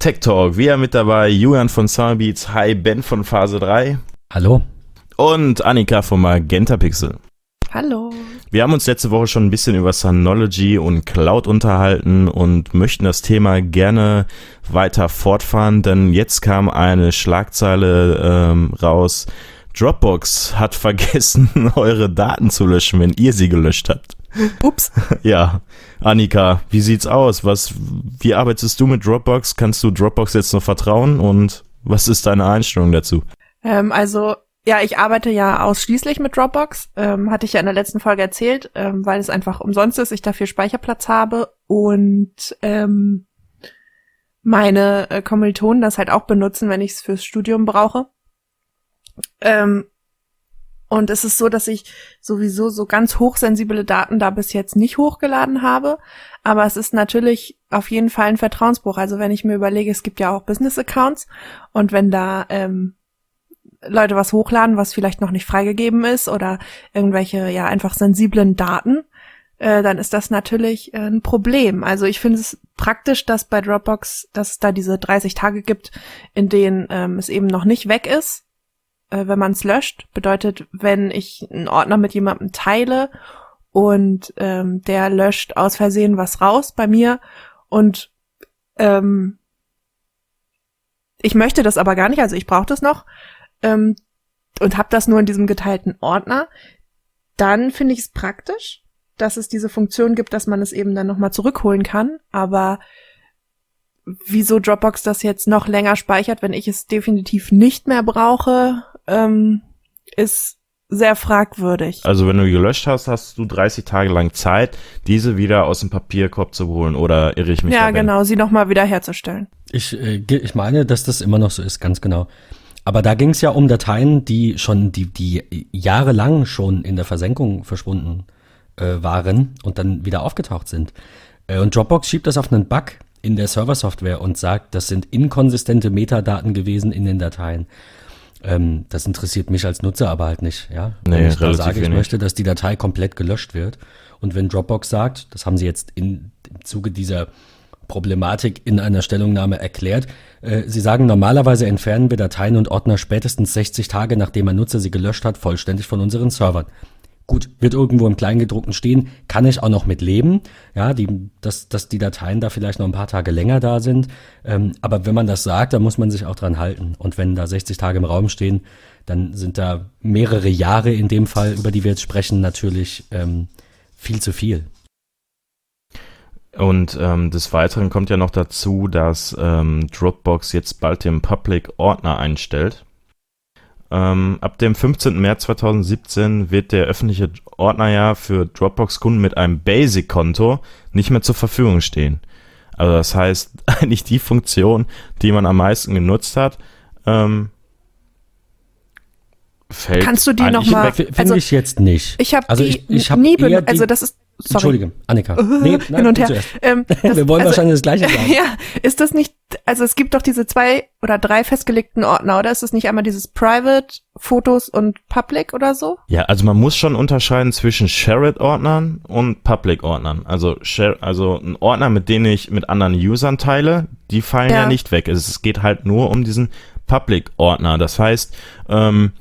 Tech Talk. Wir mit dabei Julian von Summerbeats, hi Ben von Phase 3. Hallo. Und Annika von Magenta Pixel. Hallo. Wir haben uns letzte Woche schon ein bisschen über Synology und Cloud unterhalten und möchten das Thema gerne weiter fortfahren, denn jetzt kam eine Schlagzeile ähm, raus. Dropbox hat vergessen, eure Daten zu löschen, wenn ihr sie gelöscht habt. Ups. Ja, Annika, wie sieht's aus? Was, wie arbeitest du mit Dropbox? Kannst du Dropbox jetzt noch vertrauen und was ist deine Einstellung dazu? Ähm, also ja, ich arbeite ja ausschließlich mit Dropbox, ähm, hatte ich ja in der letzten Folge erzählt, ähm, weil es einfach umsonst ist, ich dafür Speicherplatz habe und ähm, meine äh, Kommilitonen das halt auch benutzen, wenn ich es fürs Studium brauche. Ähm, und es ist so, dass ich sowieso so ganz hochsensible Daten da bis jetzt nicht hochgeladen habe. Aber es ist natürlich auf jeden Fall ein Vertrauensbruch. Also wenn ich mir überlege, es gibt ja auch Business-Accounts und wenn da ähm, Leute was hochladen, was vielleicht noch nicht freigegeben ist oder irgendwelche ja einfach sensiblen Daten, äh, dann ist das natürlich äh, ein Problem. Also ich finde es praktisch, dass bei Dropbox, dass es da diese 30 Tage gibt, in denen ähm, es eben noch nicht weg ist, äh, wenn man es löscht. Bedeutet, wenn ich einen Ordner mit jemandem teile und ähm, der löscht aus Versehen was raus bei mir und ähm, ich möchte das aber gar nicht, also ich brauche das noch, ähm, und habe das nur in diesem geteilten Ordner, dann finde ich es praktisch, dass es diese Funktion gibt, dass man es eben dann nochmal zurückholen kann. Aber wieso Dropbox das jetzt noch länger speichert, wenn ich es definitiv nicht mehr brauche, ähm, ist sehr fragwürdig. Also wenn du gelöscht hast, hast du 30 Tage lang Zeit, diese wieder aus dem Papierkorb zu holen oder irre ich mich Ja, dabei? genau, sie nochmal wieder herzustellen. Ich, äh, ich meine, dass das immer noch so ist, ganz genau. Aber da ging es ja um Dateien, die schon, die, die jahrelang schon in der Versenkung verschwunden äh, waren und dann wieder aufgetaucht sind. Äh, und Dropbox schiebt das auf einen Bug in der Serversoftware und sagt, das sind inkonsistente Metadaten gewesen in den Dateien. Ähm, das interessiert mich als Nutzer aber halt nicht, ja. Wenn Nee, ich da sage, ich wenig. möchte, dass die Datei komplett gelöscht wird. Und wenn Dropbox sagt, das haben sie jetzt in, im Zuge dieser Problematik in einer Stellungnahme erklärt. Äh, Sie sagen, normalerweise entfernen wir Dateien und Ordner spätestens 60 Tage, nachdem ein Nutzer sie gelöscht hat, vollständig von unseren Servern. Gut, wird irgendwo im Kleingedruckten stehen, kann ich auch noch mit leben, ja, die, dass, dass die Dateien da vielleicht noch ein paar Tage länger da sind. Ähm, aber wenn man das sagt, dann muss man sich auch dran halten. Und wenn da 60 Tage im Raum stehen, dann sind da mehrere Jahre in dem Fall, über die wir jetzt sprechen, natürlich ähm, viel zu viel. Und ähm, des Weiteren kommt ja noch dazu, dass ähm, Dropbox jetzt bald den Public Ordner einstellt. Ähm, ab dem 15. März 2017 wird der öffentliche Ordner ja für Dropbox-Kunden mit einem Basic-Konto nicht mehr zur Verfügung stehen. Also das heißt, eigentlich die Funktion, die man am meisten genutzt hat, ähm, fällt Kannst du die eigentlich noch mal- weg. Finde Also, ich jetzt nicht. Ich habe Also die ich- ich hab nie benutzt. Also das ist sorry. Entschuldige, Annika. Nee, Hin nein, und du her. Ähm, das, Wir wollen also, wahrscheinlich das Gleiche sagen. Ja, ist das nicht, also es gibt doch diese zwei oder drei festgelegten Ordner, oder? Ist das nicht einmal dieses Private, Fotos und Public oder so? Ja, also man muss schon unterscheiden zwischen Shared-Ordnern und Public-Ordnern. Also, Share, also ein Ordner, mit dem ich mit anderen Usern teile, die fallen ja, Ja. nicht weg. Es geht halt nur um diesen Public-Ordner. Das heißt, ähm,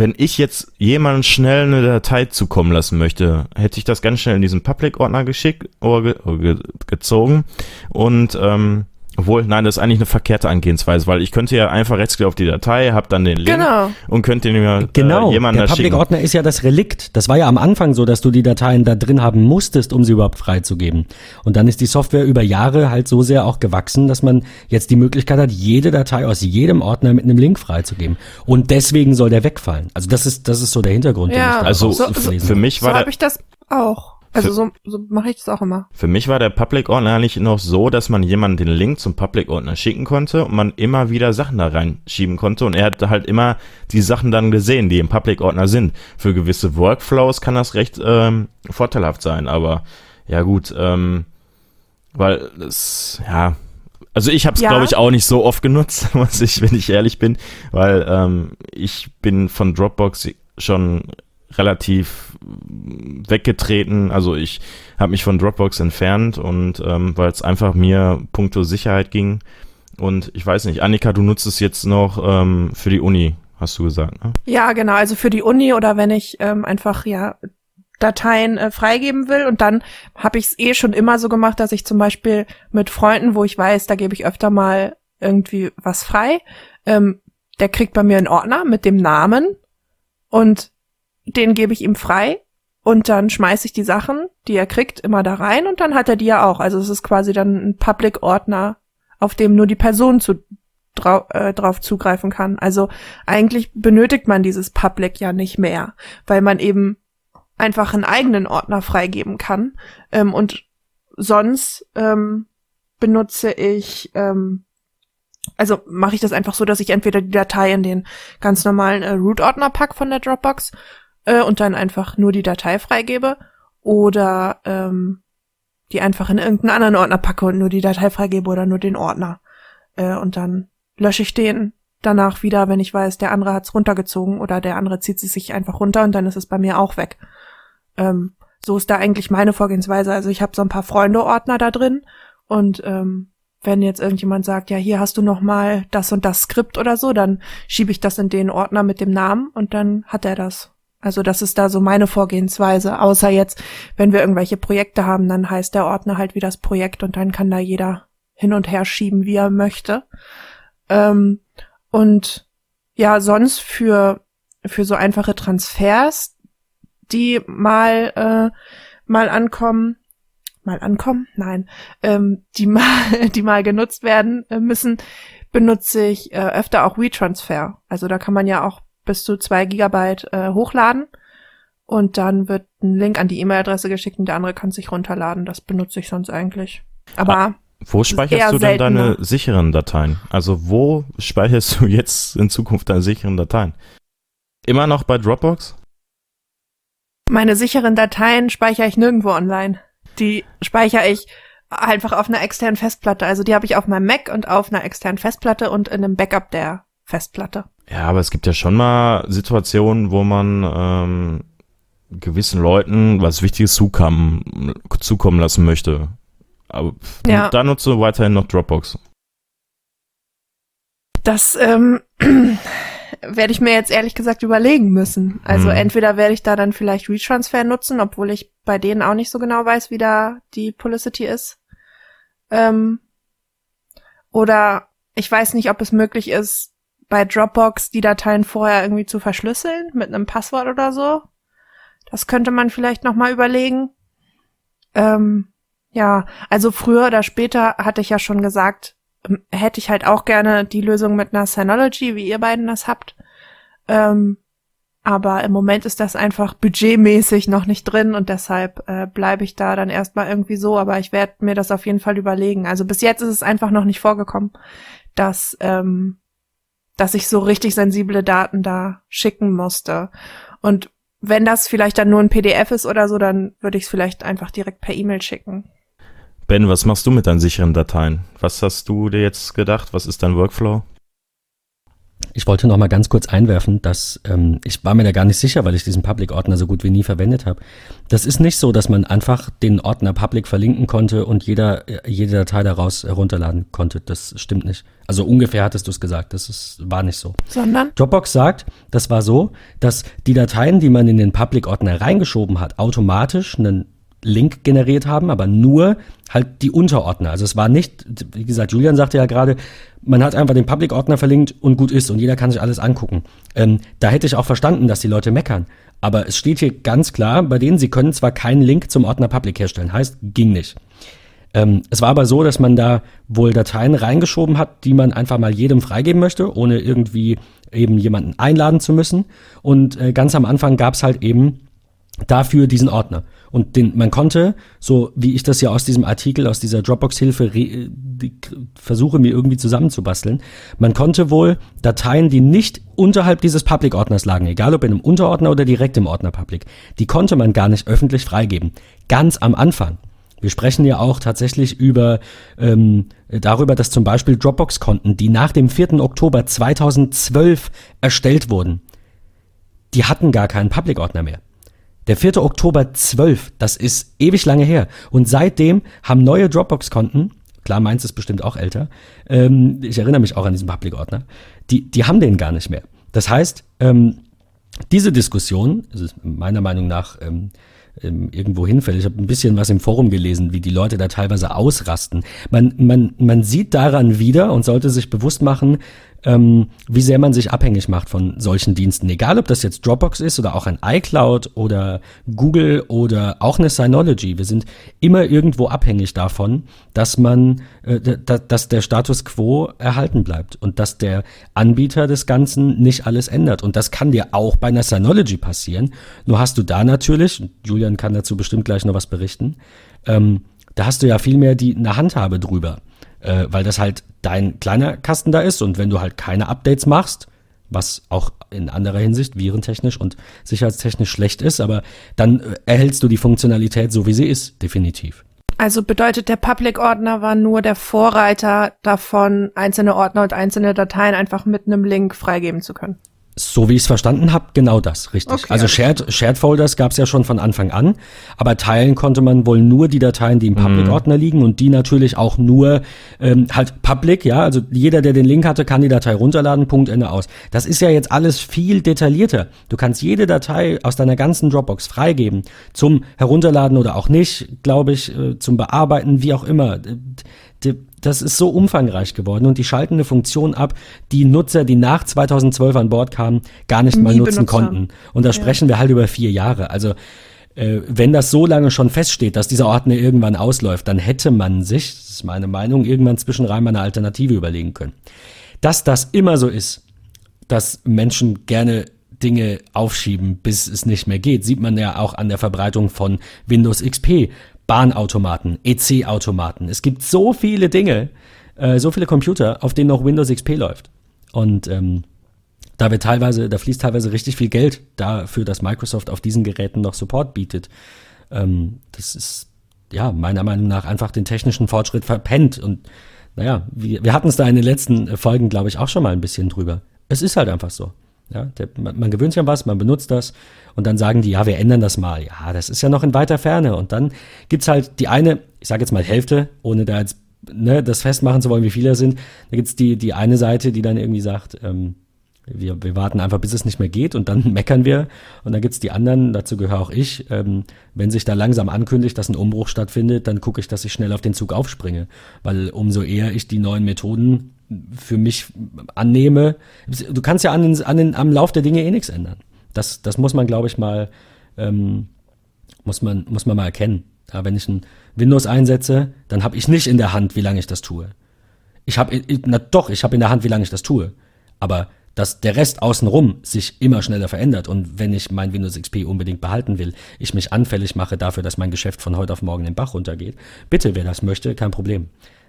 wenn ich jetzt jemanden schnell eine Datei zukommen lassen möchte, hätte ich das ganz schnell in diesen Public-Ordner geschickt oder ge oder ge gezogen und ähm, obwohl, nein, das ist eigentlich eine verkehrte Angehensweise, weil ich könnte ja einfach rechtsklick auf die Datei, hab dann den Link Genau. und könnte den mir Genau, äh, jemanden der Public schicken. Ordner ist ja das Relikt. Das war ja am Anfang so, dass du die Dateien da drin haben musstest, um sie überhaupt freizugeben. Und dann ist die Software über Jahre halt so sehr auch gewachsen, dass man jetzt die Möglichkeit hat, jede Datei aus jedem Ordner mit einem Link freizugeben. Und deswegen soll der wegfallen. Also das ist, das ist so der Hintergrund, Ja. den ich da Also So- für habe. mich So war habe der, ich das auch. Also so, so mache ich das auch immer. für mich war der Public Ordner eigentlich noch so, dass man jemanden den Link zum Public Ordner schicken konnte und man immer wieder Sachen da reinschieben konnte und er hat halt immer die Sachen dann gesehen, die im Public Ordner sind. Für gewisse Workflows kann das recht ähm, vorteilhaft sein, aber ja gut, ähm, weil es ja also ich habe es Ja. glaube ich auch nicht so oft genutzt, muss ich, wenn ich ehrlich bin, weil ähm, ich bin von Dropbox schon relativ weggetreten. Also ich habe mich von Dropbox entfernt und ähm, weil es einfach mir puncto Sicherheit ging, und ich weiß nicht, Annika, du nutzt es jetzt noch ähm, für die Uni, hast du gesagt, ne? Ja, genau, also für die Uni oder wenn ich ähm, einfach ja Dateien äh, freigeben will und dann habe ich es eh schon immer so gemacht, dass ich zum Beispiel mit Freunden, wo ich weiß, da gebe ich öfter mal irgendwie was frei, ähm, der kriegt bei mir einen Ordner mit dem Namen und den gebe ich ihm frei und dann schmeiße ich die Sachen, die er kriegt, immer da rein und dann hat er die ja auch. Also es ist quasi dann ein Public-Ordner, auf dem nur die Person zu, drau äh, drauf zugreifen kann. Also eigentlich benötigt man dieses Public ja nicht mehr, weil man eben einfach einen eigenen Ordner freigeben kann. Ähm, und sonst ähm, benutze ich, ähm, also mache ich das einfach so, dass ich entweder die Datei in den ganz normalen äh, Root-Ordner pack von der Dropbox äh, und dann einfach nur die Datei freigebe oder ähm, die einfach in irgendeinen anderen Ordner packe und nur die Datei freigebe oder nur den Ordner. Äh, und dann lösche ich den danach wieder, wenn ich weiß, der andere hat's runtergezogen oder der andere zieht sie sich einfach runter und dann ist es bei mir auch weg. Ähm, so ist da eigentlich meine Vorgehensweise. Also ich habe so ein paar Freunde-Ordner da drin und ähm, wenn jetzt irgendjemand sagt, ja, hier hast du noch mal das und das Skript oder so, dann schiebe ich das in den Ordner mit dem Namen und dann hat er das. Also das ist da so meine Vorgehensweise. Außer jetzt, wenn wir irgendwelche Projekte haben, dann heißt der Ordner halt wie das Projekt und dann kann da jeder hin und her schieben, wie er möchte. Ähm, und ja, sonst für, für so einfache Transfers, die mal, äh, mal ankommen, mal ankommen? Nein, ähm, die mal, die mal genutzt werden müssen, benutze ich äh, öfter auch WeTransfer. Also da kann man ja auch bis zu zwei Gigabyte äh, hochladen und dann wird ein Link an die E-Mail-Adresse geschickt und der andere kann sich runterladen. Das benutze ich sonst eigentlich. Aber ah, wo speicherst du denn deine sicheren Dateien? Also wo speicherst du jetzt in Zukunft deine sicheren Dateien? Immer noch bei Dropbox? Meine sicheren Dateien speichere ich nirgendwo online. Die speichere ich einfach auf einer externen Festplatte. Also die habe ich auf meinem Mac und auf einer externen Festplatte und in einem Backup der Festplatte. Ja, aber es gibt ja schon mal Situationen, wo man ähm, gewissen Leuten was Wichtiges zukommen, zukommen lassen möchte. Aber ja. da nutzt du weiterhin noch Dropbox. Das ähm, werde ich mir jetzt ehrlich gesagt überlegen müssen. Also hm. entweder werde ich da dann vielleicht Retransfer nutzen, obwohl ich bei denen auch nicht so genau weiß, wie da die Policity ist. Ähm, oder ich weiß nicht, ob es möglich ist, bei Dropbox die Dateien vorher irgendwie zu verschlüsseln mit einem Passwort oder so. Das könnte man vielleicht noch mal überlegen. Ähm, ja, also früher oder später hatte ich ja schon gesagt, ähm, hätte ich halt auch gerne die Lösung mit einer Synology, wie ihr beiden das habt. Ähm, aber im Moment ist das einfach budgetmäßig noch nicht drin und deshalb äh, bleibe ich da dann erstmal irgendwie so, aber ich werde mir das auf jeden Fall überlegen. Also bis jetzt ist es einfach noch nicht vorgekommen, dass, ähm, dass ich so richtig sensible Daten da schicken musste. Und wenn das vielleicht dann nur ein PDF ist oder so, dann würde ich es vielleicht einfach direkt per E-Mail schicken. Ben, was machst du mit deinen sicheren Dateien? Was hast du dir jetzt gedacht? Was ist dein Workflow? Ich wollte noch mal ganz kurz einwerfen, dass ähm, ich war mir da gar nicht sicher, weil ich diesen Public-Ordner so gut wie nie verwendet habe. Das ist nicht so, dass man einfach den Ordner Public verlinken konnte und jeder äh, jede Datei daraus herunterladen konnte. Das stimmt nicht. Also ungefähr hattest du es gesagt. Das ist, war nicht so. Sondern? Dropbox sagt, das war so, dass die Dateien, die man in den Public-Ordner reingeschoben hat, automatisch einen Link generiert haben, aber nur halt die Unterordner. Also es war nicht, wie gesagt, Julian sagte ja gerade, man hat einfach den Public-Ordner verlinkt und gut ist und jeder kann sich alles angucken. Ähm, da hätte ich auch verstanden, dass die Leute meckern. Aber es steht hier ganz klar bei denen, sie können zwar keinen Link zum Ordner Public herstellen, heißt, ging nicht. Ähm, es war aber so, dass man da wohl Dateien reingeschoben hat, die man einfach mal jedem freigeben möchte, ohne irgendwie eben jemanden einladen zu müssen. Und äh, ganz am Anfang gab es halt eben dafür diesen Ordner. Und den, man konnte, so wie ich das ja aus diesem Artikel, aus dieser Dropbox-Hilfe versuche mir irgendwie zusammenzubasteln, man konnte wohl Dateien, die nicht unterhalb dieses Public-Ordners lagen, egal ob in einem Unterordner oder direkt im Ordner Public, die konnte man gar nicht öffentlich freigeben. Ganz am Anfang. Wir sprechen ja auch tatsächlich über ähm, darüber, dass zum Beispiel Dropbox-Konten, die nach dem 4. Oktober 2012 erstellt wurden, die hatten gar keinen Public-Ordner mehr. Der 4. Oktober 12, das ist ewig lange her. Und seitdem haben neue Dropbox-Konten, klar, meins ist bestimmt auch älter. Ähm, ich erinnere mich auch an diesen Public-Ordner. Die, die haben den gar nicht mehr. Das heißt, ähm, diese Diskussion, ist meiner Meinung nach ähm, ähm, irgendwo hinfällt. Ich habe ein bisschen was im Forum gelesen, wie die Leute da teilweise ausrasten. Man, man, man sieht daran wieder und sollte sich bewusst machen, ähm, wie sehr man sich abhängig macht von solchen Diensten. Egal, ob das jetzt Dropbox ist oder auch ein iCloud oder Google oder auch eine Synology. Wir sind immer irgendwo abhängig davon, dass man, äh, dass der Status quo erhalten bleibt und dass der Anbieter des Ganzen nicht alles ändert. Und das kann dir auch bei einer Synology passieren. Nur hast du da natürlich, Julian kann dazu bestimmt gleich noch was berichten, ähm, da hast du ja viel mehr die eine Handhabe drüber äh, weil das halt dein kleiner Kasten da ist und wenn du halt keine Updates machst, was auch in anderer Hinsicht virentechnisch und sicherheitstechnisch schlecht ist, aber dann äh, erhältst du die Funktionalität so, wie sie ist, definitiv. Also bedeutet, der Public-Ordner war nur der Vorreiter davon, einzelne Ordner und einzelne Dateien einfach mit einem Link freigeben zu können. So wie ich es verstanden habe, genau das, richtig. Okay, also Shared, Shared Folders gab es ja schon von Anfang an, aber teilen konnte man wohl nur die Dateien, die im Public-Ordner mhm. liegen und die natürlich auch nur ähm, halt Public, ja, also jeder, der den Link hatte, kann die Datei runterladen, Punkt, Ende aus. Das ist ja jetzt alles viel detaillierter. Du kannst jede Datei aus deiner ganzen Dropbox freigeben zum Herunterladen oder auch nicht, glaube ich, äh, zum Bearbeiten, wie auch immer das ist so umfangreich geworden und die schalten eine Funktion ab, die Nutzer, die nach 2012 an Bord kamen, gar nicht mal nutzen konnten. Und da sprechen ja. wir halt über vier Jahre. Also äh, wenn das so lange schon feststeht, dass dieser Ordner irgendwann ausläuft, dann hätte man sich, das ist meine Meinung, irgendwann zwischenrein mal eine Alternative überlegen können. Dass das immer so ist, dass Menschen gerne Dinge aufschieben, bis es nicht mehr geht, sieht man ja auch an der Verbreitung von Windows XP. Bahnautomaten, EC-Automaten. Es gibt so viele Dinge, äh, so viele Computer, auf denen noch Windows XP läuft. Und ähm, da wird teilweise, da fließt teilweise richtig viel Geld dafür, dass Microsoft auf diesen Geräten noch Support bietet. Ähm, das ist ja meiner Meinung nach einfach den technischen Fortschritt verpennt. Und naja, wir, wir hatten es da in den letzten Folgen, glaube ich, auch schon mal ein bisschen drüber. Es ist halt einfach so. Ja, der, man, man, gewöhnt sich an was, man benutzt das und dann sagen die, ja, wir ändern das mal. Ja, das ist ja noch in weiter Ferne. Und dann gibt's halt die eine, ich sage jetzt mal Hälfte, ohne da jetzt ne, das festmachen zu wollen, wie viele sind. Da gibt's die, die eine Seite, die dann irgendwie sagt, ähm, wir, wir warten einfach, bis es nicht mehr geht und dann meckern wir. Und dann gibt's die anderen, dazu gehöre auch ich. Ähm, wenn sich da langsam ankündigt, dass ein Umbruch stattfindet, dann gucke ich, dass ich schnell auf den Zug aufspringe. Weil umso eher ich die neuen Methoden für mich annehme. Du kannst ja an den, an den, am Lauf der Dinge eh nichts ändern. Das, das muss man, glaube ich, mal, ähm, muss, man, muss man mal erkennen. Ja, wenn ich ein Windows einsetze, dann habe ich nicht in der Hand, wie lange ich das tue. Ich habe, na doch, ich habe in der Hand, wie lange ich das tue. Aber dass der Rest außenrum sich immer schneller verändert und wenn ich mein Windows XP unbedingt behalten will, ich mich anfällig mache dafür, dass mein Geschäft von heute auf morgen den Bach runtergeht. Bitte, wer das möchte, kein Problem.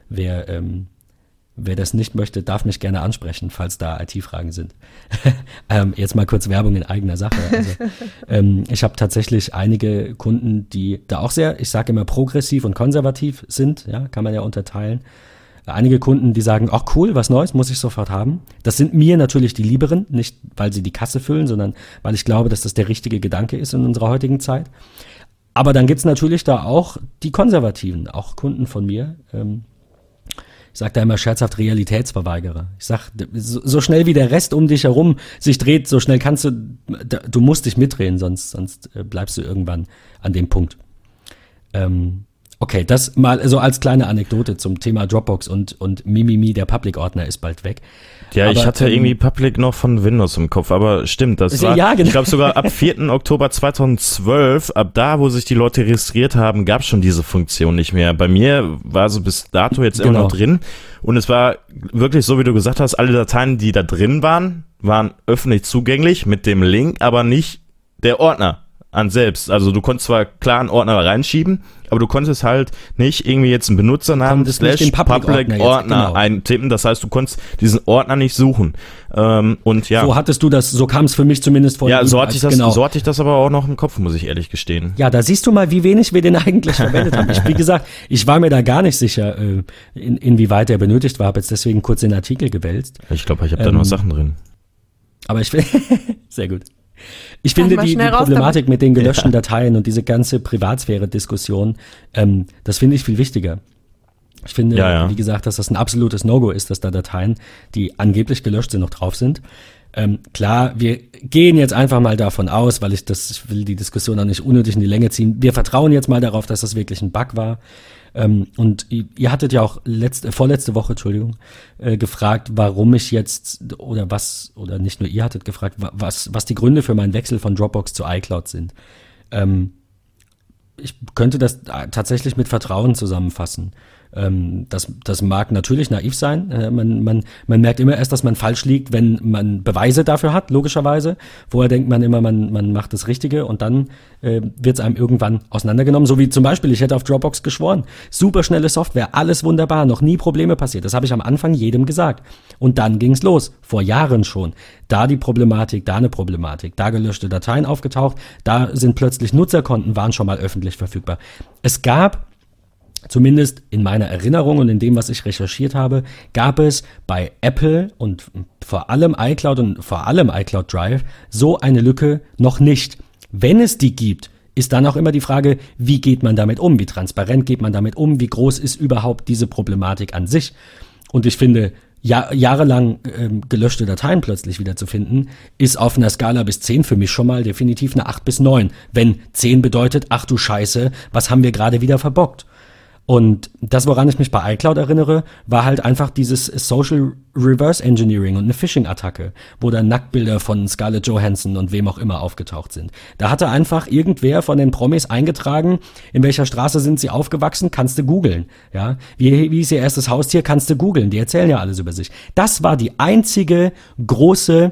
Wer ähm, Wer das nicht möchte, darf mich gerne ansprechen, falls da IT-Fragen sind. ähm, jetzt mal kurz Werbung in eigener Sache. Also, ähm, ich habe tatsächlich einige Kunden, die da auch sehr, ich sage immer progressiv und konservativ sind, ja, kann man ja unterteilen. Einige Kunden, die sagen, ach cool, was Neues, muss ich sofort haben. Das sind mir natürlich die Lieberen, nicht weil sie die Kasse füllen, sondern weil ich glaube, dass das der richtige Gedanke ist in unserer heutigen Zeit. Aber dann gibt's natürlich da auch die Konservativen, auch Kunden von mir, ähm, ich sage da immer scherzhaft Realitätsverweigerer. Ich sag, so, schnell wie der Rest um dich herum sich dreht, so schnell kannst du, du musst dich mitdrehen, sonst, sonst äh, bleibst du irgendwann an dem Punkt. Ähm, okay, das mal so als kleine Anekdote zum Thema Dropbox und, und Mimimi, der Public-Ordner ist bald weg. Ja, aber, ich hatte ähm, irgendwie Public noch von Windows im Kopf, aber stimmt, das war, ja, genau. ich glaube sogar ab 4. Oktober 2012, ab da, wo sich die Leute registriert haben, gab es schon diese Funktion nicht mehr. Bei mir war so bis dato jetzt immer genau. noch drin und es war wirklich so, wie du gesagt hast, alle Dateien, die da drin waren, waren öffentlich zugänglich mit dem Link, aber nicht der Ordner an selbst. Also du konntest zwar klar einen Ordner reinschieben, aber du konntest halt nicht irgendwie jetzt einen Benutzernamen slash Public, Public Ordner, genau. eintippen. Das heißt, du konntest diesen Ordner nicht suchen. Ähm, und ja. So hattest du das, so kam es für mich zumindest vor. Ja, so hatte, ich das, genau. so hatte ich das aber auch noch im Kopf, muss ich ehrlich gestehen. Ja, da siehst du mal, wie wenig wir den eigentlich verwendet haben. Ich, wie gesagt, ich war mir da gar nicht sicher, äh, in, inwieweit der benötigt war, habe jetzt deswegen kurz den Artikel gewälzt. Ich glaube, ich habe ähm, da noch Sachen drin. Aber ich sehr gut. Ich finde die, die Problematik mit den gelöschten ja. Dateien und diese ganze Privatsphäre-Diskussion, ähm, das finde ich viel wichtiger. Ich finde, Ja, ja. wie gesagt, dass das ein absolutes No-Go ist, dass da Dateien, die angeblich gelöscht sind, noch drauf sind. Ähm, klar, wir gehen jetzt einfach mal davon aus, weil ich das, ich will die Diskussion auch nicht unnötig in die Länge ziehen. Wir vertrauen jetzt mal darauf, dass das wirklich ein Bug war. Ähm, und ihr, hattet ja auch letzte, vorletzte Woche, Entschuldigung, äh, gefragt, warum ich jetzt oder was oder nicht nur ihr hattet gefragt, wa- was was die Gründe für meinen Wechsel von Dropbox zu iCloud sind. Ähm, ich könnte das äh, tatsächlich mit Vertrauen zusammenfassen. Ähm, das, das mag natürlich naiv sein. Äh, man, man, man merkt immer erst, dass man falsch liegt, wenn man Beweise dafür hat, logischerweise. Vorher denkt man immer, man, man macht das Richtige und dann äh, wird es einem irgendwann auseinandergenommen. So wie zum Beispiel, ich hätte auf Dropbox geschworen. Super schnelle Software, alles wunderbar, noch nie Probleme passiert. Das habe ich am Anfang jedem gesagt. Und dann ging's los, vor Jahren schon. Da die Problematik, da eine Problematik, da gelöschte Dateien aufgetaucht, da sind plötzlich Nutzerkonten, waren schon mal öffentlich verfügbar. Es gab zumindest in meiner Erinnerung und in dem, was ich recherchiert habe, gab es bei Apple und vor allem iCloud und vor allem iCloud Drive so eine Lücke noch nicht. Wenn es die gibt, ist dann auch immer die Frage, wie geht man damit um? Wie transparent geht man damit um? Wie groß ist überhaupt diese Problematik an sich? Und ich finde, ja, jahrelang ähm, gelöschte Dateien plötzlich wieder zu finden, ist auf einer Skala bis 10 für mich schon mal definitiv eine 8 bis 9. Wenn 10 bedeutet, ach du Scheiße, was haben wir gerade wieder verbockt? Und das, woran ich mich bei iCloud erinnere, war halt einfach dieses Social Reverse Engineering und eine Phishing-Attacke, wo dann Nacktbilder von Scarlett Johansson und wem auch immer aufgetaucht sind. Da hatte einfach irgendwer von den Promis eingetragen, in welcher Straße sind sie aufgewachsen, kannst du googeln. Ja, wie, wie ist ihr erstes Haustier, kannst du googeln. Die erzählen ja alles über sich. Das war die einzige große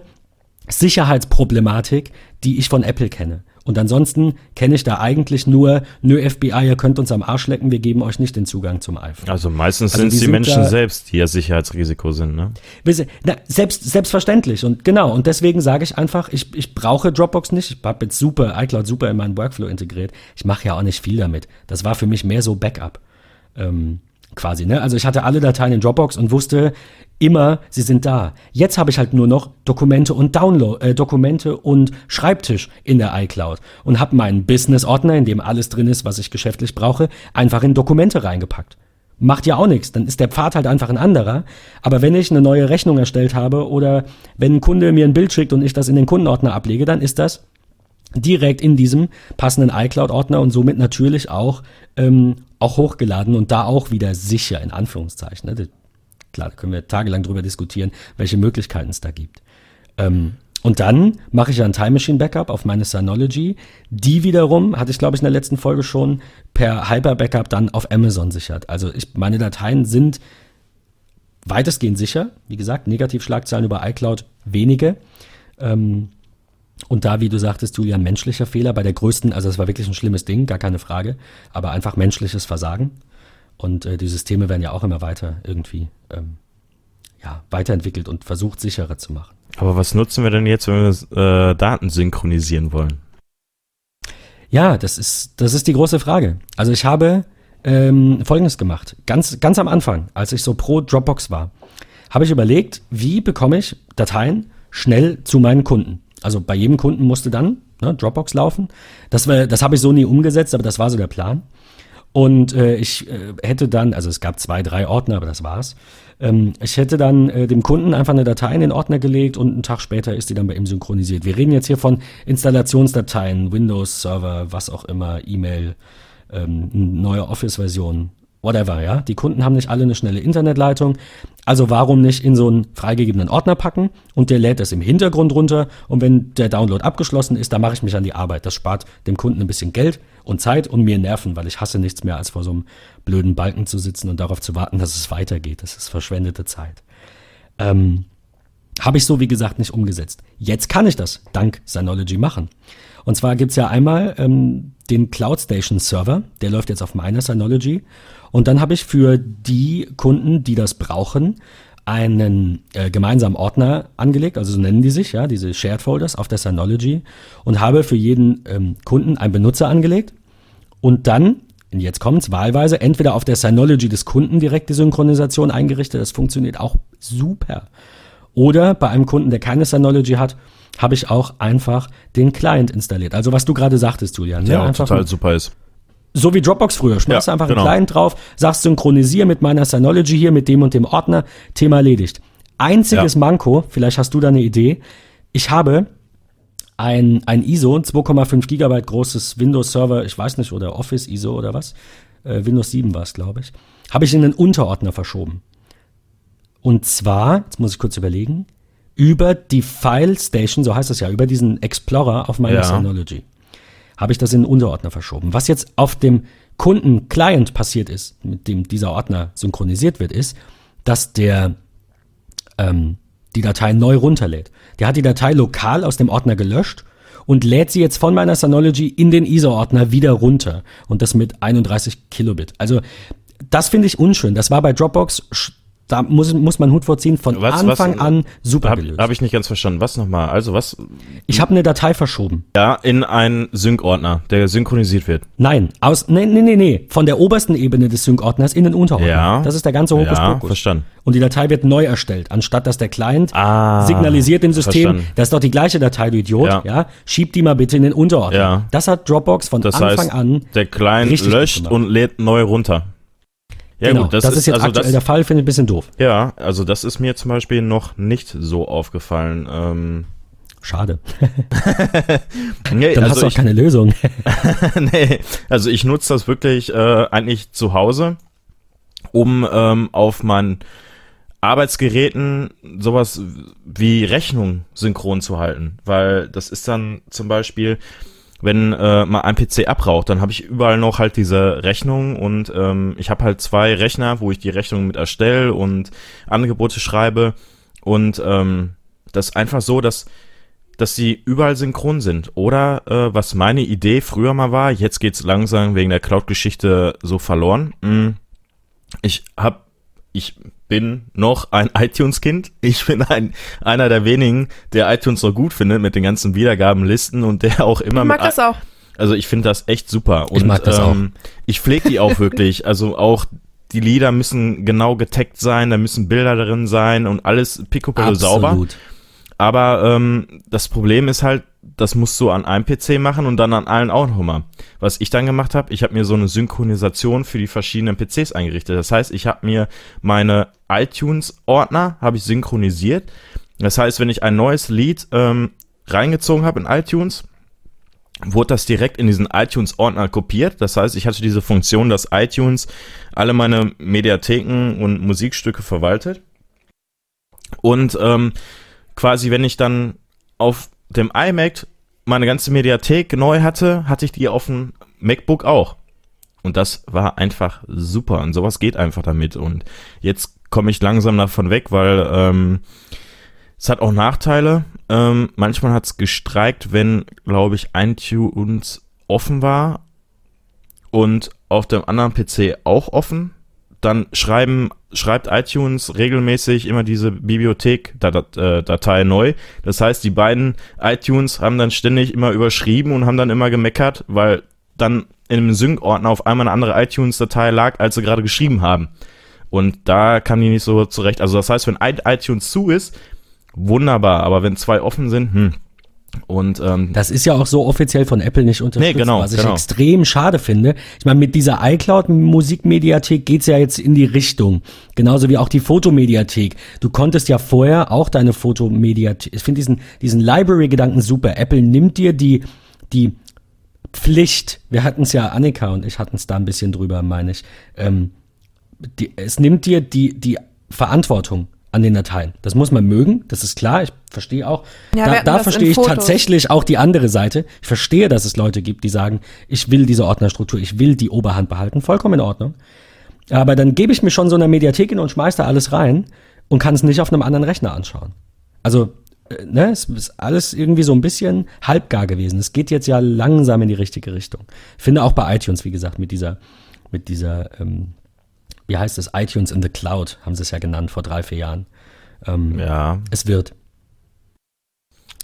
Sicherheitsproblematik, die ich von Apple kenne. Und ansonsten kenne ich da eigentlich nur, nö FBI, ihr könnt uns am Arsch lecken, wir geben euch nicht den Zugang zum iPhone. Also meistens Also sind die es die Menschen selbst, die ja Sicherheitsrisiko sind, ne? Na, selbst, selbstverständlich und genau. Und deswegen sage ich einfach, ich, ich brauche Dropbox nicht. Ich habe jetzt super, iCloud super in meinen Workflow integriert. Ich mache ja auch nicht viel damit. Das war für mich mehr so Backup. Ähm, quasi, ne? Also ich hatte alle Dateien in Dropbox und wusste immer, sie sind da. Jetzt habe ich halt nur noch Dokumente und Download, äh, Dokumente und Schreibtisch in der iCloud und habe meinen Business-Ordner, in dem alles drin ist, was ich geschäftlich brauche, einfach in Dokumente reingepackt. Macht ja auch nichts, dann ist der Pfad halt einfach ein anderer. Aber wenn ich eine neue Rechnung erstellt habe oder wenn ein Kunde mir ein Bild schickt und ich das in den Kundenordner ablege, dann ist das direkt in diesem passenden iCloud-Ordner und somit natürlich auch, ähm, auch hochgeladen und da auch wieder sicher, in Anführungszeichen. Ne? Klar, da können wir tagelang drüber diskutieren, welche Möglichkeiten es da gibt. Ähm, und dann mache ich ja ein Time Machine Backup auf meine Synology. Die wiederum, hatte ich glaube ich in der letzten Folge schon, per Hyper Backup dann auf Amazon sichert. Also ich, meine Dateien sind weitestgehend sicher. Wie gesagt, Negativschlagzeilen über iCloud wenige. Ähm, und da, wie du sagtest, Julian, menschlicher Fehler bei der größten, also es war wirklich ein schlimmes Ding, gar keine Frage, aber einfach menschliches Versagen. Und äh, die Systeme werden ja auch immer weiter irgendwie ähm, ja, weiterentwickelt und versucht, sicherer zu machen. Aber was nutzen wir denn jetzt, wenn wir äh, Daten synchronisieren wollen? Ja, das ist, das ist die große Frage. Also ich habe ähm, Folgendes gemacht. Ganz, ganz am Anfang, als ich so pro Dropbox war, habe ich überlegt, wie bekomme ich Dateien schnell zu meinen Kunden. Also bei jedem Kunden musste dann ne, Dropbox laufen. Das, das habe ich so nie umgesetzt, aber das war so der Plan. Und äh, ich äh, hätte dann, also es gab zwei, drei Ordner, aber das war's. Ähm, ich hätte dann äh, dem Kunden einfach eine Datei in den Ordner gelegt und einen Tag später ist die dann bei ihm synchronisiert. Wir reden jetzt hier von Installationsdateien, Windows Server, was auch immer, E-Mail, ähm, neue Office-Version, whatever, ja. Die Kunden haben nicht alle eine schnelle Internetleitung. Also warum nicht in so einen freigegebenen Ordner packen und der lädt das im Hintergrund runter und wenn der Download abgeschlossen ist, dann mache ich mich an die Arbeit. Das spart dem Kunden ein bisschen Geld und Zeit und mir Nerven, weil ich hasse nichts mehr, als vor so einem blöden Balken zu sitzen und darauf zu warten, dass es weitergeht. Das ist verschwendete Zeit. Ähm, habe ich so, wie gesagt, nicht umgesetzt. Jetzt kann ich das dank Synology machen. Und zwar gibt's ja einmal ähm, den Cloud Station Server, der läuft jetzt auf meiner Synology. Und dann habe ich für die Kunden, die das brauchen, einen äh, gemeinsamen Ordner angelegt, also so nennen die sich, ja, diese Shared Folders auf der Synology und habe für jeden ähm, Kunden einen Benutzer angelegt und dann, und jetzt kommt's, wahlweise entweder auf der Synology des Kunden direkt die Synchronisation eingerichtet, das funktioniert auch super. Oder bei einem Kunden, der keine Synology hat, habe ich auch einfach den Client installiert. Also was du gerade sagtest, Julian. ne? Auch einfach total super ist. So wie Dropbox früher. Schmeißt Ja, einfach genau. einen Client drauf, sagst synchronisier mit meiner Synology hier, mit dem und dem Ordner, Thema erledigt. Einziges Ja. Manko, vielleicht hast du da eine Idee. Ich habe ein, ein ISO, 2,5 Gigabyte großes Windows Server, ich weiß nicht, oder Office ISO oder was. Äh, Windows 7 war es, glaube ich. Habe ich in den Unterordner verschoben. Und zwar, jetzt muss ich kurz überlegen, über die File Station, so heißt es ja, über diesen Explorer auf meiner Ja. Synology habe ich das in den Unterordner verschoben. Was jetzt auf dem Kunden-Client passiert ist, mit dem dieser Ordner synchronisiert wird, ist, dass der ähm, die Datei neu runterlädt. Der hat die Datei lokal aus dem Ordner gelöscht und lädt sie jetzt von meiner Synology in den ISO-Ordner wieder runter. Und das mit 31 Kilobit. Also das finde ich unschön. Das war bei Dropbox, da muss, muss man Hut vorziehen, von Was- was- Anfang an super Habe gelöst. hab ich nicht ganz verstanden. Was nochmal? Also was? ich habe eine Datei verschoben. Ja, in einen Sync-Ordner, der synchronisiert wird. Nein, aus, nee, nee, nee, nee, von der obersten Ebene des Sync-Ordners in den Unterordner. Ja. Das ist der ganze Ja, Hokuspokus. verstanden. Und die Datei wird neu erstellt, anstatt dass der Client Ah, signalisiert dem System, verstanden. das ist doch die gleiche Datei, du Idiot, ja. Ja. schieb die mal bitte in den Unterordner. Ja. Das hat Dropbox von Das Anfang heißt, an. der Client löscht und lädt neu runter. Ja genau, gut, das, ist jetzt also aktuell das, der Fall, finde ich ein bisschen doof. Ja, also das ist mir zum Beispiel noch nicht so aufgefallen. Ähm, Schade. nee, Dann hast also du auch ich, keine Lösung. nee, also ich nutze das wirklich äh, eigentlich zu Hause, um ähm, auf meinen Arbeitsgeräten sowas wie Rechnung synchron zu halten, weil das ist dann zum Beispiel, wenn äh, mal ein PC abraucht, dann habe ich überall noch halt diese Rechnung und ähm, ich habe halt zwei Rechner, wo ich die Rechnung mit erstelle und Angebote schreibe und ähm, das einfach so, dass dass sie überall synchron sind. Oder äh, was meine Idee früher mal war, jetzt geht's langsam wegen der Cloud-Geschichte so verloren. Mm, Ich hab, ich bin noch ein iTunes-Kind. Ich bin ein, einer der wenigen, der iTunes so gut findet mit den ganzen Wiedergabenlisten und der auch immer Ich mag mit das auch. also ich finde das echt super. Und, Ich mag das ähm, Ich pflege die auch wirklich. Also auch die Lieder müssen genau getaggt sein, da müssen Bilder drin sein und alles picobello sauber. Absolut. Aber ähm, das Problem ist halt, das musst du an einem PC machen und dann an allen auch nochmal. Was ich dann gemacht habe, ich habe mir so eine Synchronisation für die verschiedenen PCs eingerichtet. Das heißt, ich habe mir meine iTunes-Ordner habe ich synchronisiert. Das heißt, wenn ich ein neues Lied ähm, reingezogen habe in iTunes, wurde das direkt in diesen iTunes-Ordner kopiert. Das heißt, ich hatte diese Funktion, dass iTunes alle meine Mediatheken und Musikstücke verwaltet. Und ähm, quasi, wenn ich dann auf dem iMac meine ganze Mediathek neu hatte, hatte ich die auf dem MacBook auch. Und das war einfach super. Und sowas geht einfach damit. Und jetzt komme ich langsam davon weg, weil ähm, es hat auch Nachteile. Ähm, manchmal hat es gestreikt, wenn, glaube ich, iTunes offen war und auf dem anderen PC auch offen. Dann schreiben, schreibt iTunes regelmäßig immer diese Bibliothek-Datei neu. Das heißt, die beiden iTunes haben dann ständig immer überschrieben und haben dann immer gemeckert, weil dann in einem Sync-Ordner auf einmal eine andere iTunes-Datei lag, als sie gerade geschrieben haben. Und da kam die nicht so zurecht. Also das heißt, wenn ein iTunes zu ist, wunderbar, aber wenn zwei offen sind, hm. Und ähm, Das ist ja auch so offiziell von Apple nicht unterstützt, Nee, genau, was ich genau. extrem schade finde. Ich meine, mit dieser iCloud-Musikmediathek geht's ja jetzt in die Richtung. Genauso wie auch die Fotomediathek. Du konntest ja vorher auch deine Fotomediathek, ich finde diesen, diesen Library-Gedanken super. Apple nimmt dir die, die Pflicht, wir hatten es ja, Annika und ich hatten es da ein bisschen drüber, meine ich, ähm, die, es nimmt dir die, die Verantwortung an den Dateien. Das muss man mögen, das ist klar, ich verstehe auch. Ja, da da verstehe ich Fotos. tatsächlich auch die andere Seite. Ich verstehe, dass es Leute gibt, die sagen, ich will diese Ordnerstruktur, ich will die Oberhand behalten, vollkommen in Ordnung. Aber dann gebe ich mir schon so eine Mediathek hin und schmeiß da alles rein und kann es nicht auf einem anderen Rechner anschauen. Also, äh, ne, es ist alles irgendwie so ein bisschen halbgar gewesen. Es geht jetzt ja langsam in die richtige Richtung. Ich finde auch bei iTunes, wie gesagt, mit dieser, mit dieser, ähm, wie heißt es, iTunes in the Cloud, haben sie es ja genannt vor drei, vier Jahren. Ähm, ja, Es wird.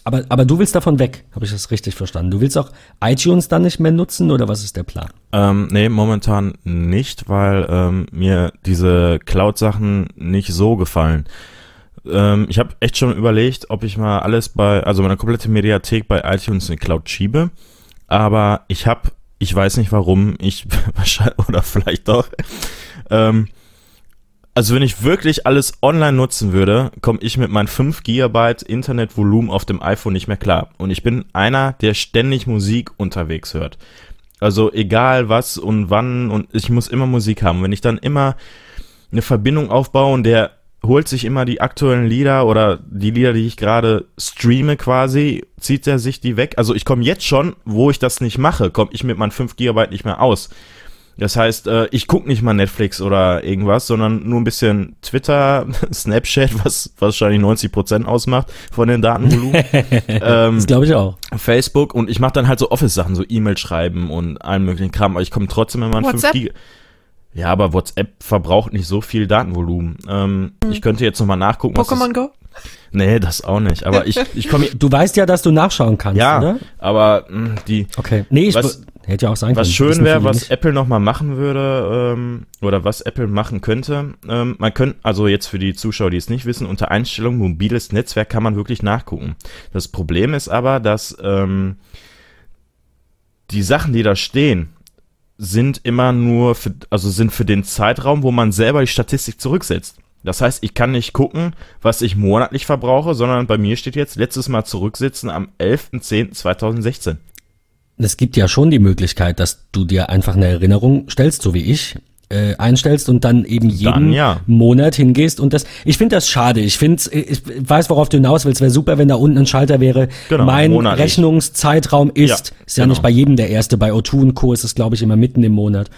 Aber, aber du willst davon weg, habe ich das richtig verstanden? Du willst auch iTunes dann nicht mehr nutzen oder was ist der Plan? Ähm, nee, momentan nicht, weil ähm, mir diese Cloud-Sachen nicht so gefallen. Ähm, ich habe echt schon überlegt, ob ich mal alles bei, also meine komplette Mediathek bei iTunes in die Cloud schiebe. Aber ich habe Ich weiß nicht warum. Ich wahrscheinlich oder vielleicht doch. Ähm, also wenn ich wirklich alles online nutzen würde, komme ich mit meinen 5 GB Internetvolumen auf dem iPhone nicht mehr klar. Und ich bin einer, der ständig Musik unterwegs hört. Also egal was und wann und ich muss immer Musik haben. Wenn ich dann immer eine Verbindung aufbaue und der holt sich immer die aktuellen Lieder oder die Lieder, die ich gerade streame quasi, zieht er sich die weg. Also ich komme jetzt schon, wo ich das nicht mache, komme ich mit meinen 5 GB nicht mehr aus. Das heißt, äh, ich gucke nicht mal Netflix oder irgendwas, sondern nur ein bisschen Twitter, Snapchat, was wahrscheinlich 90% ausmacht von den Datenvolumen. ähm, das glaube ich auch. Facebook und ich mache dann halt so Office-Sachen, so E-Mail schreiben und allen möglichen Kram, aber ich komme trotzdem immer an 5 Giga. Ja, aber WhatsApp verbraucht nicht so viel Datenvolumen. Ähm, hm. Ich könnte jetzt nochmal nachgucken. Pokémon Go? Nee, das auch nicht. Aber ich, ich komme. Du weißt ja, dass du nachschauen kannst, ja, oder? aber mh, hm, die. Okay. Nee, ich was, hätte ja auch sein was können. schön wäre, was Apple nochmal machen würde, ähm, oder was Apple machen könnte. Ähm, man könnte, also jetzt für die Zuschauer, die es nicht wissen, unter Einstellung mobiles Netzwerk kann man wirklich nachgucken. Das Problem ist aber, dass ähm, die Sachen, die da stehen, sind immer nur für, also sind für den Zeitraum, wo man selber die Statistik zurücksetzt. Das heißt, ich kann nicht gucken, was ich monatlich verbrauche, sondern bei mir steht jetzt letztes Mal zurücksitzen am 11.10.2016. Es gibt ja schon die Möglichkeit, dass du dir einfach eine Erinnerung stellst, so wie ich, äh, einstellst und dann eben jeden dann, ja. Monat hingehst und das ich finde das schade ich finde ich weiß worauf du hinaus willst wäre super wenn da unten ein Schalter wäre genau, mein monatlich. Rechnungszeitraum ist ja, ist ja genau. nicht bei jedem der erste bei O2 und Co ist es glaube ich immer mitten im Monat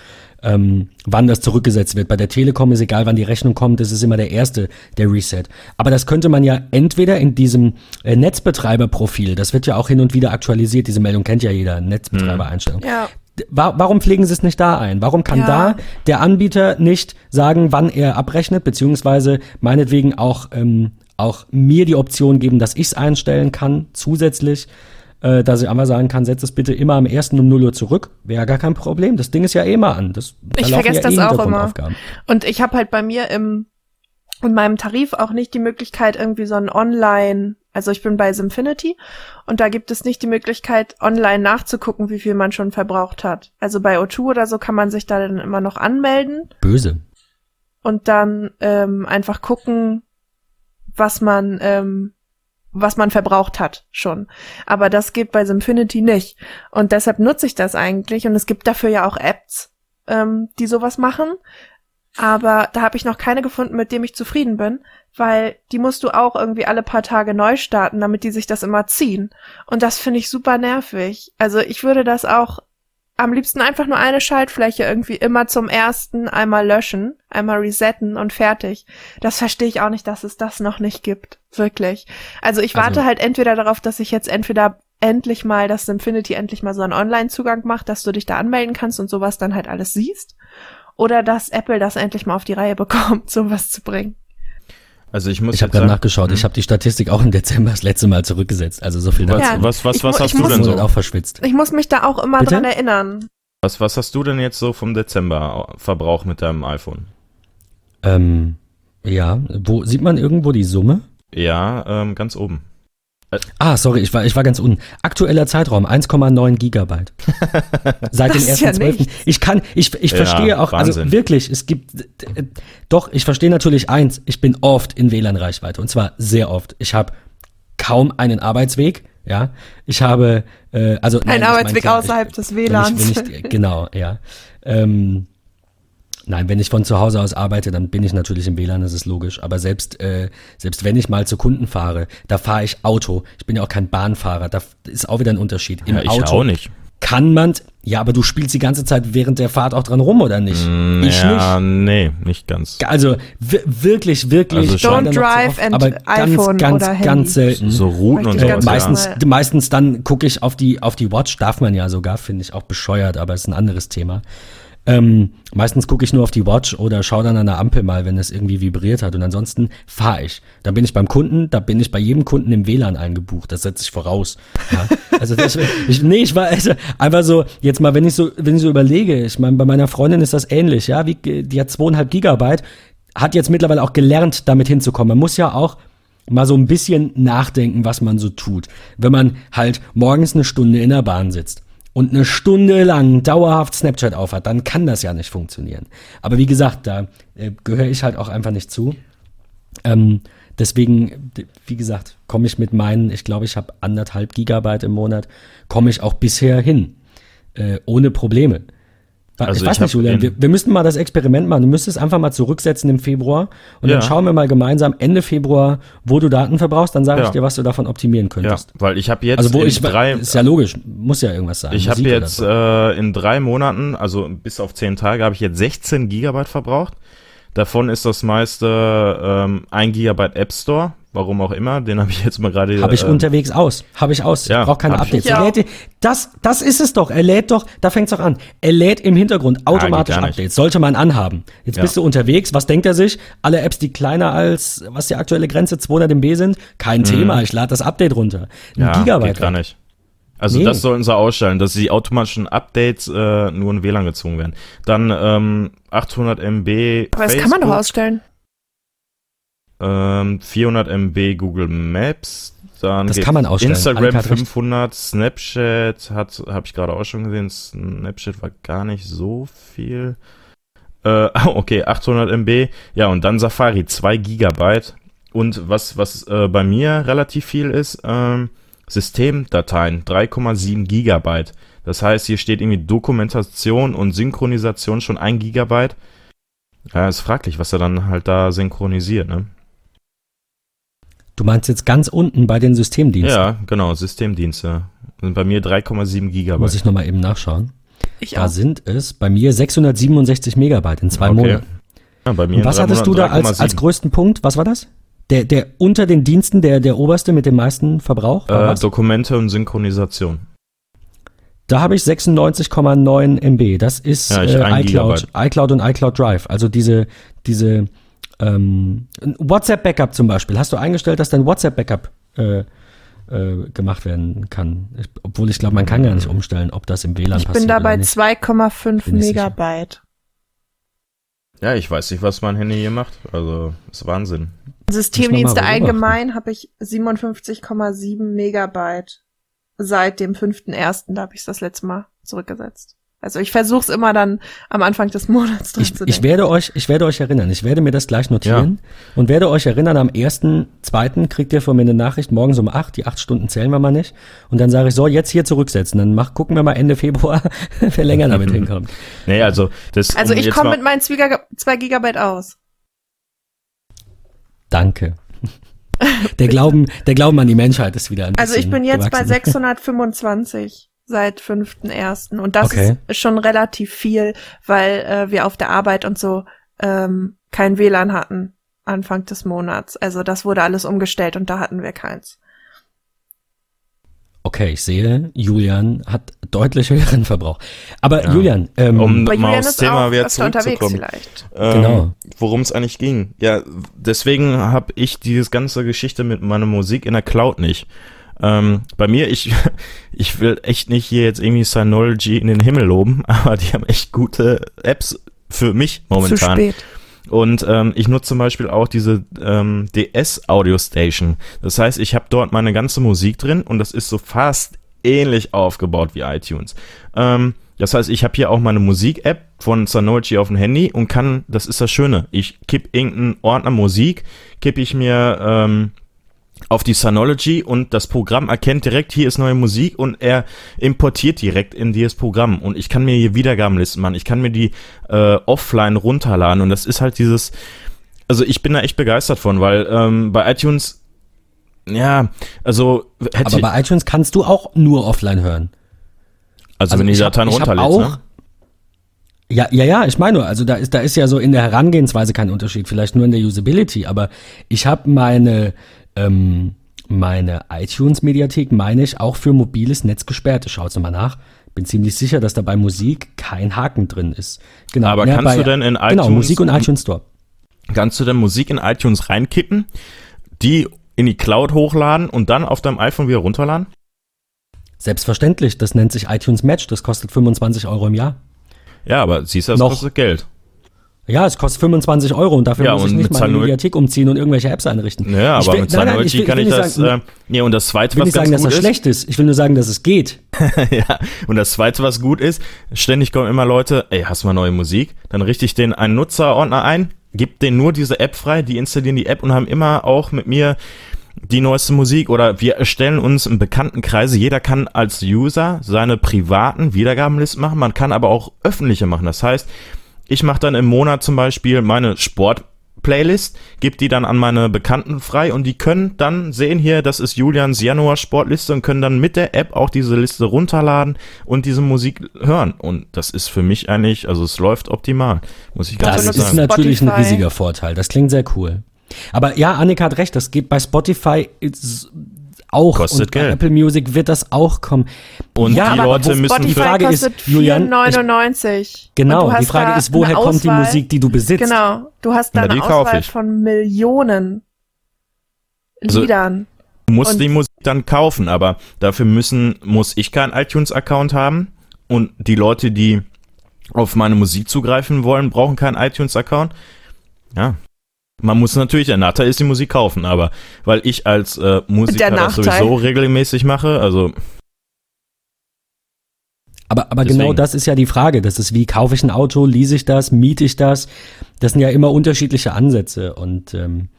ähm, wann das zurückgesetzt wird. Bei der Telekom ist egal, wann die Rechnung kommt, das ist immer der erste, der Reset. Aber das könnte man ja entweder in diesem äh, Netzbetreiberprofil, das wird ja auch hin und wieder aktualisiert, diese Meldung kennt ja jeder, Netzbetreibereinstellung. Ja warum pflegen sie es nicht da ein? Warum kann ja. da der Anbieter nicht sagen, wann er abrechnet, beziehungsweise meinetwegen auch, ähm, auch mir die Option geben, dass ich es einstellen kann, zusätzlich, äh, dass ich einmal sagen kann, setz es bitte immer am ersten um 0 Uhr zurück. Wäre gar kein Problem. Das Ding ist ja eh mal an. Das, da ich vergesse ja das eh auch immer. Und ich habe halt bei mir im in meinem Tarif auch nicht die Möglichkeit, irgendwie so ein Online, also ich bin bei Simfinity und da gibt es nicht die Möglichkeit, online nachzugucken, wie viel man schon verbraucht hat. Also bei O2 oder so kann man sich da dann immer noch anmelden. Böse. Und dann ähm, einfach gucken, was man, ähm, was man verbraucht hat schon. Aber das geht bei Simfinity nicht. Und deshalb nutze ich das eigentlich. Und es gibt dafür ja auch Apps, ähm, die sowas machen. Aber da habe ich noch keine gefunden, mit dem ich zufrieden bin, weil die musst du auch irgendwie alle paar Tage neu starten, damit die sich das immer ziehen. Und das finde ich super nervig. Also ich würde das auch am liebsten einfach nur eine Schaltfläche irgendwie immer zum ersten einmal löschen, einmal resetten und fertig. Das verstehe ich auch nicht, dass es das noch nicht gibt. Wirklich. Also ich warte also, halt entweder darauf, dass ich jetzt entweder endlich mal, dass Infinity endlich mal so einen Online-Zugang macht, dass du dich da anmelden kannst und sowas dann halt alles siehst oder dass Apple das endlich mal auf die Reihe bekommt, sowas zu bringen. Also ich muss Ich habe gerade nachgeschaut, hm? ich habe die Statistik auch im Dezember das letzte Mal zurückgesetzt, also so viel was, dazu. Was was was, was hast du denn so auch verschwitzt? Ich muss mich da auch immer Bitte? dran erinnern. Was was hast du denn jetzt so vom Dezember Verbrauch mit deinem iPhone? Ähm ja, wo sieht man irgendwo die Summe? Ja, ähm, ganz oben. Ah, sorry, ich war, ich war ganz unten. Aktueller Zeitraum 1,9 Gigabyte. Seit dem 1.12. Ja ich kann, ich, ich ja, verstehe auch, also Wahnsinn. also wirklich, es gibt, doch, ich verstehe natürlich eins, ich bin oft in WLAN-Reichweite und zwar sehr oft. Ich habe kaum einen Arbeitsweg, ja. Ich habe, äh, also. Ein Arbeitsweg klar, außerhalb ich, des WLANs. Wenn ich, wenn ich, genau, ja. Ähm, Nein, wenn ich von zu Hause aus arbeite, dann bin ich natürlich im WLAN, das ist logisch. Aber selbst, äh, selbst wenn ich mal zu Kunden fahre, da fahre ich Auto. Ich bin ja auch kein Bahnfahrer. Da ist auch wieder ein Unterschied. Im ja, ich Auto auch nicht. kann man, ja, aber du spielst die ganze Zeit während der Fahrt auch dran rum, oder nicht? Mm, ich ja, nicht. nee, nicht ganz. Also wirklich, wirklich. Also Don't drive oft, and aber iPhone ganz, oder ganz, ganz selten. So Routen und so. Meistens, ja. meistens dann gucke ich auf die, auf die Watch, darf man ja sogar, finde ich auch bescheuert, aber ist ein anderes Thema. Ähm, meistens gucke ich nur auf die Watch oder schaue dann an der Ampel mal, wenn es irgendwie vibriert hat. Und ansonsten fahre ich. Dann bin ich beim Kunden, da bin ich bei jedem Kunden im WLAN eingebucht. Das setze ich voraus. Ja? Also das, ich, nee, ich war also einfach so, jetzt mal, wenn ich so, wenn ich so überlege, ich meine, bei meiner Freundin ist das ähnlich, ja, wie, die hat zweieinhalb Gigabyte, hat jetzt mittlerweile auch gelernt, damit hinzukommen. Man muss ja auch mal so ein bisschen nachdenken, was man so tut. Wenn man halt morgens eine Stunde in der Bahn sitzt und eine Stunde lang dauerhaft Snapchat aufhat, dann kann das ja nicht funktionieren. Aber wie gesagt, da äh, gehöre ich halt auch einfach nicht zu. Ähm, deswegen, wie gesagt, komme ich mit meinen, ich glaube, ich habe anderthalb Gigabyte im Monat, komme ich auch bisher hin. Äh, ohne Probleme. Wa- Also ich weiß ich nicht, Julian, wir, wir müssten mal das Experiment machen. Du müsstest einfach mal zurücksetzen im Februar und dann Ja. schauen wir mal gemeinsam Ende Februar, wo du Daten verbrauchst, dann sage ich Ja. dir, was du davon optimieren Ja, könntest. weil ich habe jetzt Also wo in ich, drei, ist ja logisch, muss ja irgendwas sein. ich habe jetzt so. äh, in drei Monaten, also bis auf zehn Tage, habe ich jetzt 16 Gigabyte verbraucht. Davon ist das meiste ähm, ein Gigabyte App Store, warum auch immer. Den habe ich jetzt mal gerade. Habe ich ähm, unterwegs aus. Habe ich aus. Ja, ich brauche keine Updates. lädt, die- das, das ist es doch. Er lädt doch, da fängt's doch an. Er lädt im Hintergrund automatisch nicht. Updates. Sollte man anhaben. Jetzt Ja. bist du unterwegs. Was denkt er sich? Alle Apps, die kleiner als, was die aktuelle Grenze 200 MB sind? Kein Thema. Ich lade das Update runter. Ein Mhm. ja, Gigabyte. Geht gar nicht. Also Nee. das sollten sie ausstellen, dass die automatischen Updates äh, nur in WLAN gezogen werden. Dann ähm, 800 MB Aber das kann man doch Facebook, ausstellen. Ähm, 400 MB Google Maps. Dann Das kann man ausstellen. Instagram Annika hat recht. 500, Snapchat hat, habe ich gerade auch schon gesehen. Snapchat war gar nicht so viel. Äh, okay, 800 MB. Ja, und dann Safari, 2 Gigabyte. Und was, was äh, bei mir relativ viel ist, ähm, Systemdateien, 3,7 Gigabyte. Das heißt, hier steht irgendwie Dokumentation und Synchronisation schon 1 Gigabyte. Ja, ist fraglich, was er dann halt da synchronisiert, ne? Du meinst jetzt ganz unten bei den Systemdiensten. Ja, genau, Systemdienste. Sind bei mir 3,7 Gigabyte. Muss ich nochmal eben nachschauen. Ich Da auch. sind es bei mir 667 Megabyte in zwei Okay. Monaten. ja, bei mir Und was hattest du da als, als 3,7. größten Punkt? Was war das? Der, der unter den Diensten, der, der oberste mit dem meisten Verbrauch? War äh, was? Dokumente und Synchronisation. Da habe ich 96,9 MB. Das ist Ja, äh, iCloud, iCloud und iCloud Drive. Also diese, diese ähm, WhatsApp-Backup zum Beispiel. Hast du eingestellt, dass dein WhatsApp-Backup äh, äh, gemacht werden kann? Ich, obwohl ich glaube, man kann gar nicht umstellen, ob das im WLAN Ich passiert bin da oder bei nicht. 2,5 Bin ich sicher. Megabyte. Ja, ich weiß nicht, was mein Handy hier macht. Also, ist Wahnsinn. Systemdienste allgemein habe ich 57,7 Megabyte seit dem 5.1. Da habe ich das letzte Mal zurückgesetzt. Also ich versuche es immer dann am Anfang des Monats dran Ich, zu ich denken. werde euch, ich werde euch erinnern. Ich werde mir das gleich notieren und werde euch erinnern, am 1.2. kriegt ihr von mir eine Nachricht morgens um 8. Die 8 Stunden zählen wir mal nicht. Und dann sage ich, so, jetzt hier zurücksetzen. Dann mach, gucken wir mal Ende Februar, wer länger damit hinkommt. Nee, also, das. also um ich komme mit meinen 2 Gigabyte aus. Danke. Der Glauben, der Glauben an die Menschheit ist wieder ein bisschen Also ich bin jetzt bei gewachsen. 625 seit 5.1. Und das Okay. ist schon relativ viel, weil äh, wir auf der Arbeit und so ähm, kein WLAN hatten Anfang des Monats. Also das wurde alles umgestellt und da hatten wir keins. Okay, ich sehe, Julian hat deutlich höheren Verbrauch. Aber Ja. Julian, ähm, Um Aber mal Julian aufs ist Thema auch wieder zurückzukommen. vielleicht. Ähm, Genau. Worum es eigentlich ging. Ja, deswegen habe ich diese ganze Geschichte mit meiner Musik in der Cloud nicht. Ähm, bei mir, ich, ich will echt nicht hier jetzt irgendwie Synology in den Himmel loben, aber die haben echt gute Apps für mich Zu momentan. spät. Und ähm, ich nutze zum Beispiel auch diese ähm, DS Audio Station. Das heißt, ich habe dort meine ganze Musik drin und das ist so fast ähnlich aufgebaut wie iTunes. Ähm, das heißt, ich habe hier auch meine Musik-App von Synology auf dem Handy und kann, das ist das Schöne, ich kipp irgendeinen Ordner Musik, kipp ich mir ähm, auf die Synology und das Programm erkennt direkt, hier ist neue Musik und er importiert direkt in dieses Programm. Und ich kann mir hier Wiedergabenlisten machen, ich kann mir die äh, offline runterladen. Und das ist halt dieses, also ich bin da echt begeistert von, weil ähm, bei iTunes, ja, also hätte aber bei iTunes kannst du auch nur offline hören. also, also wenn die Dateien runterlädst, auch- ne? Ja, ja, ja, ich meine nur, also da ist, da ist ja so in der Herangehensweise kein Unterschied, vielleicht nur in der Usability, aber ich habe meine, ähm, meine iTunes-Mediathek, meine ich, auch für mobiles Netz gesperrt. Ich schaue jetzt nochmal nach. Bin ziemlich sicher, dass da bei Musik kein Haken drin ist. Genau. Aber ja, kannst bei, du denn in Genau, iTunes- Musik und iTunes Store. kannst du denn Musik in iTunes reinkippen, die in die Cloud hochladen und dann auf deinem iPhone wieder runterladen? Selbstverständlich, das nennt sich iTunes Match, das kostet 25 Euro im Jahr. Ja, aber siehst du, das Noch. kostet Geld. Ja, es kostet 25 Euro und dafür Ja, muss ich und nicht mit meine Zanull- Mediathek umziehen und irgendwelche Apps einrichten. Ja, Ich aber will- mit ich will- kann ich ich das. nicht sagen- äh, nee, und das zweite, Ich will was nicht sagen, dass das ist, schlecht ist. Ich will nur sagen, dass es geht. ja, und das zweite, was gut ist, ständig kommen immer Leute, ey, hast du mal neue Musik? Dann richte ich den einen Nutzerordner ein, gib denen nur diese App frei, die installieren die App und haben immer auch mit mir die neueste Musik oder wir erstellen uns im bekannten Kreise. Jeder kann als User seine privaten Wiedergabenlisten machen, man kann aber auch öffentliche machen. Das heißt, ich mache dann im Monat zum Beispiel meine Sport-Playlist, gebe die dann an meine Bekannten frei und die können dann sehen hier, das ist Julians Januar-Sportliste und können dann mit der App auch diese Liste runterladen und diese Musik hören. Und das ist für mich eigentlich, also es läuft optimal, muss ich ganz Das ist ehrlich sagen. natürlich ein Spotify. riesiger Vorteil. Das klingt sehr cool. Aber ja, Annika hat recht, das geht bei Spotify ist auch Kostet und bei Geld. Apple Music wird das auch kommen. Und Ja, die Leute wo- müssen die Spotify Frage ist, Julian, 4,99. Genau, die Frage ist, woher kommt die Musik, die du besitzt? Genau, du hast da Na, die eine Auswahl ich. von Millionen Also- Liedern. Du musst Und- die Musik dann kaufen, aber dafür müssen, muss ich keinen iTunes-Account haben und die Leute, die auf meine Musik zugreifen wollen, brauchen keinen iTunes-Account. Ja. Man muss natürlich, der Nachteil ist die Musik kaufen, aber weil ich als äh, Musiker das sowieso regelmäßig mache, also Aber, aber Deswegen. genau das ist ja die Frage. Das ist, wie kaufe ich ein Auto, lease ich das, miete ich das? Das sind ja immer unterschiedliche Ansätze. Und ähm, äh,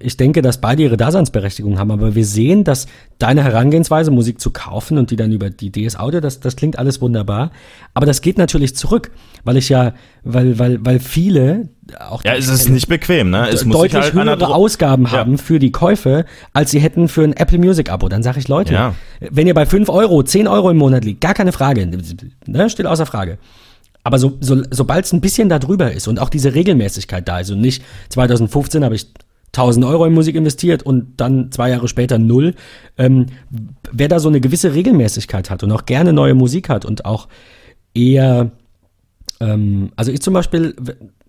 ich denke, dass beide ihre Daseinsberechtigung haben. Aber wir sehen, dass deine Herangehensweise, Musik zu kaufen und die dann über die DS Audio, das, das klingt alles wunderbar. Aber das geht natürlich zurück, weil ich ja, weil, weil, weil viele auch ja, es ist nicht bequem, ne? Es muss deutlich halt höhere Ausgaben Ja. haben für die Käufe, als sie hätten für ein Apple Music Abo. Dann sage ich, Leute, Ja. wenn ihr bei 5 Euro, 10 Euro im Monat liegt, gar keine Frage, ne, steht außer Frage. Aber so, so, sobald es ein bisschen da drüber ist und auch diese Regelmäßigkeit da ist und nicht 2015 habe ich 1000 Euro in Musik investiert und dann zwei Jahre später null, ähm, wer da so eine gewisse Regelmäßigkeit hat und auch gerne neue Musik hat und auch eher, ähm, also ich zum Beispiel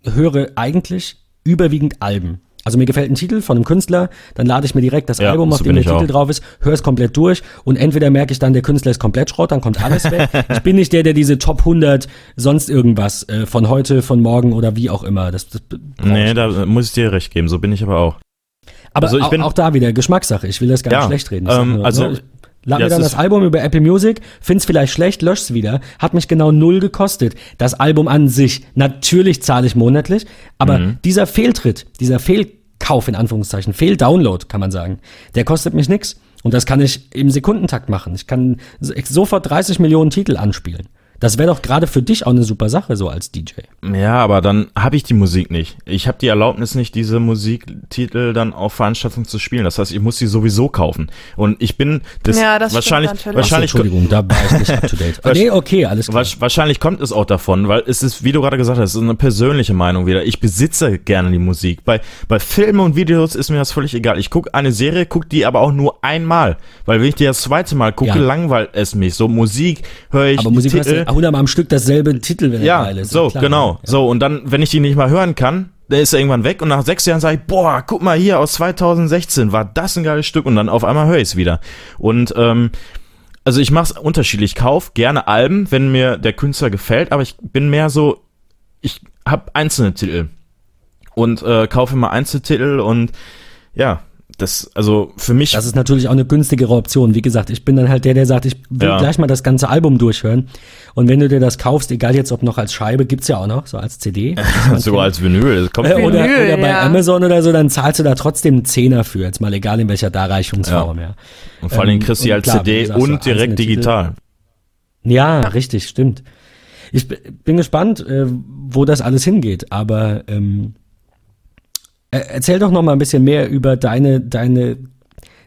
höre eigentlich überwiegend Alben. Also mir gefällt ein Titel von einem Künstler, dann lade ich mir direkt das Ja, Album, auf dem der Titel auch. drauf ist, höre es komplett durch und entweder merke ich dann, der Künstler ist komplett Schrott, dann kommt alles weg. ich bin nicht der, der diese Top 100 sonst irgendwas äh, von heute, von morgen oder wie auch immer. Das, das Nee, da muss ich dir recht geben, so bin ich aber auch. aber Also ich auch, bin- auch da wieder Geschmackssache. Ich will das gar Ja, nicht schlecht reden. Ähm, nur, also- ne, lad ja, mir dann das Album über Apple Music, find's vielleicht schlecht, lösch's wieder. Hat mich genau null gekostet. Das Album an sich, natürlich zahle ich monatlich, aber Mhm. dieser Fehltritt, dieser Fehlkauf in Anführungszeichen, Fehldownload kann man sagen, der kostet mich nix. Und das kann ich im Sekundentakt machen. Ich kann so- sofort 30 Millionen Titel anspielen. Das wäre doch gerade für dich auch eine super Sache, so als DJ. Ja, aber dann habe ich die Musik nicht. Ich habe die Erlaubnis nicht, diese Musiktitel dann auf Veranstaltungen zu spielen. Das heißt, ich muss die sowieso kaufen. Und ich bin das, Ja, das wahrscheinlich, wahrscheinlich, Achso, Entschuldigung, da war ich nicht up to date. nee, okay, alles klar. Wahrscheinlich kommt es auch davon, weil es ist, wie du gerade gesagt hast, es ist eine persönliche Meinung wieder. Ich besitze gerne die Musik. Bei, bei Filmen und Videos ist mir das völlig egal. Ich gucke eine Serie, gucke die aber auch nur einmal. Weil wenn ich die das zweite Mal gucke, Ja. langweilt es mich. So Musik höre ich Aber die Musik Titel. Du 100 Mal am Stück dasselbe Titel, wenn er Ja, geil ist. so, klar. genau. Ja. So, und dann, wenn ich die nicht mal hören kann, der ist er irgendwann weg und nach sechs Jahren sage ich, boah, guck mal hier aus 2016, war das ein geiles Stück und dann auf einmal höre ich es wieder. Und ähm, also ich mache es unterschiedlich. Ich kauf gerne Alben, wenn mir der Künstler gefällt, aber ich bin mehr so, ich habe einzelne Titel und äh, kaufe immer Einzeltitel und ja, das, also für mich, Das ist natürlich auch eine günstigere Option. Wie gesagt, ich bin dann halt der, der sagt, ich will Ja. gleich mal das ganze Album durchhören. Und wenn du dir das kaufst, egal jetzt ob noch als Scheibe, gibt's ja auch noch, so als CD. sogar als Vinyl, das kommt Äh, oder, Vinyl, oder bei ja. Amazon oder so, dann zahlst du da trotzdem einen Zehner für, jetzt mal egal in welcher Darreichungsform, ja. und vor allem ähm, kriegst du als klar, CD sagst, so und direkt einzelne Titel. digital. Ja, richtig, stimmt. Ich bin gespannt, äh, wo das alles hingeht, aber ähm, erzähl doch noch mal ein bisschen mehr über deine, deine,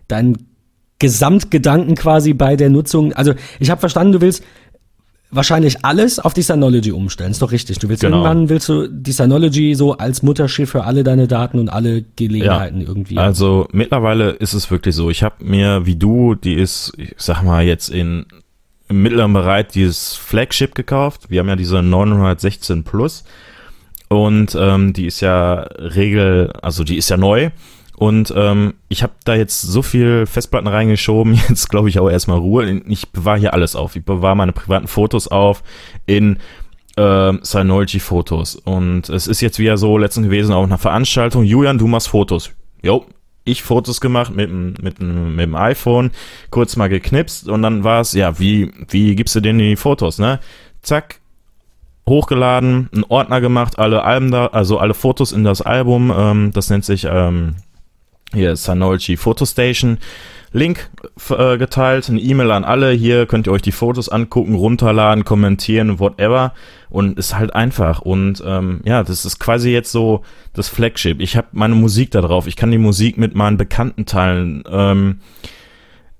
deinen Gesamtgedanken quasi bei der Nutzung. Also ich habe verstanden, du willst wahrscheinlich alles auf die Synology umstellen. Ist doch richtig. Du willst Genau. irgendwann willst du die Synology so als Mutterschiff für alle deine Daten und alle Gelegenheiten irgendwie. Also mittlerweile ist es wirklich so. Ich habe mir, wie du, die ist, ich sag mal jetzt in im mittleren Bereich dieses Flagship gekauft. Wir haben ja diese 916 Plus und ähm, die ist ja Regel, also die ist ja neu. Und ähm, ich habe da jetzt so viel Festplatten reingeschoben, jetzt glaube ich auch erstmal Ruhe. Ich bewahre hier alles auf. Ich bewahre meine privaten Fotos auf in äh, Synology-Fotos. Und es ist jetzt wieder so letztens gewesen auf einer Veranstaltung. Julian, du machst Fotos. Jo, ich Fotos gemacht mit, mit, mit dem iPhone, kurz mal geknipst und dann war es, ja, wie, wie gibst du denen die Fotos, ne? Zack, hochgeladen, einen Ordner gemacht, alle Alben da, also alle Fotos in das Album, ähm, das nennt sich ähm, hier Synology Photostation. Link äh, geteilt, eine E-Mail an alle. Hier könnt ihr euch die Fotos angucken, runterladen, kommentieren, whatever. Und ist halt einfach. Und ähm, ja, das ist quasi jetzt so das Flagship. Ich habe meine Musik da drauf. Ich kann die Musik mit meinen Bekannten teilen. Ähm,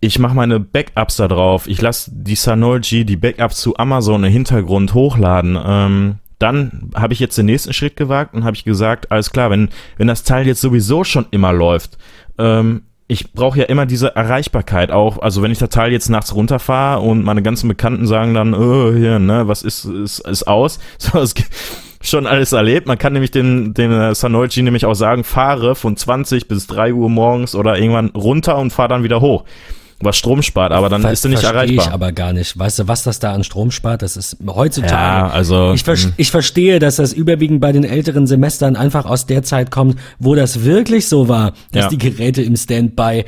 ich mache meine Backups da drauf. Ich lasse die Synology, die Backups zu Amazon im Hintergrund hochladen. Ähm, dann habe ich jetzt den nächsten Schritt gewagt und habe ich gesagt, alles klar, wenn, wenn das Teil jetzt sowieso schon immer läuft, ähm, ich brauche ja immer diese Erreichbarkeit auch. Also wenn ich das Teil jetzt nachts runterfahre und meine ganzen Bekannten sagen dann, oh, hier, ne, was ist, ist, ist aus? So, es schon alles erlebt. Man kann nämlich den, den Sanoichi nämlich auch sagen, fahre von 20 bis 3 Uhr morgens oder irgendwann runter und fahr dann wieder hoch was Strom spart, aber dann Ver ist er nicht erreichbar. ich aber gar nicht. Weißt du, was das da an Strom spart? Das ist heutzutage. Ja, also. Ich, ver hm. ich verstehe, dass das überwiegend bei den älteren Semestern einfach aus der Zeit kommt, wo das wirklich so war, dass ja. die Geräte im Standby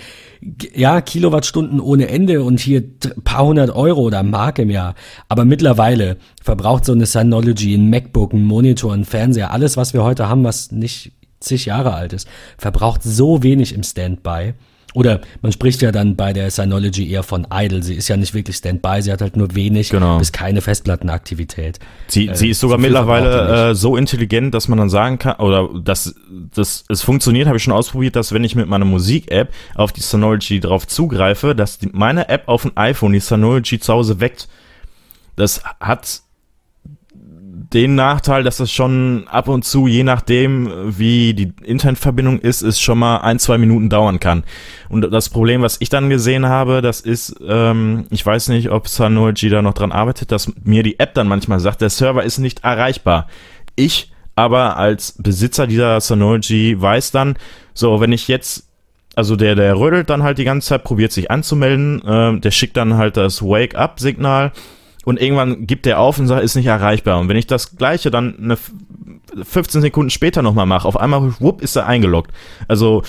ja, Kilowattstunden ohne Ende und hier paar hundert Euro oder Mark im Jahr. Aber mittlerweile verbraucht so eine Synology, ein MacBook, ein Monitor, ein Fernseher, alles, was wir heute haben, was nicht zig Jahre alt ist, verbraucht so wenig im Standby. Oder man spricht ja dann bei der Synology eher von idle. Sie ist ja nicht wirklich Standby, sie hat halt nur wenig genau. bis keine Festplattenaktivität. Sie, äh, sie ist sogar mittlerweile äh, so intelligent, dass man dann sagen kann, oder dass das, es funktioniert, habe ich schon ausprobiert, dass wenn ich mit meiner Musik-App auf die Synology drauf zugreife, dass die, meine App auf dem iPhone die Synology zu Hause weckt. Das hat den Nachteil, dass es schon ab und zu, je nachdem, wie die Internetverbindung ist, es schon mal ein, zwei Minuten dauern kann. Und das Problem, was ich dann gesehen habe, das ist, ähm, ich weiß nicht, ob Synology da noch dran arbeitet, dass mir die App dann manchmal sagt, der Server ist nicht erreichbar. Ich aber als Besitzer dieser Synology weiß dann, so, wenn ich jetzt also der, der rödelt dann halt die ganze Zeit, probiert sich anzumelden, äh, der schickt dann halt das Wake-up-Signal und irgendwann gibt der auf und sagt, ist nicht erreichbar. Und wenn ich das gleiche dann eine 15 Sekunden später nochmal mache, auf einmal, whoop, ist er eingeloggt. Also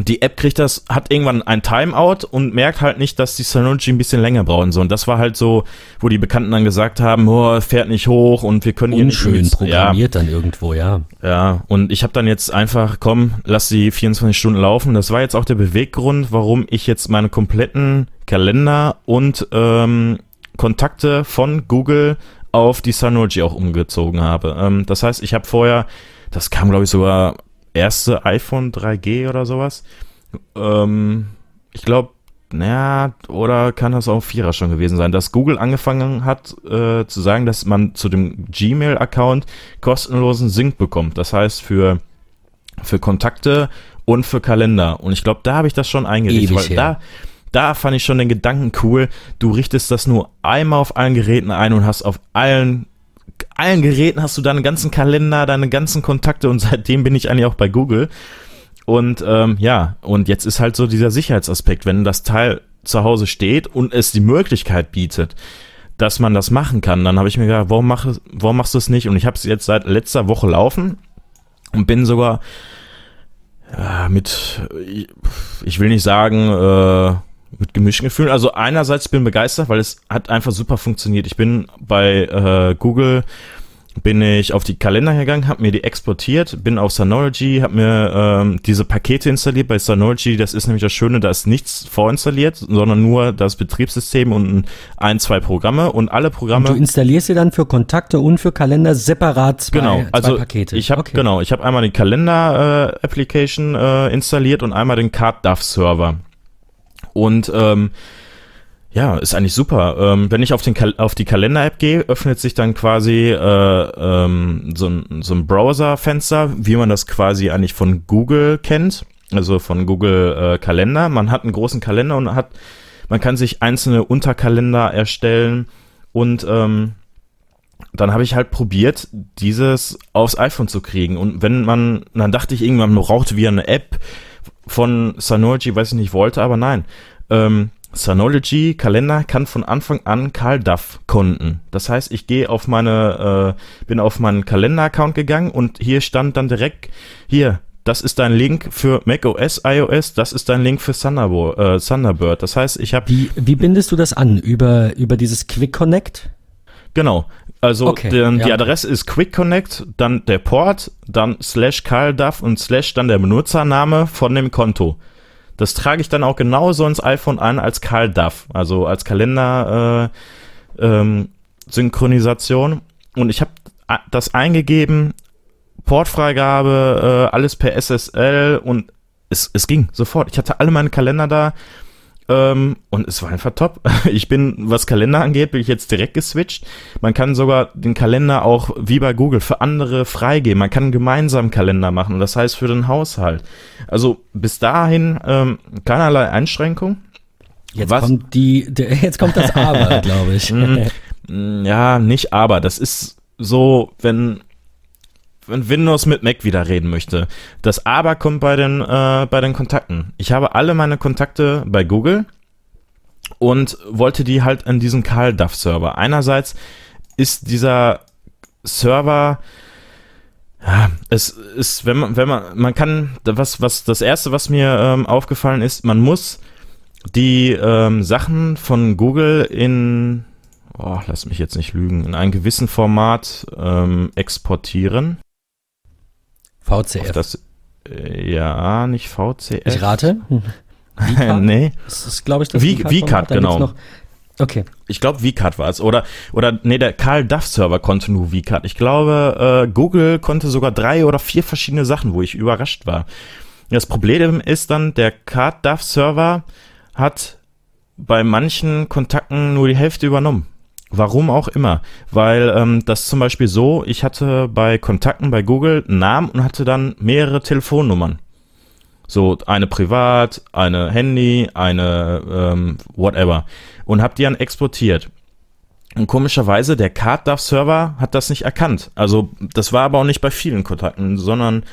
die App kriegt das, hat irgendwann ein Timeout und merkt halt nicht, dass die Synology ein bisschen länger brauchen. So, und das war halt so, wo die Bekannten dann gesagt haben, oh, fährt nicht hoch und wir können Unschön hier nicht programmiert ja. dann irgendwo, ja. Ja, und ich habe dann jetzt einfach, komm, lass sie 24 Stunden laufen. Das war jetzt auch der Beweggrund, warum ich jetzt meine kompletten Kalender und ähm, Kontakte von Google auf die Synology auch umgezogen habe. Ähm, das heißt, ich habe vorher, das kam glaube ich sogar erste iPhone 3G oder sowas. Ähm, ich glaube, naja, oder kann das auch Vierer schon gewesen sein, dass Google angefangen hat äh, zu sagen, dass man zu dem Gmail-Account kostenlosen Sync bekommt. Das heißt, für, für Kontakte und für Kalender. Und ich glaube, da habe ich das schon eingerichtet, weil her. da da fand ich schon den Gedanken cool. Du richtest das nur einmal auf allen Geräten ein und hast auf allen allen Geräten hast du deinen ganzen Kalender, deine ganzen Kontakte und seitdem bin ich eigentlich auch bei Google. Und ähm, ja, und jetzt ist halt so dieser Sicherheitsaspekt, wenn das Teil zu Hause steht und es die Möglichkeit bietet, dass man das machen kann, dann habe ich mir gedacht, warum, mach, warum machst du es nicht? Und ich habe es jetzt seit letzter Woche laufen und bin sogar ja, mit, ich will nicht sagen, äh, mit gemischten Gefühlen. Also einerseits bin ich begeistert, weil es hat einfach super funktioniert. Ich bin bei äh, Google bin ich auf die Kalender gegangen, habe mir die exportiert, bin auf Synology, habe mir ähm, diese Pakete installiert. Bei Synology, das ist nämlich das Schöne, da ist nichts vorinstalliert, sondern nur das Betriebssystem und ein, zwei Programme und alle Programme. Und du installierst sie dann für Kontakte und für Kalender separat zwei, genau, zwei also Pakete. Ich habe okay. genau, ich habe einmal die Kalender-Application äh, äh, installiert und einmal den CardDAV-Server. Und ähm, ja, ist eigentlich super. Ähm, wenn ich auf, den auf die Kalender-App gehe, öffnet sich dann quasi äh, ähm, so ein, so ein Browser-Fenster, wie man das quasi eigentlich von Google kennt, also von Google äh, Kalender. Man hat einen großen Kalender und hat, man kann sich einzelne Unterkalender erstellen und ähm, dann habe ich halt probiert, dieses aufs iPhone zu kriegen. Und wenn man, dann dachte ich irgendwann, man braucht wieder eine App, von Synology, weiß ich nicht, wollte, aber nein. Ähm, Synology Kalender kann von Anfang an Karl Duff Konten. Das heißt, ich gehe auf meine, äh, bin auf meinen Kalender-Account gegangen und hier stand dann direkt, hier, das ist dein Link für macOS, iOS, das ist dein Link für Thunderbird. Äh, Thunderbird. Das heißt, ich habe. Wie, wie bindest du das an? Über, über dieses Quick Connect? Genau. Also Okay, die ja. Adresse ist Quick Connect, dann der Port, dann slash Duff und slash dann der Benutzername von dem Konto. Das trage ich dann auch genauso ins iPhone ein als Karl Duff, also als Kalender äh, ähm, Synchronisation. Und ich habe das eingegeben, Portfreigabe, äh, alles per SSL und es, es ging sofort. Ich hatte alle meine Kalender da ähm, und es war einfach top. Ich bin, was Kalender angeht, bin ich jetzt direkt geswitcht. Man kann sogar den Kalender auch wie bei Google für andere freigeben. Man kann einen gemeinsamen Kalender machen, das heißt für den Haushalt. Also bis dahin ähm, keinerlei Einschränkung. Jetzt Was? kommt die, jetzt kommt das Aber, glaube ich. Mm, Ja, nicht aber. Das ist so, wenn Windows mit Mac wieder reden möchte. Das aber kommt bei den, äh, bei den Kontakten. Ich habe alle meine Kontakte bei Google und wollte die halt an diesen Karl Duff Server. Einerseits ist dieser Server ja, es ist, wenn man, wenn man, man kann, was, was, das erste, was mir ähm, aufgefallen ist, man muss die ähm, Sachen von Google in, oh, lass mich jetzt nicht lügen, in einem gewissen Format ähm, exportieren. Auf VCF. das, äh, ja, nicht VCF. Ich rate. Nee, Das ist, glaube ich, das V- VCAT-Format. VCAT, Da gibt's genau. Okay. ich glaube VCAT war es. Oder, oder, nee, der Karl Duff Server konnte nur VCAT. Ich glaube, äh, Google konnte sogar drei oder vier verschiedene Sachen, wo ich überrascht war. Das Problem ist dann, der Karl Duff Server hat bei manchen Kontakten nur die Hälfte übernommen. Warum auch immer. Weil ähm, das zum Beispiel so, ich hatte bei Kontakten bei Google einen Namen und hatte dann mehrere Telefonnummern. So eine privat, eine Handy, eine ähm, whatever. Und habe die dann exportiert. Und komischerweise, der CardDAV-Server hat das nicht erkannt. Also das war aber auch nicht bei vielen Kontakten, sondern,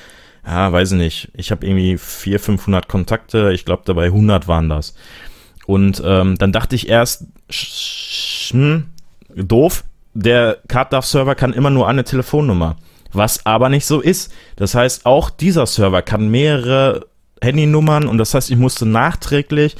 ja, weiß ich nicht. Ich habe irgendwie 400, 500 Kontakte. Ich glaube, dabei 100 waren das. Und ähm, dann dachte ich erst, hm, doof, der CardDAV-Server kann immer nur eine Telefonnummer. Was aber nicht so ist. Das heißt, auch dieser Server kann mehrere Handynummern und das heißt, ich musste nachträglich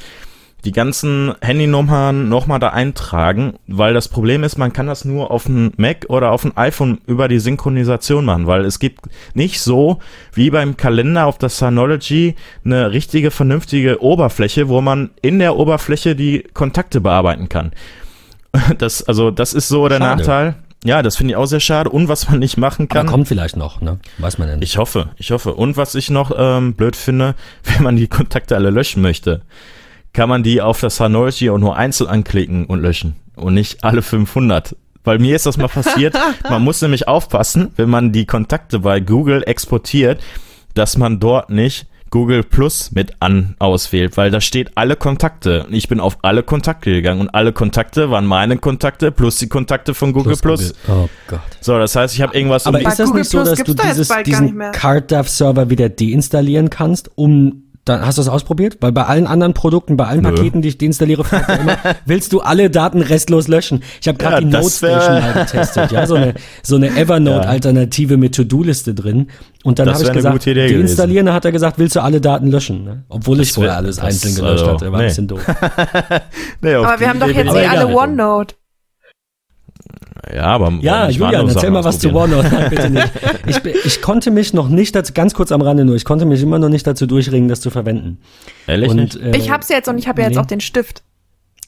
die ganzen Handynummern nochmal da eintragen, weil das Problem ist, man kann das nur auf dem Mac oder auf dem iPhone über die Synchronisation machen, weil es gibt nicht so wie beim Kalender auf der Synology eine richtige, vernünftige Oberfläche, wo man in der Oberfläche die Kontakte bearbeiten kann. Das, also, das ist so der Schade. Nachteil. Ja, das finde ich auch sehr schade. Und was man nicht machen Aber kann. kommt vielleicht noch, ne? Weiß man ja nicht. Ich hoffe, ich hoffe. Und was ich noch ähm, blöd finde, wenn man die Kontakte alle löschen möchte, kann man die auf der Synology auch nur einzeln anklicken und löschen und nicht alle 500. Weil mir ist das mal passiert. man muss nämlich aufpassen, wenn man die Kontakte bei Google exportiert, dass man dort nicht Google Plus mit an auswählt, weil da steht alle Kontakte. Und Ich bin auf alle Kontakte gegangen und alle Kontakte waren meine Kontakte plus die Kontakte von Google Plus. Google. Oh Gott. So, das heißt, ich habe irgendwas Aber um ist das Google nicht so, Plus dass du dieses, diesen. CardDAV-Server wieder deinstallieren kannst, um dann hast du das ausprobiert? Weil bei allen anderen Produkten, bei allen Nö. Paketen, die ich deinstalliere, fragt er immer, willst du alle Daten restlos löschen? Ich habe gerade Ja, die das wär- Notestation mal getestet, ja, so eine, so eine Evernote-Alternative mit To-Do-liste drin. Und dann habe ich gesagt, deinstallieren, da hat er gesagt, willst du alle Daten löschen? Ne? Obwohl ich Das vorher wär- alles einzeln gelöscht also, hatte, war nee. ein bisschen doof. Nee, Aber wir haben doch jetzt eh ich alle. OneNote. Ja, aber Ja, Julian, erzähl Sachen mal was zu? OneNote. Nein, bitte nicht. Ich, ich konnte mich noch nicht dazu, ganz kurz am Rande nur, ich konnte mich immer noch nicht dazu durchringen, das zu verwenden. Ehrlich nicht? Und, äh, Ich hab's jetzt und ich habe ja jetzt nee. auch den Stift.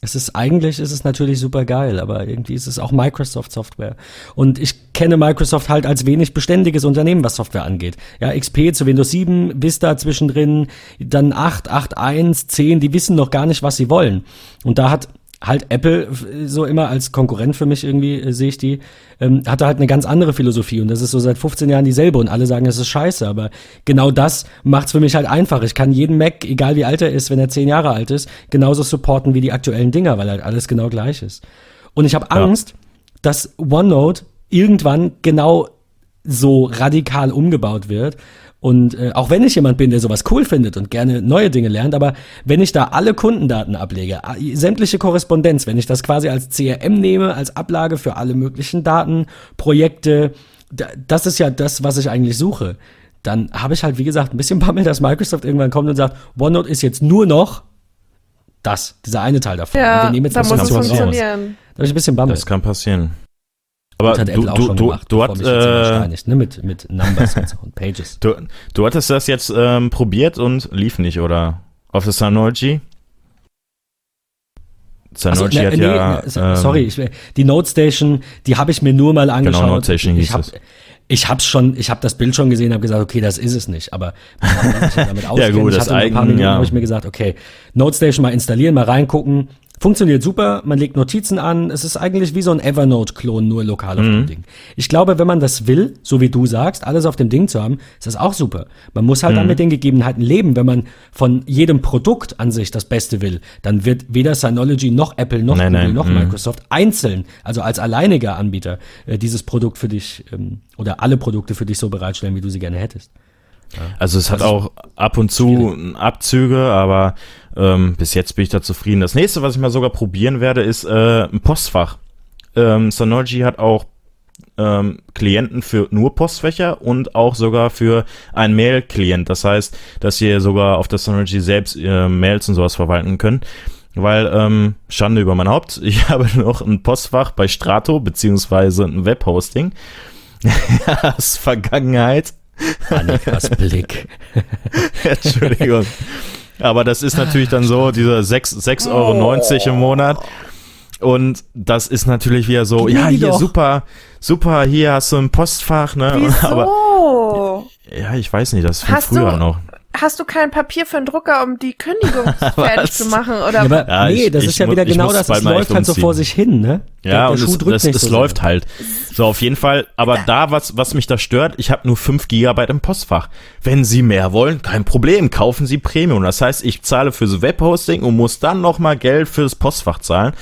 Es ist eigentlich ist es natürlich super geil, aber irgendwie ist es auch Microsoft Software. Und ich kenne Microsoft halt als wenig beständiges Unternehmen, was Software angeht. Ja, XP zu Windows 7, Vista zwischendrin, dann 8, 8, 1, 10, die wissen noch gar nicht, was sie wollen. Und da hat halt Apple so immer als Konkurrent für mich irgendwie, äh, sehe ich die, ähm, hatte halt eine ganz andere Philosophie und das ist so seit 15 Jahren dieselbe und alle sagen, es ist scheiße, aber genau das macht's für mich halt einfach. Ich kann jeden Mac, egal wie alt er ist, wenn er 10 Jahre alt ist, genauso supporten wie die aktuellen Dinger, weil halt alles genau gleich ist. Und ich habe Ja. Angst, dass OneNote irgendwann genau so radikal umgebaut wird Und äh, auch wenn ich jemand bin, der sowas cool findet und gerne neue Dinge lernt, aber wenn ich da alle Kundendaten ablege, sämtliche Korrespondenz, wenn ich das quasi als CRM nehme, als Ablage für alle möglichen Daten, Projekte, das ist ja das, was ich eigentlich suche. Dann habe ich halt, wie gesagt, ein bisschen Bammel, dass Microsoft irgendwann kommt und sagt, OneNote ist jetzt nur noch das, dieser eine Teil davon. Ja, wir nehmen jetzt da was muss es anderes raus. funktionieren. Da habe ich ein bisschen Bammel. Das kann passieren. Aber hat du, Apple auch du, schon du, gemacht, du, hat, mich jetzt jemand äh, ne? mit, mit Numbers und, so und Pages. du, du hattest das jetzt ähm, probiert und lief nicht, oder? Auf der Synology? Also, Synology ne, hat nee, ja. ne, ähm, sorry, ich, die Note Station, die habe ich mir nur mal angeschaut. Note Station hieß ich hab, es. Ich habe schon, ich habe das Bild schon gesehen, habe gesagt, okay, das ist es nicht. Aber sich damit auskennt, gut, ich das hatte ein paar Eigen- Minuten, ja. habe ich mir gesagt, okay, Note Station mal installieren, mal reingucken. Funktioniert super, man legt Notizen an. Es ist eigentlich wie so ein Evernote-Klon, nur lokal auf Mhm. dem Ding. Ich glaube, wenn man das will, so wie du sagst, alles auf dem Ding zu haben, ist das auch super. Man muss halt dann mit den Gegebenheiten leben. Wenn man von jedem Produkt an sich das Beste will, dann wird weder Synology noch Apple noch Nein, Google nein, noch mhm. Microsoft einzeln, also als alleiniger Anbieter, äh, dieses Produkt für dich ähm, oder alle Produkte für dich so bereitstellen, wie du sie gerne hättest. Also es hat Also auch ab und zu Abzüge, aber ähm, bis jetzt bin ich da zufrieden. Das nächste, was ich mal sogar probieren werde, ist äh, ein Postfach. Ähm, Synology hat auch ähm, Klienten für nur Postfächer und auch sogar für einen Mail-Klient. Das heißt, dass ihr sogar auf der Synology selbst äh, Mails und sowas verwalten könnt. Weil, ähm, Schande über mein Haupt, ich habe noch ein Postfach bei Strato, beziehungsweise ein Webhosting. ja, ist Vergangenheit. Annikas Blick. Entschuldigung. Aber das ist natürlich dann so, diese 6, 6,90 Euro im Monat. Und das ist natürlich wieder so, Gib ja, hier doch. super, super, hier hast du ein Postfach, ne? Wieso? Aber ja, ich weiß nicht, das ist von Hast früher du- noch. Hast du kein Papier für einen Drucker, um die Kündigung fertig zu machen? Oder Ja, aber Ja, nee, ich- das ich ist ja wieder ich genau das. Es läuft halt so vor sich hin, ne? Der- Ja, der und Schuh es, das, so läuft sehr. halt. So, auf jeden Fall. Aber da, was, was mich da stört, ich habe nur 5 Gigabyte im Postfach. Wenn Sie mehr wollen, kein Problem, kaufen Sie Premium. Das heißt, ich zahle fürs Webhosting und muss dann nochmal Geld fürs Postfach zahlen.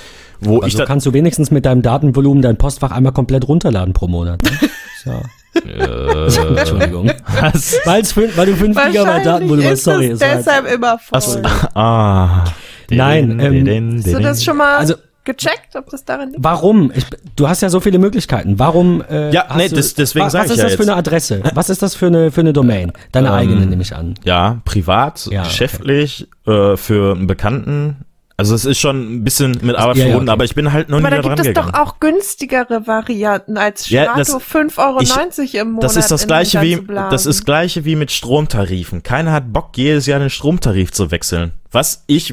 Wo ich Also dann, kannst du wenigstens mit deinem Datenvolumen dein Postfach einmal komplett runterladen pro Monat. Ne? So. Äh, Entschuldigung. was? Fün- weil du 5 Gigabyte Datenvolumen hast, ist sorry. war jetzt- deshalb immer voll. Achso, ah. Nein, ähm, Hast du das schon mal Also- gecheckt, ob das darin liegt? Warum? Ich, du hast ja so viele Möglichkeiten. Warum? Äh, Ja, nee, du, das- deswegen wa- sag Was ich ist ja das für jetzt. eine Adresse? Was ist das für eine, für eine Domain? Deine Ähm, eigene nehme ich an. Ja, privat, Ja, okay. geschäftlich, äh, für einen Bekannten. Also es ist schon ein bisschen mit Arbeit ja, ja, verbunden, okay. aber ich bin halt noch Aber nie da da dran gibt es doch auch günstigere Varianten als Ja, Strato das- 5,90 Euro im Monat. Das ist das gleiche wie das ist gleiche wie mit Stromtarifen. Keiner hat Bock jedes Jahr den Stromtarif zu wechseln. Was ich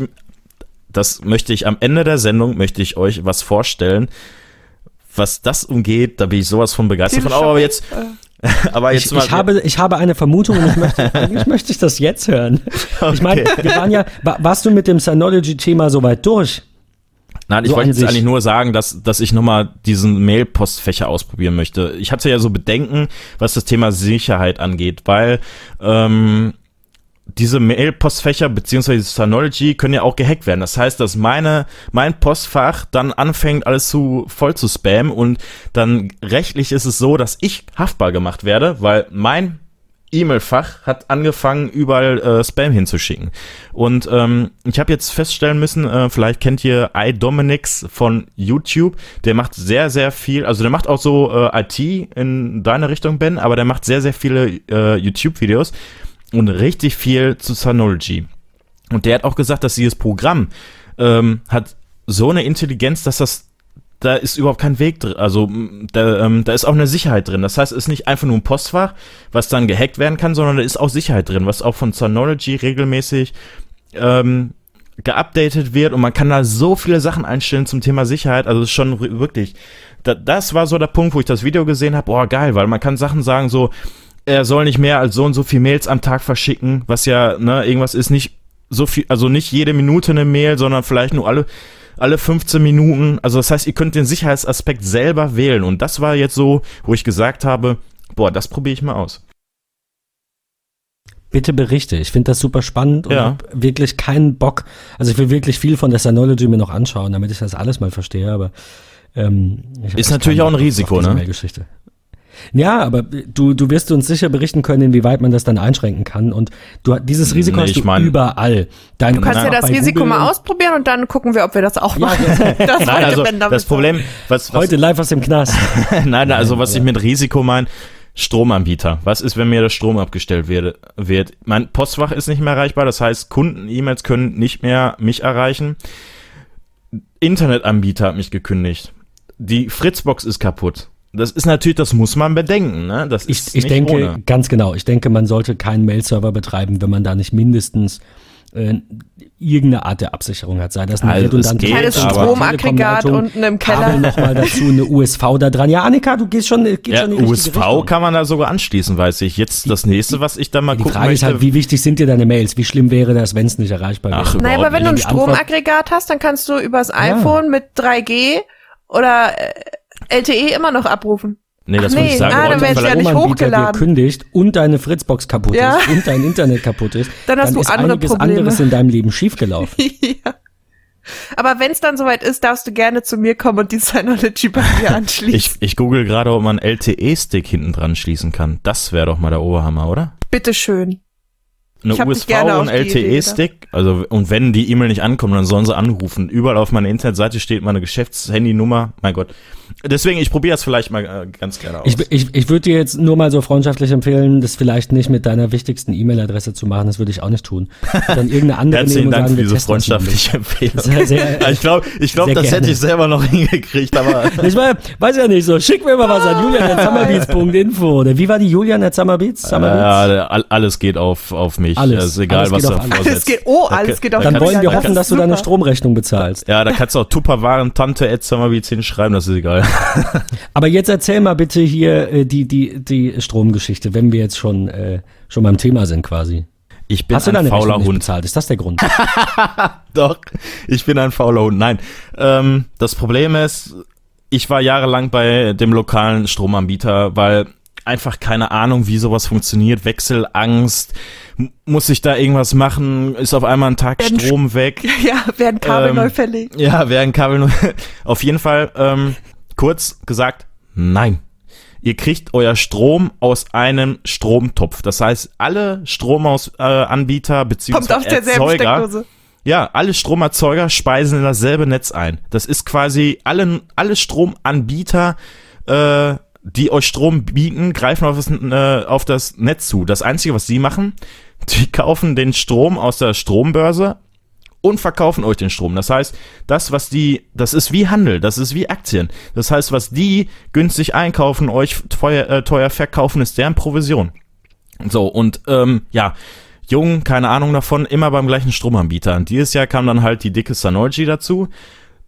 das möchte ich am Ende der Sendung möchte ich euch was vorstellen, was das umgeht. Da bin ich sowas von begeistert von. Aber jetzt Äh, aber jetzt Ich, mal ich, habe, ich habe eine Vermutung und ich möchte, eigentlich möchte ich das jetzt hören. Ich meine, wir waren ja, wa- warst du mit dem Synology-Thema soweit durch? Nein, ich So wollte jetzt eigentlich nur sagen, dass, dass ich nochmal diesen Mail-Postfächer ausprobieren möchte. Ich hatte ja so Bedenken, was das Thema Sicherheit angeht, weil ähm, diese Mail-Postfächer beziehungsweise Synology können ja auch gehackt werden. Das heißt, dass meine, mein Postfach dann anfängt, alles zu voll zu spammen und dann rechtlich ist es so, dass ich haftbar gemacht werde, weil mein E-Mail-Fach hat angefangen, überall äh, Spam hinzuschicken. Und ähm, ich habe jetzt feststellen müssen, äh, vielleicht kennt ihr iDominix von YouTube, der macht sehr, sehr viel, also der macht auch so äh, IT in deine Richtung, Ben, aber der macht sehr, sehr viele äh, YouTube-Videos und richtig viel zu Synology. Und der hat auch gesagt, dass dieses Programm ähm, hat so eine Intelligenz, dass das da ist überhaupt kein Weg drin. Also da, ähm, da ist auch eine Sicherheit drin. Das heißt, es ist nicht einfach nur ein Postfach, was dann gehackt werden kann, sondern da ist auch Sicherheit drin, was auch von Synology regelmäßig ähm, geupdatet wird und man kann da so viele Sachen einstellen zum Thema Sicherheit. Also es ist schon wirklich, da, das war so der Punkt, wo ich das Video gesehen habe. Boah, geil, weil man kann Sachen sagen so, er soll nicht mehr als so und so viel Mails am Tag verschicken, was ja, ne, irgendwas ist nicht so viel, also nicht jede Minute eine Mail, sondern vielleicht nur alle, alle 15 Minuten. Also das heißt, ihr könnt den Sicherheitsaspekt selber wählen. Und das war jetzt so, wo ich gesagt habe, boah, das probiere ich mal aus. Bitte berichte. Ich finde das super spannend und Ja. hab wirklich keinen Bock. Also ich will wirklich viel von der Synology mir noch anschauen, damit ich das alles mal verstehe, aber ähm, Ist natürlich auch ein Bock Risiko, ne? Ja, aber du, du wirst uns sicher berichten können, inwieweit man das dann einschränken kann. Und du, dieses Risiko Nee, hast ich du mein- überall. Dein, Du kannst ja das Risiko mal ausprobieren und dann gucken wir, ob wir das auch machen. das Nein, also das Problem, was, was Heute live aus dem Knast. Nein, also was ich mit Risiko meine, Stromanbieter. Was ist, wenn mir der Strom abgestellt wird? wird? Mein Postfach ist nicht mehr erreichbar, das heißt, Kunden-E-Mails können nicht mehr mich erreichen. Internetanbieter hat mich gekündigt. Die Fritzbox ist kaputt. Das ist natürlich, das muss man bedenken. Ne? Das Ich, ist ich nicht denke, ohne. ganz genau, ich denke, man sollte keinen Mail-Server betreiben, wenn man da nicht mindestens äh, irgendeine Art der Absicherung hat. Sei das eine Also, redundante aber- Stromaggregat unten im Kabel Keller. nochmal dazu, eine USV da dran. Ja, Annika, du gehst schon, geht Ja, schon in die USV kann man da sogar anschließen, weiß ich. Jetzt das nächste, was ich da mal Die gucken Frage ist möchte. halt, wie wichtig sind dir deine Mails? Wie schlimm wäre das, wenn es nicht erreichbar wäre? Ach, Nein, aber wenn du ein. Die Stromaggregat hast, dann kannst du übers iPhone mit 3G oder äh, LTE immer noch abrufen. nee, das Ach würde nee, ich sagen. ah, dann wär's ja vielleicht- nicht hochgeladen. kündigt und deine Fritzbox kaputt Ja. ist und dein Internet kaputt ist, Dann hast du ist andere einiges Probleme. anderes in deinem Leben schiefgelaufen. ja. Aber wenn es dann soweit ist, darfst du gerne zu mir kommen und die Synology bei mir anschließen. Ich, ich google gerade, ob man LTE-Stick hinten dran schließen kann. Das wäre doch mal der Oberhammer, oder? Bitteschön. Eine USV und LTE-Stick. Also, und wenn die E-Mail nicht ankommt, dann sollen sie anrufen. Überall auf meiner Internetseite steht meine Geschäftshandynummer. Mein Gott. Deswegen, ich probiere es vielleicht mal äh, ganz gerne aus. Ich, ich, ich würde dir jetzt nur mal so freundschaftlich empfehlen, das vielleicht nicht mit deiner wichtigsten E-Mail-Adresse zu machen. Das würde ich auch nicht tun. Dann irgendeine andere Herzlichen nehmen und Dank sagen, für diese freundschaftliche Empfehlung. Sehr, sehr- ich glaube, ich glaub, das hätte gerne. ich selber noch hingekriegt, aber Ich meine, weiß ja nicht so. Schick mir mal was an julian.summerbeats.info. Oder wie war die Julian at Summerbeats? Summerbeats? ja, all- alles geht auf, auf mich. Alles. Es ist egal, Alles was geht da auf alles. Alles geht, oh, alles geht auf Dann wollen wir hoffen, dass du deine. Stromrechnung bezahlst. Ja, da kannst du auch Tupperwaren Tante at Summerbeats hinschreiben, das ist egal. Aber jetzt erzähl mal bitte hier äh, die, die, die Stromgeschichte, wenn wir jetzt schon, äh, schon beim Thema sind quasi. Ich bin Hast du ein deine fauler Rechnung nicht Hund. bezahlt? Ist das der Grund? Doch, ich bin ein fauler Hund. Nein, ähm, das Problem ist, ich war jahrelang bei dem lokalen Stromanbieter, weil einfach keine Ahnung, wie sowas funktioniert. Wechselangst, muss ich da irgendwas machen? Ist auf einmal ein Tag Werden Strom weg? Ja, werden Kabel Ähm, neu verlegt. Ja, werden Kabel nur. Auf jeden Fall, ähm, kurz gesagt, nein. Ihr kriegt euer Strom aus einem Stromtopf. Das heißt, alle Stromanbieter äh, derselben Erzeuger, ja, alle Stromerzeuger speisen in dasselbe Netz ein. Das ist quasi alle, alle Stromanbieter, äh, die euch Strom bieten, greifen auf das, äh, auf das Netz zu. Das Einzige, was sie machen, die kaufen den Strom aus der Strombörse und verkaufen euch den Strom. Das heißt, das, was die, das ist wie Handel, das ist wie Aktien. Das heißt, was die günstig einkaufen, euch teuer, äh, teuer verkaufen, ist deren Provision. So, und ähm, ja, jung, keine Ahnung davon, immer beim gleichen Stromanbieter. Und dieses Jahr kam dann halt die dicke Synology dazu.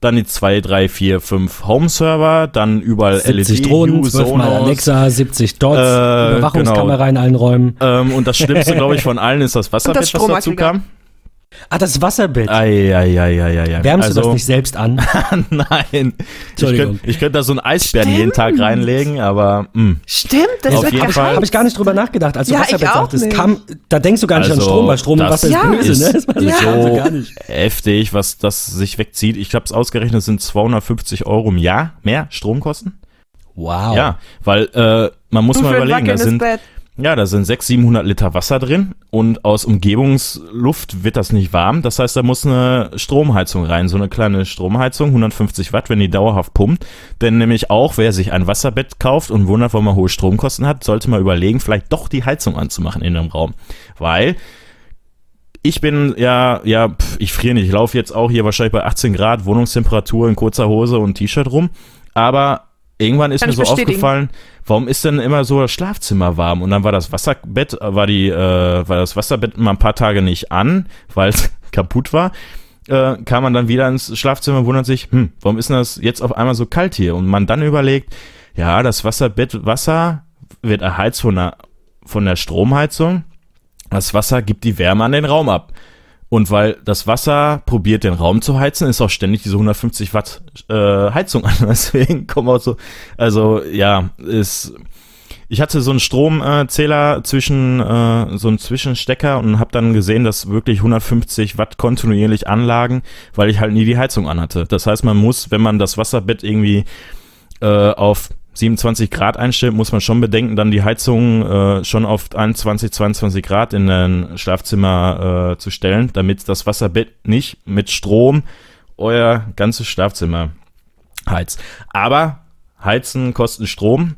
Dann die 2, 3, 4, 5 Home-Server, dann überall 70 LED, Drohnen, Hue, 12 mal Sonos. Alexa, 70 Dots, Äh, Überwachungskamera in allen Räumen. Ähm, und das Schlimmste, glaube ich, von allen ist das Wasserbett, was dazu kam. Ah, das Wasserbett. Eieieiei. Wärmst du das also, nicht selbst an? Nein. Ich Entschuldigung. könnte ich könnt da so einen Eisbären jeden Tag Stimmt. reinlegen, aber mh. Stimmt, das Auf wird jeden. Fall. Habe ich gar nicht drüber nachgedacht. Als du Ja, Wasserbett ich auch sagtest, nicht. kam, da denkst du gar nicht Also, an Strom, weil Strom und Wasser ist Ja. böse, ist ne? Das ich Ja. also so gar nicht. heftig, was das sich wegzieht. Ich habe es ausgerechnet, es sind 250 Euro im Jahr mehr Stromkosten. Wow. Ja, weil äh, man muss Du mal überlegen, da sind Bett. Ja, da sind 600, 700 Liter Wasser drin und aus Umgebungsluft wird das nicht warm. Das heißt, da muss eine Stromheizung rein, so eine kleine Stromheizung, 150 Watt, wenn die dauerhaft pumpt. Denn nämlich auch, wer sich ein Wasserbett kauft und wundert, warum man hohe Stromkosten hat, sollte mal überlegen, vielleicht doch die Heizung anzumachen in dem Raum. Weil ich bin ja, ja, pf, ich friere nicht. Ich laufe jetzt auch hier wahrscheinlich bei 18 Grad Wohnungstemperatur in kurzer Hose und T-Shirt rum. Aber irgendwann ist Kann mir so bestätigen. aufgefallen, warum ist denn immer so das Schlafzimmer warm? Und dann war das Wasserbett, äh, war die, äh, war das Wasserbett mal ein paar Tage nicht an, weil es kaputt war. Äh, kam man dann wieder ins Schlafzimmer und wundert sich, hm, warum ist denn das jetzt auf einmal so kalt hier? Und man dann überlegt, ja, das Wasserbett, Wasser wird erheizt von der, von der Stromheizung. Das Wasser gibt die Wärme an den Raum ab. Und weil das Wasser probiert, den Raum zu heizen, ist auch ständig diese 150 Watt äh, Heizung an. Deswegen kommen auch so, also ja, ist. Ich hatte so einen Stromzähler zwischen, äh, so einen Zwischenstecker und habe dann gesehen, dass wirklich 150 Watt kontinuierlich anlagen, weil ich halt nie die Heizung anhatte. Das heißt, man muss, wenn man das Wasserbett irgendwie äh, auf 27 Grad einstellt, muss man schon bedenken, dann die Heizung äh, schon auf 21, 22 Grad in ein Schlafzimmer äh, zu stellen, damit das Wasserbett nicht mit Strom euer ganzes Schlafzimmer heizt. Aber Heizen kostet Strom.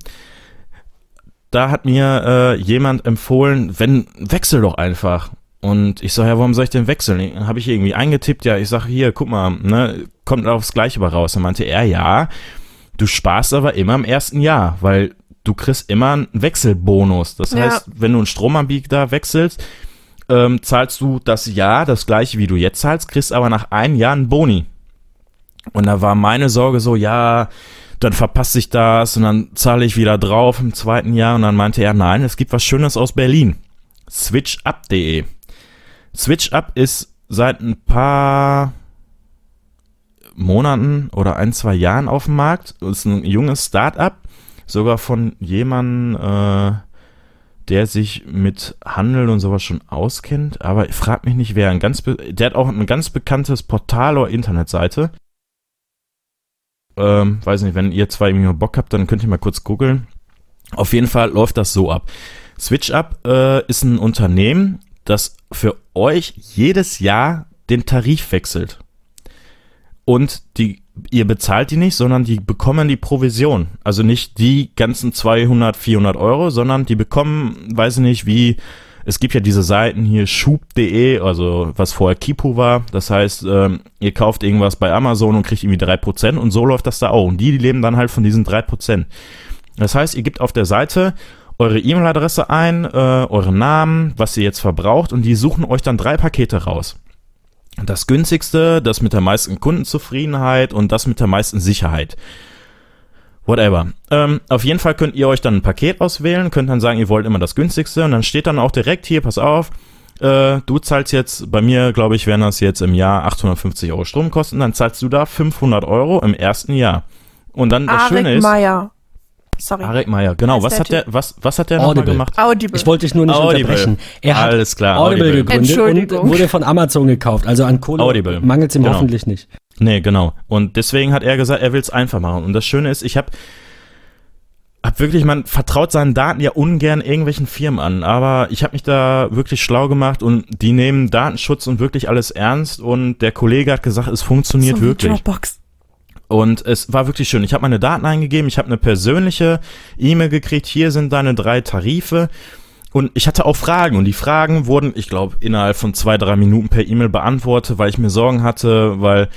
Da hat mir äh, jemand empfohlen, wenn wechsel doch einfach. Und ich sage, ja, warum soll ich denn wechseln? Habe ich irgendwie eingetippt, ja, ich sage, hier, guck mal, ne, kommt aufs Gleiche raus. Dann meinte er, ja, Du sparst aber immer im ersten Jahr, weil du kriegst immer einen Wechselbonus. Das ja. heißt, wenn du einen Stromanbieter wechselst, ähm, zahlst du das Jahr das gleiche, wie du jetzt zahlst, kriegst aber nach einem Jahr einen Boni. Und da war meine Sorge so, ja, dann verpasse ich das und dann zahle ich wieder drauf im zweiten Jahr. Und dann meinte er, nein, es gibt was Schönes aus Berlin. Switchup.de. Switchup ist seit ein paar Monaten oder ein, zwei Jahren auf dem Markt. Ist ein junges Start-up, sogar von jemandem, äh, der sich mit Handel und sowas schon auskennt. Aber ich frag mich nicht, wer. Ein ganz der hat auch ein ganz bekanntes Portal oder Internetseite. Ähm, weiß nicht, wenn ihr zwei irgendwie Bock habt, dann könnt ihr mal kurz googeln. Auf jeden Fall läuft das so ab. SwitchUp äh, ist ein Unternehmen, das für euch jedes Jahr den Tarif wechselt und die, ihr bezahlt die nicht, sondern die bekommen die Provision. Also nicht die ganzen 200, 400 Euro, sondern die bekommen, weiß ich nicht, wie, es gibt ja diese Seiten hier, schub.de, also was vorher Kipu war. Das heißt, ähm, ihr kauft irgendwas bei Amazon und kriegt irgendwie 3% und so läuft das da auch. Und die, die leben dann halt von diesen 3%. Das heißt, ihr gebt auf der Seite eure E-Mail-Adresse ein, äh, euren Namen, was ihr jetzt verbraucht und die suchen euch dann drei Pakete raus das günstigste, das mit der meisten Kundenzufriedenheit und das mit der meisten Sicherheit. Whatever. Ähm, auf jeden Fall könnt ihr euch dann ein Paket auswählen, könnt dann sagen, ihr wollt immer das günstigste und dann steht dann auch direkt hier, pass auf, äh, du zahlst jetzt, bei mir glaube ich, wären das jetzt im Jahr 850 Euro Stromkosten, dann zahlst du da 500 Euro im ersten Jahr. Und dann das Schöne ist. Meyer. Sorry. Arek Meyer, genau. Was hat der, was, was hat der nochmal gemacht? Audible. Ich wollte dich nur nicht Audible. unterbrechen. Er hat Alles klar, Audible, Audible. gegründet und wurde von Amazon gekauft. Also an Kohle Audible. mangelt es ihm genau. hoffentlich nicht. Nee, genau. Und deswegen hat er gesagt, er will es einfach machen. Und das Schöne ist, ich habe hab wirklich, man vertraut seinen Daten ja ungern irgendwelchen Firmen an, aber ich habe mich da wirklich schlau gemacht und die nehmen Datenschutz und wirklich alles ernst und der Kollege hat gesagt, es funktioniert so wirklich. Dropbox. Und es war wirklich schön. Ich habe meine Daten eingegeben, ich habe eine persönliche E-Mail gekriegt, hier sind deine drei Tarife. Und ich hatte auch Fragen und die Fragen wurden, ich glaube, innerhalb von zwei, drei Minuten per E-Mail beantwortet, weil ich mir Sorgen hatte, weil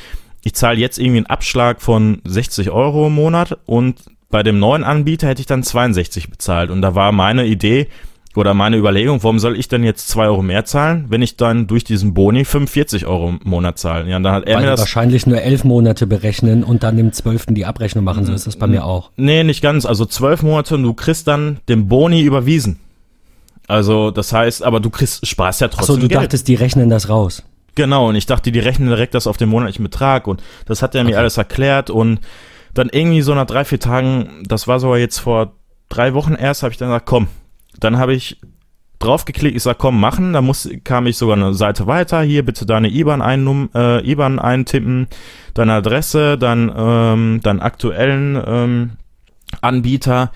ich zahle jetzt irgendwie einen Abschlag von 60 Euro im Monat und bei dem neuen Anbieter hätte ich dann 62 bezahlt. Und da war meine Idee, oder meine Überlegung, warum soll ich denn jetzt zwei Euro mehr zahlen, wenn ich dann durch diesen Boni 45 Euro im Monat zahle? Ja, dann hat er Weil mir das wahrscheinlich nur elf Monate berechnen und dann im zwölften die Abrechnung machen. So ist das bei mir auch. Nee, nicht ganz. Also zwölf Monate und du kriegst dann den Boni überwiesen. Also das heißt, aber du kriegst Spaß ja trotzdem. Achso, du Geld. dachtest, die rechnen das raus. Genau, und ich dachte, die rechnen direkt das auf den monatlichen Betrag und das hat er mir okay. alles erklärt und dann irgendwie so nach drei, vier Tagen, das war sogar jetzt vor drei Wochen erst, habe ich dann gesagt, komm, dann habe ich draufgeklickt, ich sag, komm, machen. Da muss, kam ich sogar eine Seite weiter. Hier bitte deine IBAN, ein, äh, IBAN eintippen, deine Adresse, dann, ähm, deinen aktuellen ähm, Anbieter.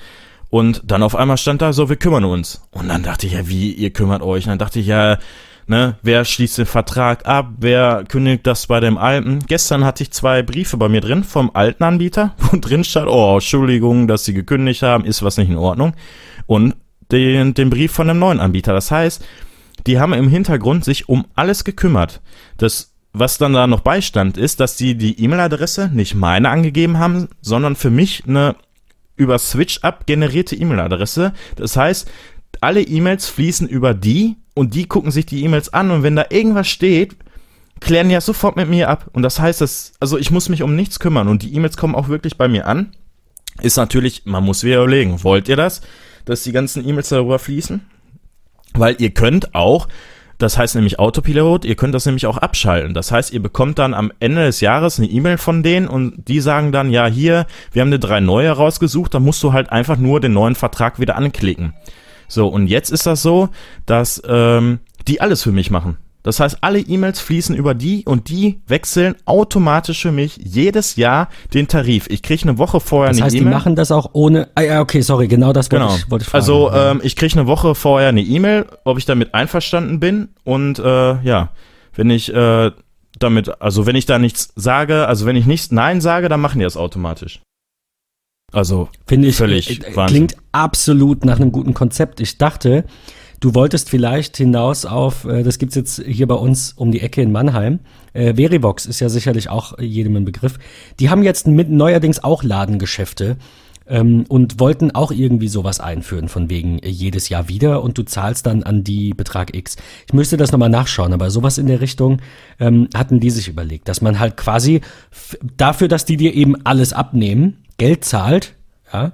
Und dann auf einmal stand da so, wir kümmern uns. Und dann dachte ich, ja, wie, ihr kümmert euch? Und dann dachte ich, ja, ne, wer schließt den Vertrag ab? Wer kündigt das bei dem alten? Gestern hatte ich zwei Briefe bei mir drin vom alten Anbieter, wo drin stand, oh, Entschuldigung, dass sie gekündigt haben, ist was nicht in Ordnung. Und den, den Brief von einem neuen Anbieter. Das heißt, die haben im Hintergrund sich um alles gekümmert. Das, was dann da noch beistand, ist, dass die die E-Mail-Adresse nicht meine angegeben haben, sondern für mich eine über Switch-Up generierte E-Mail-Adresse. Das heißt, alle E-Mails fließen über die und die gucken sich die E-Mails an und wenn da irgendwas steht, klären die ja sofort mit mir ab. Und das heißt, dass, also ich muss mich um nichts kümmern und die E-Mails kommen auch wirklich bei mir an. Ist natürlich, man muss wieder überlegen, wollt ihr das? Dass die ganzen E-Mails darüber fließen. Weil ihr könnt auch, das heißt nämlich Autopilot, ihr könnt das nämlich auch abschalten. Das heißt, ihr bekommt dann am Ende des Jahres eine E-Mail von denen und die sagen dann, ja, hier, wir haben eine drei neue rausgesucht, da musst du halt einfach nur den neuen Vertrag wieder anklicken. So, und jetzt ist das so, dass ähm, die alles für mich machen. Das heißt, alle E-Mails fließen über die und die wechseln automatisch für mich jedes Jahr den Tarif. Ich kriege eine Woche vorher Das eine heißt, die E-Mail. machen das auch ohne. Ah, ja, okay, sorry, genau das wollte Genau. ich, wollte ich fragen. also ähm, ich kriege eine Woche vorher eine E-Mail, ob ich damit einverstanden bin und äh, ja, wenn ich äh, damit, also wenn ich da nichts sage, also wenn ich nicht Nein sage, dann machen die das automatisch. Also Finde ich, völlig äh, äh, Wahnsinn. klingt absolut nach einem guten Konzept. Ich dachte, du wolltest vielleicht hinaus auf, äh, das gibt's jetzt hier bei uns um die Ecke in Mannheim. Äh, Verivox ist ja sicherlich auch jedem ein Begriff. Die haben jetzt mit neuerdings auch Ladengeschäfte ähm, und wollten auch irgendwie sowas einführen, von wegen äh, jedes Jahr wieder und du zahlst dann an die Betrag X. Ich müsste das nochmal nachschauen, aber sowas in der Richtung ähm, hatten die sich überlegt, dass man halt quasi dafür, dass die dir eben alles abnehmen, Geld zahlt, ja,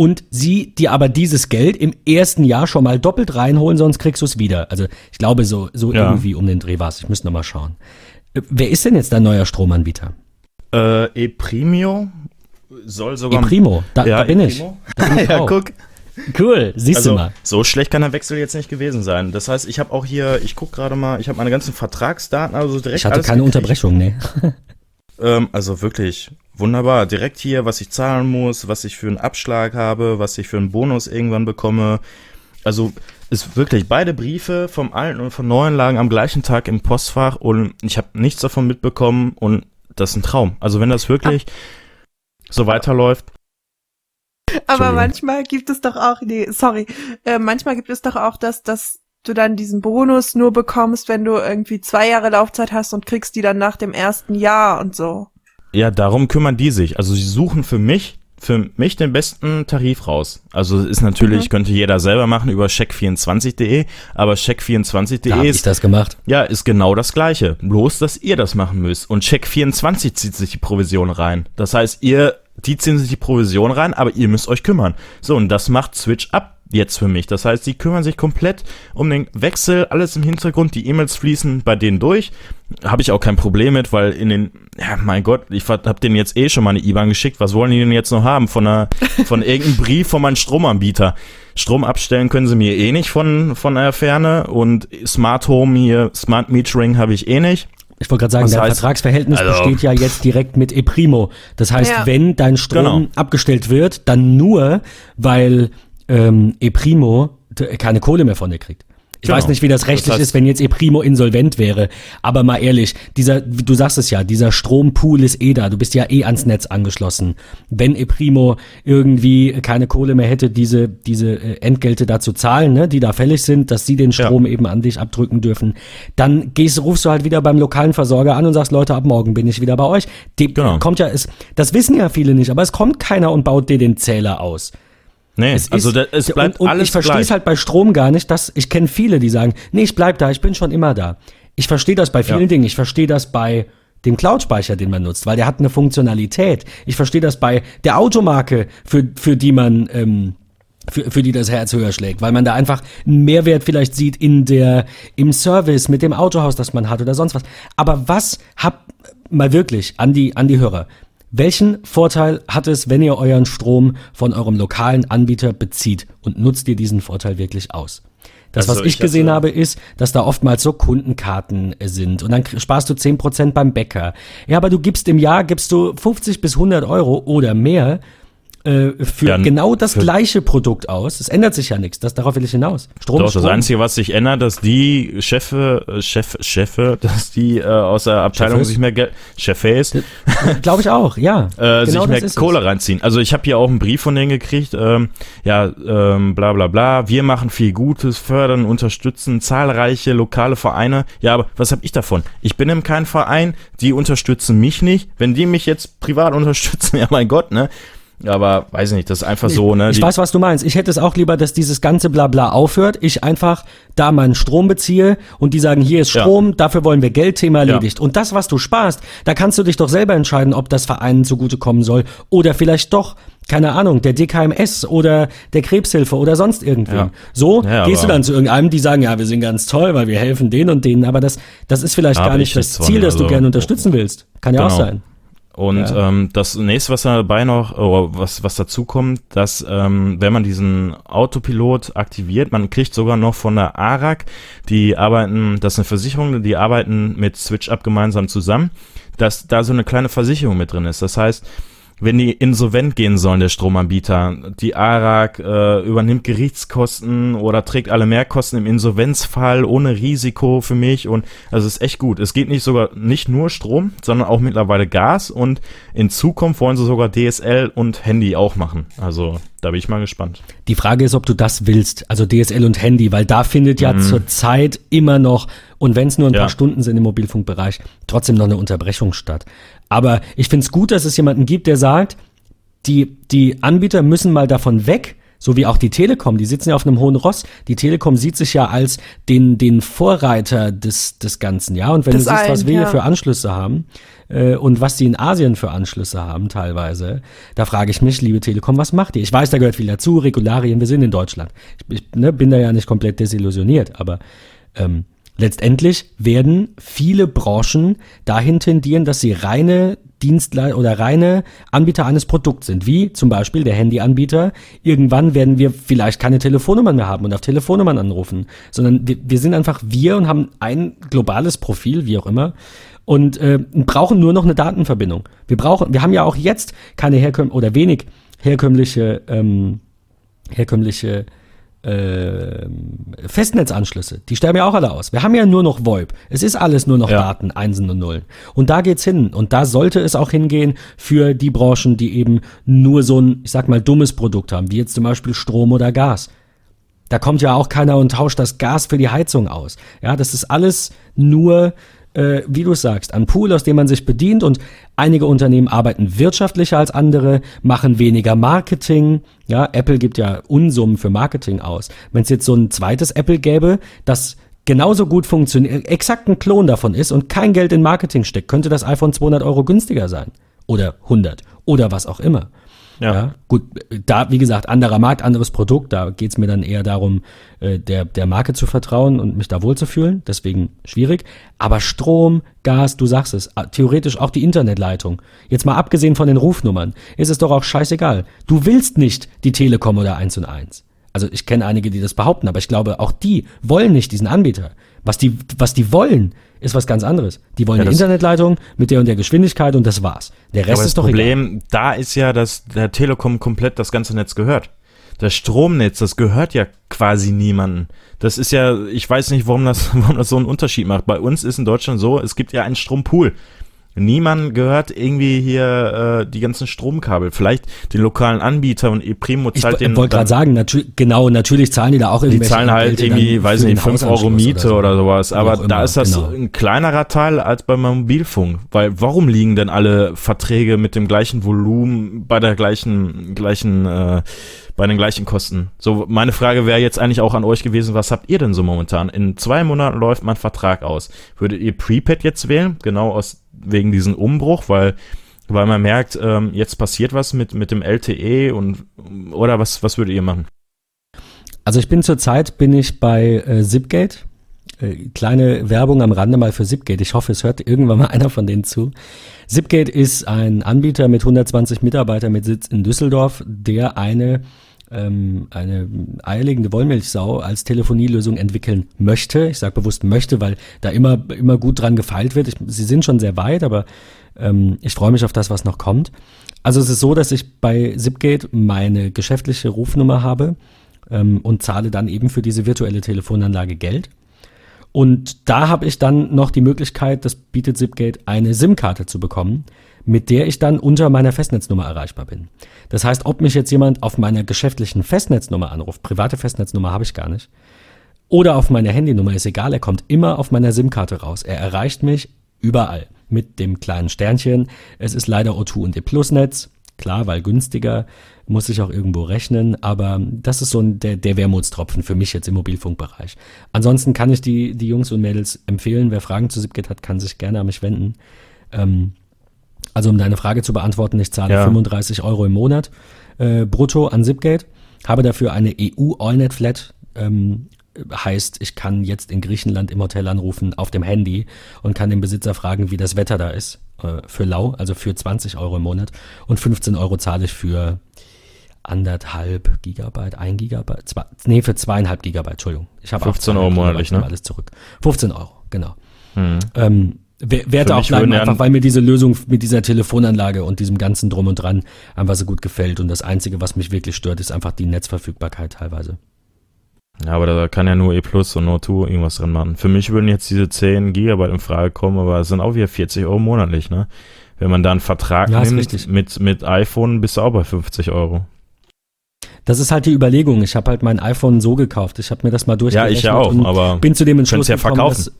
und sie dir aber dieses Geld im ersten Jahr schon mal doppelt reinholen, sonst kriegst du es wieder. Also ich glaube, so, so Ja. irgendwie um den Dreh war es. Ich müsste nochmal schauen. Äh, Wer ist denn jetzt dein neuer Stromanbieter? äh, E-Premio soll sogar Eprimo, da, ja, da bin ich. Da bin ich ja, guck. Cool, siehst Also, du mal. so schlecht kann der Wechsel jetzt nicht gewesen sein. Das heißt, ich habe auch hier, ich gucke gerade mal, ich habe meine ganzen Vertragsdaten, also direkt Ich hatte keine gekriegt. Unterbrechung, ne. Ähm, also wirklich wunderbar. Direkt hier, was ich zahlen muss, was ich für einen Abschlag habe, was ich für einen Bonus irgendwann bekomme. Also ist wirklich beide Briefe vom alten und vom neuen lagen am gleichen Tag im Postfach und ich habe nichts davon mitbekommen und das ist ein Traum. Also wenn das wirklich so weiterläuft, Aber manchmal gibt es doch auch, nee, sorry, äh, manchmal gibt es doch auch das, dass du dann diesen Bonus nur bekommst, wenn du irgendwie zwei Jahre Laufzeit hast und kriegst die dann nach dem ersten Jahr und so. Ja, darum kümmern die sich. Also sie suchen für mich für mich den besten Tarif raus. Also ist natürlich, Mhm. könnte jeder selber machen über check24.de, aber check24.de Da habe ich ist das gemacht. Ja, ist genau das gleiche. Bloß, dass ihr das machen müsst. Und Check24 zieht sich die Provision rein. Das heißt, ihr, die ziehen sich die Provision rein, aber ihr müsst euch kümmern. So, und das macht Switch up jetzt für mich. Das heißt, die kümmern sich komplett um den Wechsel, alles im Hintergrund, die E-Mails fließen bei denen durch. Habe ich auch kein Problem mit, weil in den, ja, mein Gott, ich hab denen jetzt eh schon mal eine IBAN geschickt. Was wollen die denn jetzt noch haben? Von einer, von irgendeinem Brief von meinem Stromanbieter. Strom abstellen können sie mir eh nicht von, von der Ferne und Smart Home hier, Smart Metering habe ich eh nicht. Ich wollte gerade sagen, dein heißt- Vertragsverhältnis Also- besteht ja jetzt direkt mit Eprimo. Das heißt, Ja. wenn dein Strom Genau. abgestellt wird, dann nur, weil ähm, Eprimo keine Kohle mehr von dir kriegt. Ich Genau. weiß nicht, wie das rechtlich Das heißt- ist, wenn jetzt Eprimo insolvent wäre. Aber mal ehrlich, dieser, du sagst es ja, dieser Strompool ist eh da. Du bist ja eh ans Netz angeschlossen. Wenn Eprimo irgendwie keine Kohle mehr hätte, diese, diese äh, Entgelte da zu zahlen, ne, die da fällig sind, dass sie den Ja. Strom eben an dich abdrücken dürfen, dann gehst, rufst du halt wieder beim lokalen Versorger an und sagst, Leute, ab morgen bin ich wieder bei euch. Die, Genau. kommt ja, es, das wissen ja viele nicht, aber es kommt keiner und baut dir den Zähler aus. Nee, Es also ist, da, es bleibt und, und alles ich verstehe es halt bei Strom gar nicht, dass ich kenne viele, die sagen, nee, ich bleib da, ich bin schon immer da. Ich verstehe das bei vielen Ja. Dingen. Ich verstehe das bei dem Cloud-Speicher, den man nutzt, weil der hat eine Funktionalität. Ich verstehe das bei der Automarke, für, für die man ähm, für, für die das Herz höher schlägt, weil man da einfach einen Mehrwert vielleicht sieht in der, im Service mit dem Autohaus, das man hat oder sonst was. Aber was habt, mal wirklich an die, an die Hörer, welchen Vorteil hat es, wenn ihr euren Strom von eurem lokalen Anbieter bezieht und nutzt ihr diesen Vorteil wirklich aus? Das, Also was ich ich gesehen hatte- habe, ist, dass da oftmals so Kundenkarten äh, sind und dann sparst du 10% beim Bäcker. Ja, aber du gibst im Jahr, gibst du 50 bis 100 Euro oder mehr äh, für Dann genau das für- gleiche Produkt aus. Es ändert sich ja nichts. Das, darauf will ich hinaus. Strom Doch, ist das Strom. Einzige, was sich ändert, dass die Chefe, äh, Chef, Chefe, dass die äh, aus der Abteilung Chefes? sich mehr Geld, Chefes, Glaube ich auch, ja. äh, sich Genau das mehr ist es. Kohle reinziehen. Also ich habe hier auch einen Brief von denen gekriegt, ähm, ja, ähm, bla bla bla, wir machen viel Gutes, fördern, unterstützen zahlreiche lokale Vereine. Ja, aber was habe ich davon? Ich bin in keinem Verein, die unterstützen mich nicht. Wenn die mich jetzt privat unterstützen, ja mein Gott, ne? Aber weiß nicht, das ist einfach so, ne? Ich weiß, was du meinst. Ich hätte es auch lieber, dass dieses ganze Blabla aufhört. Ich einfach da meinen Strom beziehe und die sagen, hier ist Ja. Strom, dafür wollen wir Geld, Thema erledigt. Und das, was du sparst, da kannst du dich doch selber entscheiden, ob das Vereinen zugutekommen soll oder vielleicht doch, keine Ahnung, der DKMS oder der Krebshilfe oder sonst irgendwem. Ja. So Ja, gehst du dann zu irgendeinem, die sagen, ja, wir sind ganz toll, weil wir helfen denen und denen, aber das, das ist vielleicht gar nicht ich das Ziel, das du also- gerne unterstützen willst. Kann ja auch Genau. sein. Und ja. ähm, das nächste, was dabei noch, oh, was, was dazu kommt, dass ähm, wenn man diesen Autopilot aktiviert, man kriegt sogar noch von der ARAG, die arbeiten, das ist eine Versicherung, die arbeiten mit SwitchUp gemeinsam zusammen, dass da so eine kleine Versicherung mit drin ist. Das heißt, wenn die insolvent gehen sollen, der Stromanbieter, die ARAG äh, übernimmt Gerichtskosten oder trägt alle Mehrkosten im Insolvenzfall ohne Risiko für mich und also es ist echt gut. Es geht nicht sogar nicht nur Strom, sondern auch mittlerweile Gas und in Zukunft wollen sie sogar DSL und Handy auch machen. Also da bin ich mal gespannt. Die Frage ist, ob du das willst, also DSL und Handy, weil da findet ja mhm. zurzeit immer noch, und wenn es nur ein ja. paar Stunden sind im Mobilfunkbereich, trotzdem noch eine Unterbrechung statt. Aber ich finde es gut, dass es jemanden gibt, der sagt, die, die Anbieter müssen mal davon weg, so wie auch die Telekom, die sitzen ja auf einem hohen Ross. Die Telekom sieht sich ja als den, den Vorreiter des, des Ganzen, ja. Und wenn das du siehst, was wir ja. hier für Anschlüsse haben äh, und was die in Asien für Anschlüsse haben teilweise, da frage ich mich, liebe Telekom, was macht ihr? Ich weiß, da gehört viel dazu, Regularien, wir sind in Deutschland. Ich, ich ne, bin da ja nicht komplett desillusioniert, aber ähm, Letztendlich werden viele Branchen dahin tendieren, dass sie reine Dienstleister oder reine Anbieter eines Produkts sind, wie zum Beispiel der Handyanbieter. Irgendwann werden wir vielleicht keine Telefonnummern mehr haben und auf Telefonnummern anrufen, sondern wir, wir sind einfach wir und haben ein globales Profil, wie auch immer, und äh, brauchen nur noch eine Datenverbindung. Wir brauchen, wir haben ja auch jetzt keine herkömmliche oder wenig herkömmliche ähm, herkömmliche äh, Festnetzanschlüsse, die sterben ja auch alle aus. Wir haben ja nur noch VoIP. Es ist alles nur noch ja. Daten, Einsen und Nullen. Und da geht's hin. Und da sollte es auch hingehen für die Branchen, die eben nur so ein, ich sag mal, dummes Produkt haben, wie jetzt zum Beispiel Strom oder Gas. Da kommt ja auch keiner und tauscht das Gas für die Heizung aus. Ja, das ist alles nur äh, wie du sagst, ein Pool, aus dem man sich bedient und einige Unternehmen arbeiten wirtschaftlicher als andere, machen weniger Marketing. Ja, Apple gibt ja Unsummen für Marketing aus. Wenn es jetzt so ein zweites Apple gäbe, das genauso gut funktioniert, exakt ein Klon davon ist und kein Geld in Marketing steckt, könnte das iPhone 200 Euro günstiger sein. Oder 100 oder was auch immer. Ja. ja. Gut, da, wie gesagt, anderer Markt, anderes Produkt, da geht's mir dann eher darum, äh, der, der Marke zu vertrauen und mich da wohlzufühlen. Deswegen schwierig. Aber Strom, Gas, du sagst es, theoretisch auch die Internetleitung. Jetzt mal abgesehen von den Rufnummern, ist es doch auch scheißegal. Du willst nicht die Telekom oder 1 und 1. Also ich kenne einige, die das behaupten, aber ich glaube, auch die wollen nicht diesen Anbieter. Was die, was die wollen, ist was ganz anderes. Die wollen ja, eine Internetleitung mit der und der Geschwindigkeit und das war's. Der Rest ist doch Problem, egal. da ist ja, dass der Telekom komplett das ganze Netz gehört. Das Stromnetz, das gehört ja quasi niemandem. Das ist ja, ich weiß nicht, warum das, warum das so einen Unterschied macht. Bei uns ist in Deutschland so, es gibt ja einen Strompool. Niemand gehört irgendwie hier äh, die ganzen Stromkabel. Vielleicht den lokalen Anbieter und ePrimo zahlt ich den. Ich wollte gerade sagen, natür genau, natürlich zahlen die da auch irgendwelche. Die zahlen halt irgendwie, weiß nicht, 5 Euro Miete oder, so. oder sowas. Aber da immer, ist das genau. ein kleinerer Teil als beim Mobilfunk. Weil warum liegen denn alle Verträge mit dem gleichen Volumen bei der gleichen, gleichen, äh, bei den gleichen Kosten? So, meine Frage wäre jetzt eigentlich auch an euch gewesen, was habt ihr denn so momentan? In zwei Monaten läuft mein Vertrag aus. Würdet ihr Prepaid jetzt wählen? Genau aus wegen diesem Umbruch, weil weil man merkt, ähm, jetzt passiert was mit, mit dem LTE und oder was, was würdet ihr machen? Also ich bin zurzeit bin ich bei äh, Zipgate. Äh, kleine Werbung am Rande mal für Zipgate. Ich hoffe, es hört irgendwann mal einer von denen zu. Zipgate ist ein Anbieter mit 120 Mitarbeitern mit Sitz in Düsseldorf, der eine ähm, eine eierlegende Wollmilchsau als Telefonielösung entwickeln möchte. Ich sage bewusst möchte, weil da immer, immer gut dran gefeilt wird. Ich, sie sind schon sehr weit, aber ähm, ich freue mich auf das, was noch kommt. Also es ist so, dass ich bei Zipgate meine geschäftliche Rufnummer habe ähm, und zahle dann eben für diese virtuelle Telefonanlage Geld. Und da habe ich dann noch die Möglichkeit, das bietet Zipgate, eine SIM-Karte zu bekommen, mit der ich dann unter meiner Festnetznummer erreichbar bin. Das heißt, ob mich jetzt jemand auf meiner geschäftlichen Festnetznummer anruft, private Festnetznummer habe ich gar nicht, oder auf meiner Handynummer, ist egal, er kommt immer auf meiner SIM-Karte raus. Er erreicht mich überall mit dem kleinen Sternchen. Es ist leider O2 und D-Plus-Netz. Klar, weil günstiger, muss ich auch irgendwo rechnen, aber das ist so ein, der, der Wermutstropfen für mich jetzt im Mobilfunkbereich. Ansonsten kann ich die, die Jungs und Mädels empfehlen, wer Fragen zu Zipgate hat, kann sich gerne an mich wenden. Ähm, also um deine Frage zu beantworten, ich zahle ja. 35 Euro im Monat äh, brutto an Zipgate, habe dafür eine EU AllNet Flat. Ähm, heißt, ich kann jetzt in Griechenland im Hotel anrufen auf dem Handy und kann den Besitzer fragen, wie das Wetter da ist. äh, für lau, also für 20 Euro im Monat. Und 15 Euro zahle ich für anderthalb Gigabyte, ein Gigabyte, zwei, nee, für zweieinhalb Gigabyte, Entschuldigung. Ich habe 15 Euro monatlich, ne? Alles zurück. 15 Euro, genau. Hm. Ähm, werde auch bleiben, einfach weil mir diese Lösung mit dieser Telefonanlage und diesem ganzen Drum und Dran einfach so gut gefällt. Und das Einzige, was mich wirklich stört, ist einfach die Netzverfügbarkeit teilweise. Ja, aber da kann ja nur E Plus und No2 irgendwas drin machen. Für mich würden jetzt diese 10 Gigabyte in Frage kommen, aber es sind auch wieder 40 Euro monatlich, ne? Wenn man da einen Vertrag ja, nimmt mit, mit iPhone, bist du auch bei 50 Euro. Das ist halt die Überlegung. Ich habe halt mein iPhone so gekauft. Ich habe mir das mal durchgerechnet. Ja, ich ja auch, aber bin zu dem Entschluss ja verkaufen. Dass,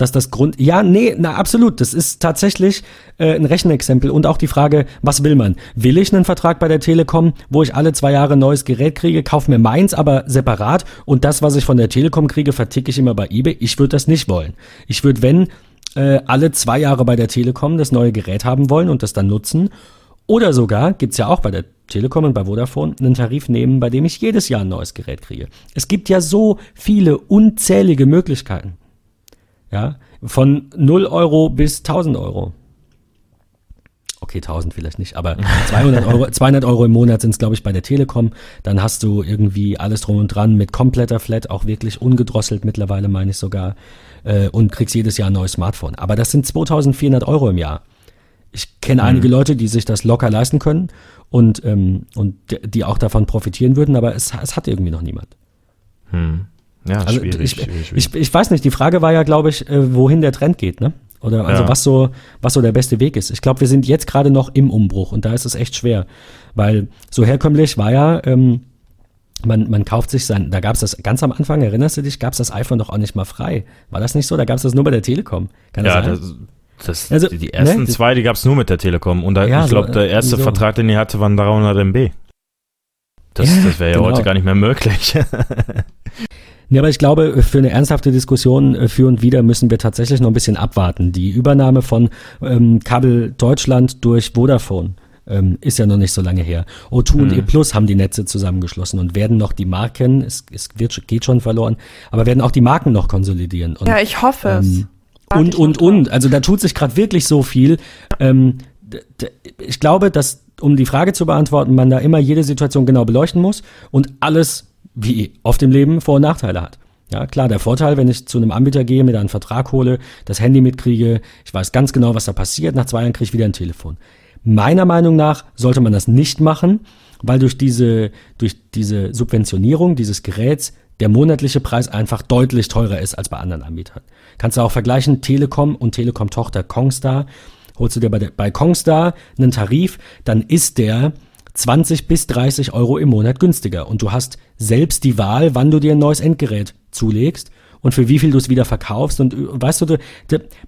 dass das Grund, ja, nee, na absolut. Das ist tatsächlich äh, ein Rechenexempel und auch die Frage, was will man? Will ich einen Vertrag bei der Telekom, wo ich alle zwei Jahre ein neues Gerät kriege, kaufe mir meins aber separat und das, was ich von der Telekom kriege, verticke ich immer bei eBay? Ich würde das nicht wollen. Ich würde, wenn äh, alle zwei Jahre bei der Telekom das neue Gerät haben wollen und das dann nutzen oder sogar, gibt's ja auch bei der Telekom und bei Vodafone, einen Tarif nehmen, bei dem ich jedes Jahr ein neues Gerät kriege. Es gibt ja so viele unzählige Möglichkeiten. Ja, von 0 Euro bis 1000 Euro. Okay, 1000 vielleicht nicht, aber 200 Euro, 200 Euro im Monat sind es, glaube ich, bei der Telekom. Dann hast du irgendwie alles drum und dran mit kompletter Flat, auch wirklich ungedrosselt mittlerweile, meine ich sogar, äh, und kriegst jedes Jahr ein neues Smartphone. Aber das sind 2400 Euro im Jahr. Ich kenne mhm. einige Leute, die sich das locker leisten können und, ähm, und die auch davon profitieren würden, aber es, es hat irgendwie noch niemand. Hm. Ja, also schwierig, ich, schwierig, schwierig. Ich, ich weiß nicht, die Frage war ja, glaube ich, äh, wohin der Trend geht, ne? Oder also ja. was so, was so der beste Weg ist. Ich glaube, wir sind jetzt gerade noch im Umbruch und da ist es echt schwer. Weil so herkömmlich war ja, ähm, man, man kauft sich sein, da gab es das ganz am Anfang, erinnerst du dich, gab es das iPhone doch auch nicht mal frei. War das nicht so? Da gab es das nur bei der Telekom. Kann ja, das, sein? das, also, die ersten ne, zwei, die gab es nur mit der Telekom. Und da, ja, ich glaube, so, der erste so. Vertrag, den ihr hatte, waren 300 MB. Das, ja, das wäre ja genau. heute gar nicht mehr möglich. Ja, aber ich glaube, für eine ernsthafte Diskussion äh, für und wieder müssen wir tatsächlich noch ein bisschen abwarten. Die Übernahme von ähm, Kabel Deutschland durch Vodafone ähm, ist ja noch nicht so lange her. O2 mhm. und E Plus haben die Netze zusammengeschlossen und werden noch die Marken, es, es wird, geht schon verloren, aber werden auch die Marken noch konsolidieren. Und, ja, ich hoffe ähm, es. Und, und, und. Also da tut sich gerade wirklich so viel. Ähm, ich glaube, dass, um die Frage zu beantworten, man da immer jede Situation genau beleuchten muss und alles wie oft im Leben Vor- und Nachteile hat. Ja, klar, der Vorteil, wenn ich zu einem Anbieter gehe, mir da einen Vertrag hole, das Handy mitkriege, ich weiß ganz genau, was da passiert, nach zwei Jahren kriege ich wieder ein Telefon. Meiner Meinung nach sollte man das nicht machen, weil durch diese, durch diese Subventionierung dieses Geräts der monatliche Preis einfach deutlich teurer ist als bei anderen Anbietern. Kannst du auch vergleichen, Telekom und Telekom-Tochter Kongstar. Holst du dir bei, der, bei Kongstar einen Tarif, dann ist der 20 bis 30 Euro im Monat günstiger. Und du hast selbst die Wahl, wann du dir ein neues Endgerät zulegst und für wie viel du es wieder verkaufst. Und weißt du, du,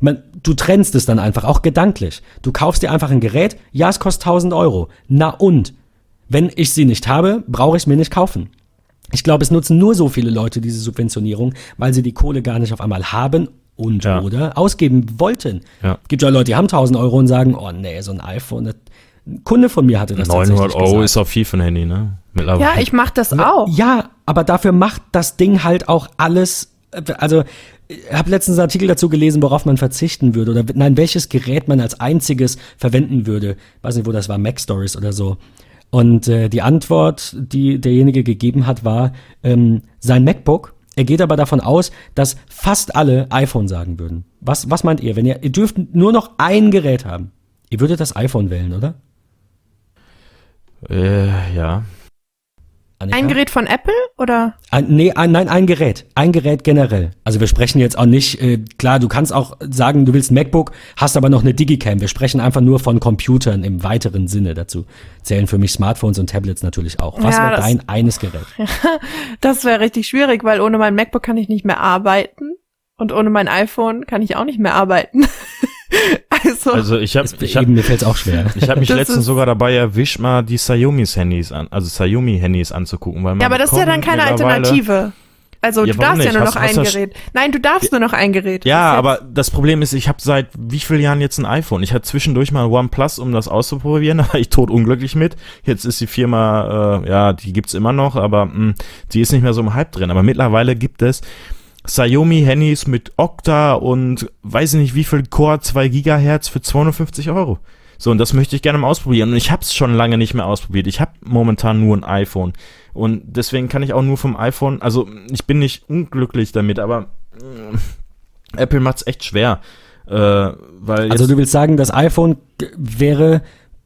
man, du trennst es dann einfach, auch gedanklich. Du kaufst dir einfach ein Gerät, ja, es kostet 1000 Euro. Na und? Wenn ich sie nicht habe, brauche ich es mir nicht kaufen. Ich glaube, es nutzen nur so viele Leute diese Subventionierung, weil sie die Kohle gar nicht auf einmal haben und ja. oder ausgeben wollten. Ja. Gibt ja Leute, die haben 1000 Euro und sagen, oh nee, so ein iPhone, das ein Kunde von mir hatte das 900 Euro gesagt. ist auch viel für ein Handy, ne? Mittlerweile. Ja, ich mach das auch. Ja, aber dafür macht das Ding halt auch alles. Also, ich habe letztens einen Artikel dazu gelesen, worauf man verzichten würde oder nein, welches Gerät man als einziges verwenden würde. weiß nicht, wo das war, Mac Stories oder so. Und äh, die Antwort, die derjenige gegeben hat, war ähm, sein MacBook. Er geht aber davon aus, dass fast alle iPhone sagen würden. Was, was meint ihr? Wenn ihr, ihr dürft nur noch ein Gerät haben. Ihr würdet das iPhone wählen, oder? Äh, ja. Annika? Ein Gerät von Apple oder? Ein, nee, ein, nein, ein Gerät. Ein Gerät generell. Also wir sprechen jetzt auch nicht, äh, klar, du kannst auch sagen, du willst ein MacBook, hast aber noch eine Digicam. Wir sprechen einfach nur von Computern im weiteren Sinne. Dazu zählen für mich Smartphones und Tablets natürlich auch. Was ja, wäre dein eines Gerät? das wäre richtig schwierig, weil ohne mein MacBook kann ich nicht mehr arbeiten und ohne mein iPhone kann ich auch nicht mehr arbeiten. Also, also ich habe ich hab, mir fällt auch schwer. Ich habe mich das letztens sogar dabei erwischt, mal die Xiaomi's Handys an, also Xiaomi Handys anzugucken, weil man Ja, aber das ist ja dann keine Alternative. Also ja, du darfst nicht? ja nur noch hast, ein hast Gerät. Nein, du darfst ja, nur noch ein Gerät. Ja, aber das Problem ist, ich habe seit wie vielen Jahren jetzt ein iPhone? Ich hatte zwischendurch mal ein OnePlus, um das auszuprobieren, da war ich tot unglücklich mit. Jetzt ist die Firma, äh, ja, die gibt's immer noch, aber mh, hm, die ist nicht mehr so im Hype drin. Aber mittlerweile gibt es Xiaomi-Handys mit Okta und weiß ich nicht wie viel Core 2 Gigahertz für 250 Euro. So, und das möchte ich gerne mal ausprobieren. Und ich habe es schon lange nicht mehr ausprobiert. Ich habe momentan nur ein iPhone. Und deswegen kann ich auch nur vom iPhone, also ich bin nicht unglücklich damit, aber äh, Apple macht es echt schwer. Äh, weil also du willst sagen, das iPhone wäre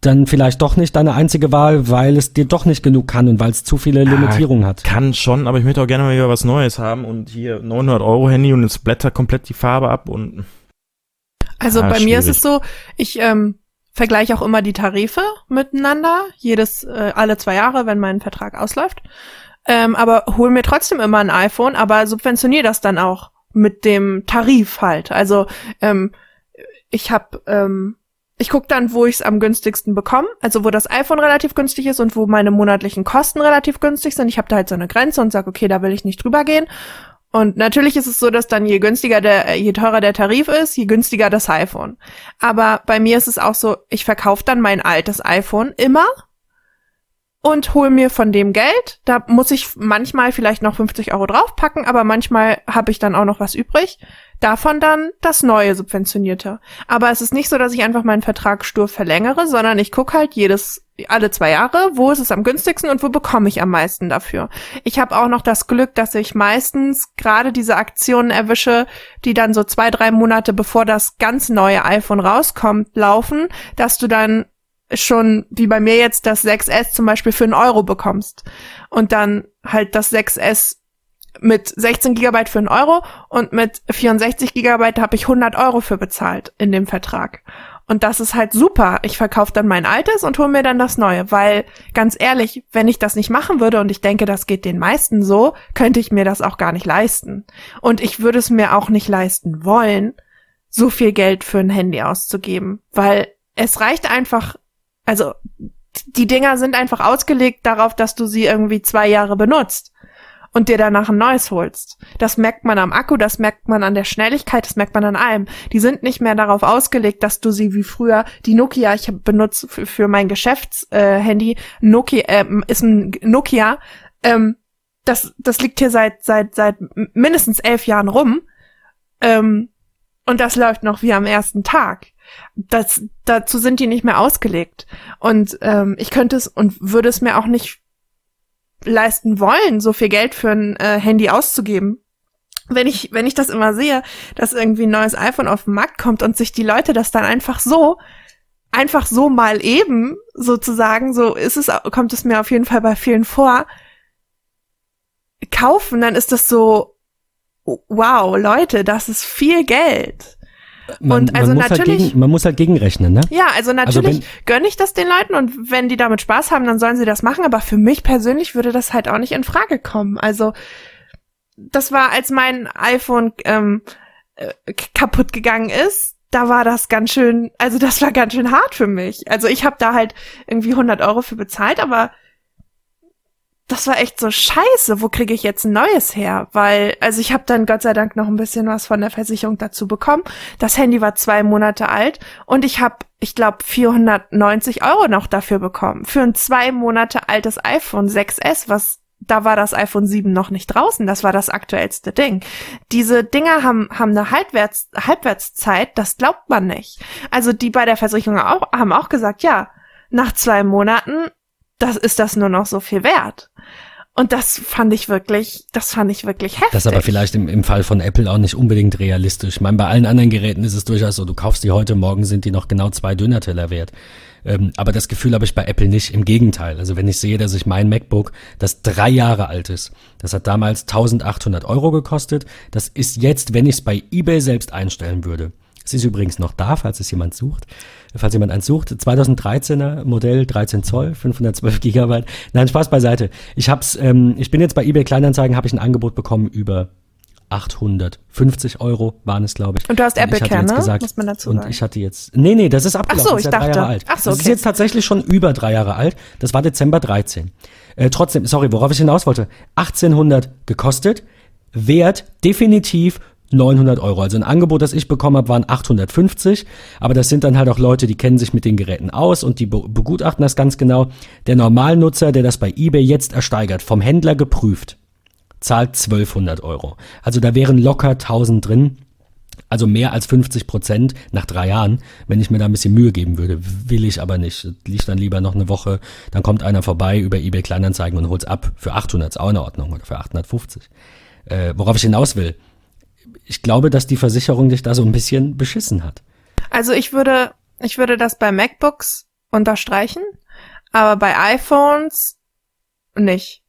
dann vielleicht doch nicht deine einzige Wahl, weil es dir doch nicht genug kann und weil es zu viele Limitierungen hat. Kann schon, aber ich möchte auch gerne mal wieder was Neues haben und hier 900 Euro Handy und es blättert komplett die Farbe ab und also ah, bei schwierig. mir ist es so, ich ähm, vergleiche auch immer die Tarife miteinander, jedes äh, alle zwei Jahre, wenn mein Vertrag ausläuft. Ähm, aber hol mir trotzdem immer ein iPhone, aber subventioniere das dann auch mit dem Tarif halt. Also ähm, ich habe ähm, ich gucke dann, wo ich es am günstigsten bekomme, also wo das iPhone relativ günstig ist und wo meine monatlichen Kosten relativ günstig sind. Ich habe da halt so eine Grenze und sage, okay, da will ich nicht drüber gehen. Und natürlich ist es so, dass dann je günstiger der, je teurer der Tarif ist, je günstiger das iPhone. Aber bei mir ist es auch so, ich verkaufe dann mein altes iPhone immer und hol mir von dem Geld. Da muss ich manchmal vielleicht noch 50 Euro draufpacken, aber manchmal habe ich dann auch noch was übrig. Davon dann das neue subventionierte. Aber es ist nicht so, dass ich einfach meinen Vertrag stur verlängere, sondern ich gucke halt jedes alle zwei Jahre, wo ist es am günstigsten und wo bekomme ich am meisten dafür. Ich habe auch noch das Glück, dass ich meistens gerade diese Aktionen erwische, die dann so zwei, drei Monate bevor das ganz neue iPhone rauskommt, laufen, dass du dann schon, wie bei mir jetzt, das 6S zum Beispiel für einen Euro bekommst. Und dann halt das 6S mit 16 Gigabyte für einen Euro und mit 64 Gigabyte habe ich 100 Euro für bezahlt in dem Vertrag. Und das ist halt super. Ich verkaufe dann mein altes und hole mir dann das neue, weil ganz ehrlich, wenn ich das nicht machen würde und ich denke, das geht den meisten so, könnte ich mir das auch gar nicht leisten. Und ich würde es mir auch nicht leisten wollen, so viel Geld für ein Handy auszugeben, weil es reicht einfach also die Dinger sind einfach ausgelegt darauf, dass du sie irgendwie zwei Jahre benutzt und dir danach ein neues holst. Das merkt man am Akku, das merkt man an der Schnelligkeit, das merkt man an allem. Die sind nicht mehr darauf ausgelegt, dass du sie wie früher, die Nokia, ich benutze für, für mein Geschäftshandy, äh, Nokia, äh, ist ein Nokia, ähm, das, das liegt hier seit, seit, seit mindestens elf Jahren rum. Ähm, und das läuft noch wie am ersten Tag das, dazu sind die nicht mehr ausgelegt. Und ähm, ich könnte es und würde es mir auch nicht leisten wollen, so viel Geld für ein äh, Handy auszugeben. Wenn ich, wenn ich das immer sehe, dass irgendwie ein neues iPhone auf den Markt kommt und sich die Leute das dann einfach so, einfach so mal eben sozusagen, so ist es, kommt es mir auf jeden Fall bei vielen vor, kaufen, dann ist das so, wow, Leute, das ist viel Geld. Man, und also man muss natürlich, halt gegen, man muss halt gegenrechnen, ne? Ja, also, also natürlich also gönne ich das den Leuten und wenn die damit Spaß haben, dann sollen sie das machen. Aber für mich persönlich würde das halt auch nicht in Frage kommen. Also das war, als mein iPhone ähm, äh, kaputt gegangen ist, da war das ganz schön, also das war ganz schön hart für mich. Also ich habe da halt irgendwie 100 Euro für bezahlt, aber das war echt so scheiße, wo kriege ich jetzt ein neues her? Weil, also ich habe dann Gott sei Dank noch ein bisschen was von der Versicherung dazu bekommen. Das Handy war zwei Monate alt und ich habe, ich glaube, 490 Euro noch dafür bekommen. Für ein zwei Monate altes iPhone 6S, was da war das iPhone 7 noch nicht draußen, das war das aktuellste Ding. Diese Dinger haben, haben eine Halbwerts, Halbwertszeit, das glaubt man nicht. Also die bei der Versicherung auch, haben auch gesagt, ja, nach zwei Monaten das ist das nur noch so viel wert. Und das fand ich wirklich, das fand ich wirklich heftig. Das ist aber vielleicht im, im Fall von Apple auch nicht unbedingt realistisch. Ich meine, bei allen anderen Geräten ist es durchaus so, du kaufst die heute, morgen sind die noch genau zwei Dönerteller wert. Ähm, aber das Gefühl habe ich bei Apple nicht. Im Gegenteil. Also wenn ich sehe, dass ich mein MacBook, das drei Jahre alt ist, das hat damals 1800 Euro gekostet. Das ist jetzt, wenn ich es bei eBay selbst einstellen würde. Es ist übrigens noch da, falls es jemand sucht falls jemand eins sucht. 2013er Modell, 13 Zoll, 512 Gigabyte. Nein, Spaß beiseite. Ich hab's, ähm, ich bin jetzt bei eBay Kleinanzeigen, habe ich ein Angebot bekommen über 850 Euro waren es, glaube ich. Und du hast Apple Care, ne? Gesagt, Muss man dazu sagen. Und ich hatte jetzt, nee, nee, das ist abgelaufen. Ach so, ich ja dachte. drei Jahre alt. Ach so, okay. Das ist jetzt tatsächlich schon über drei Jahre alt. Das war Dezember 13. Äh, trotzdem, sorry, worauf ich hinaus wollte. 1800 gekostet. Wert definitiv 900 Euro. Also ein Angebot, das ich bekommen habe, waren 850. Aber das sind dann halt auch Leute, die kennen sich mit den Geräten aus und die begutachten das ganz genau. Der Normalnutzer, der das bei eBay jetzt ersteigert, vom Händler geprüft, zahlt 1200 Euro. Also da wären locker 1000 drin. Also mehr als 50 Prozent nach drei Jahren, wenn ich mir da ein bisschen Mühe geben würde. Will ich aber nicht. Liegt dann lieber noch eine Woche. Dann kommt einer vorbei über eBay Kleinanzeigen und holt's ab. Für 800 ist auch in Ordnung oder für 850. Äh, worauf ich hinaus will. Ich glaube, dass die Versicherung dich da so ein bisschen beschissen hat. Also ich würde, ich würde das bei MacBooks unterstreichen, aber bei iPhones nicht.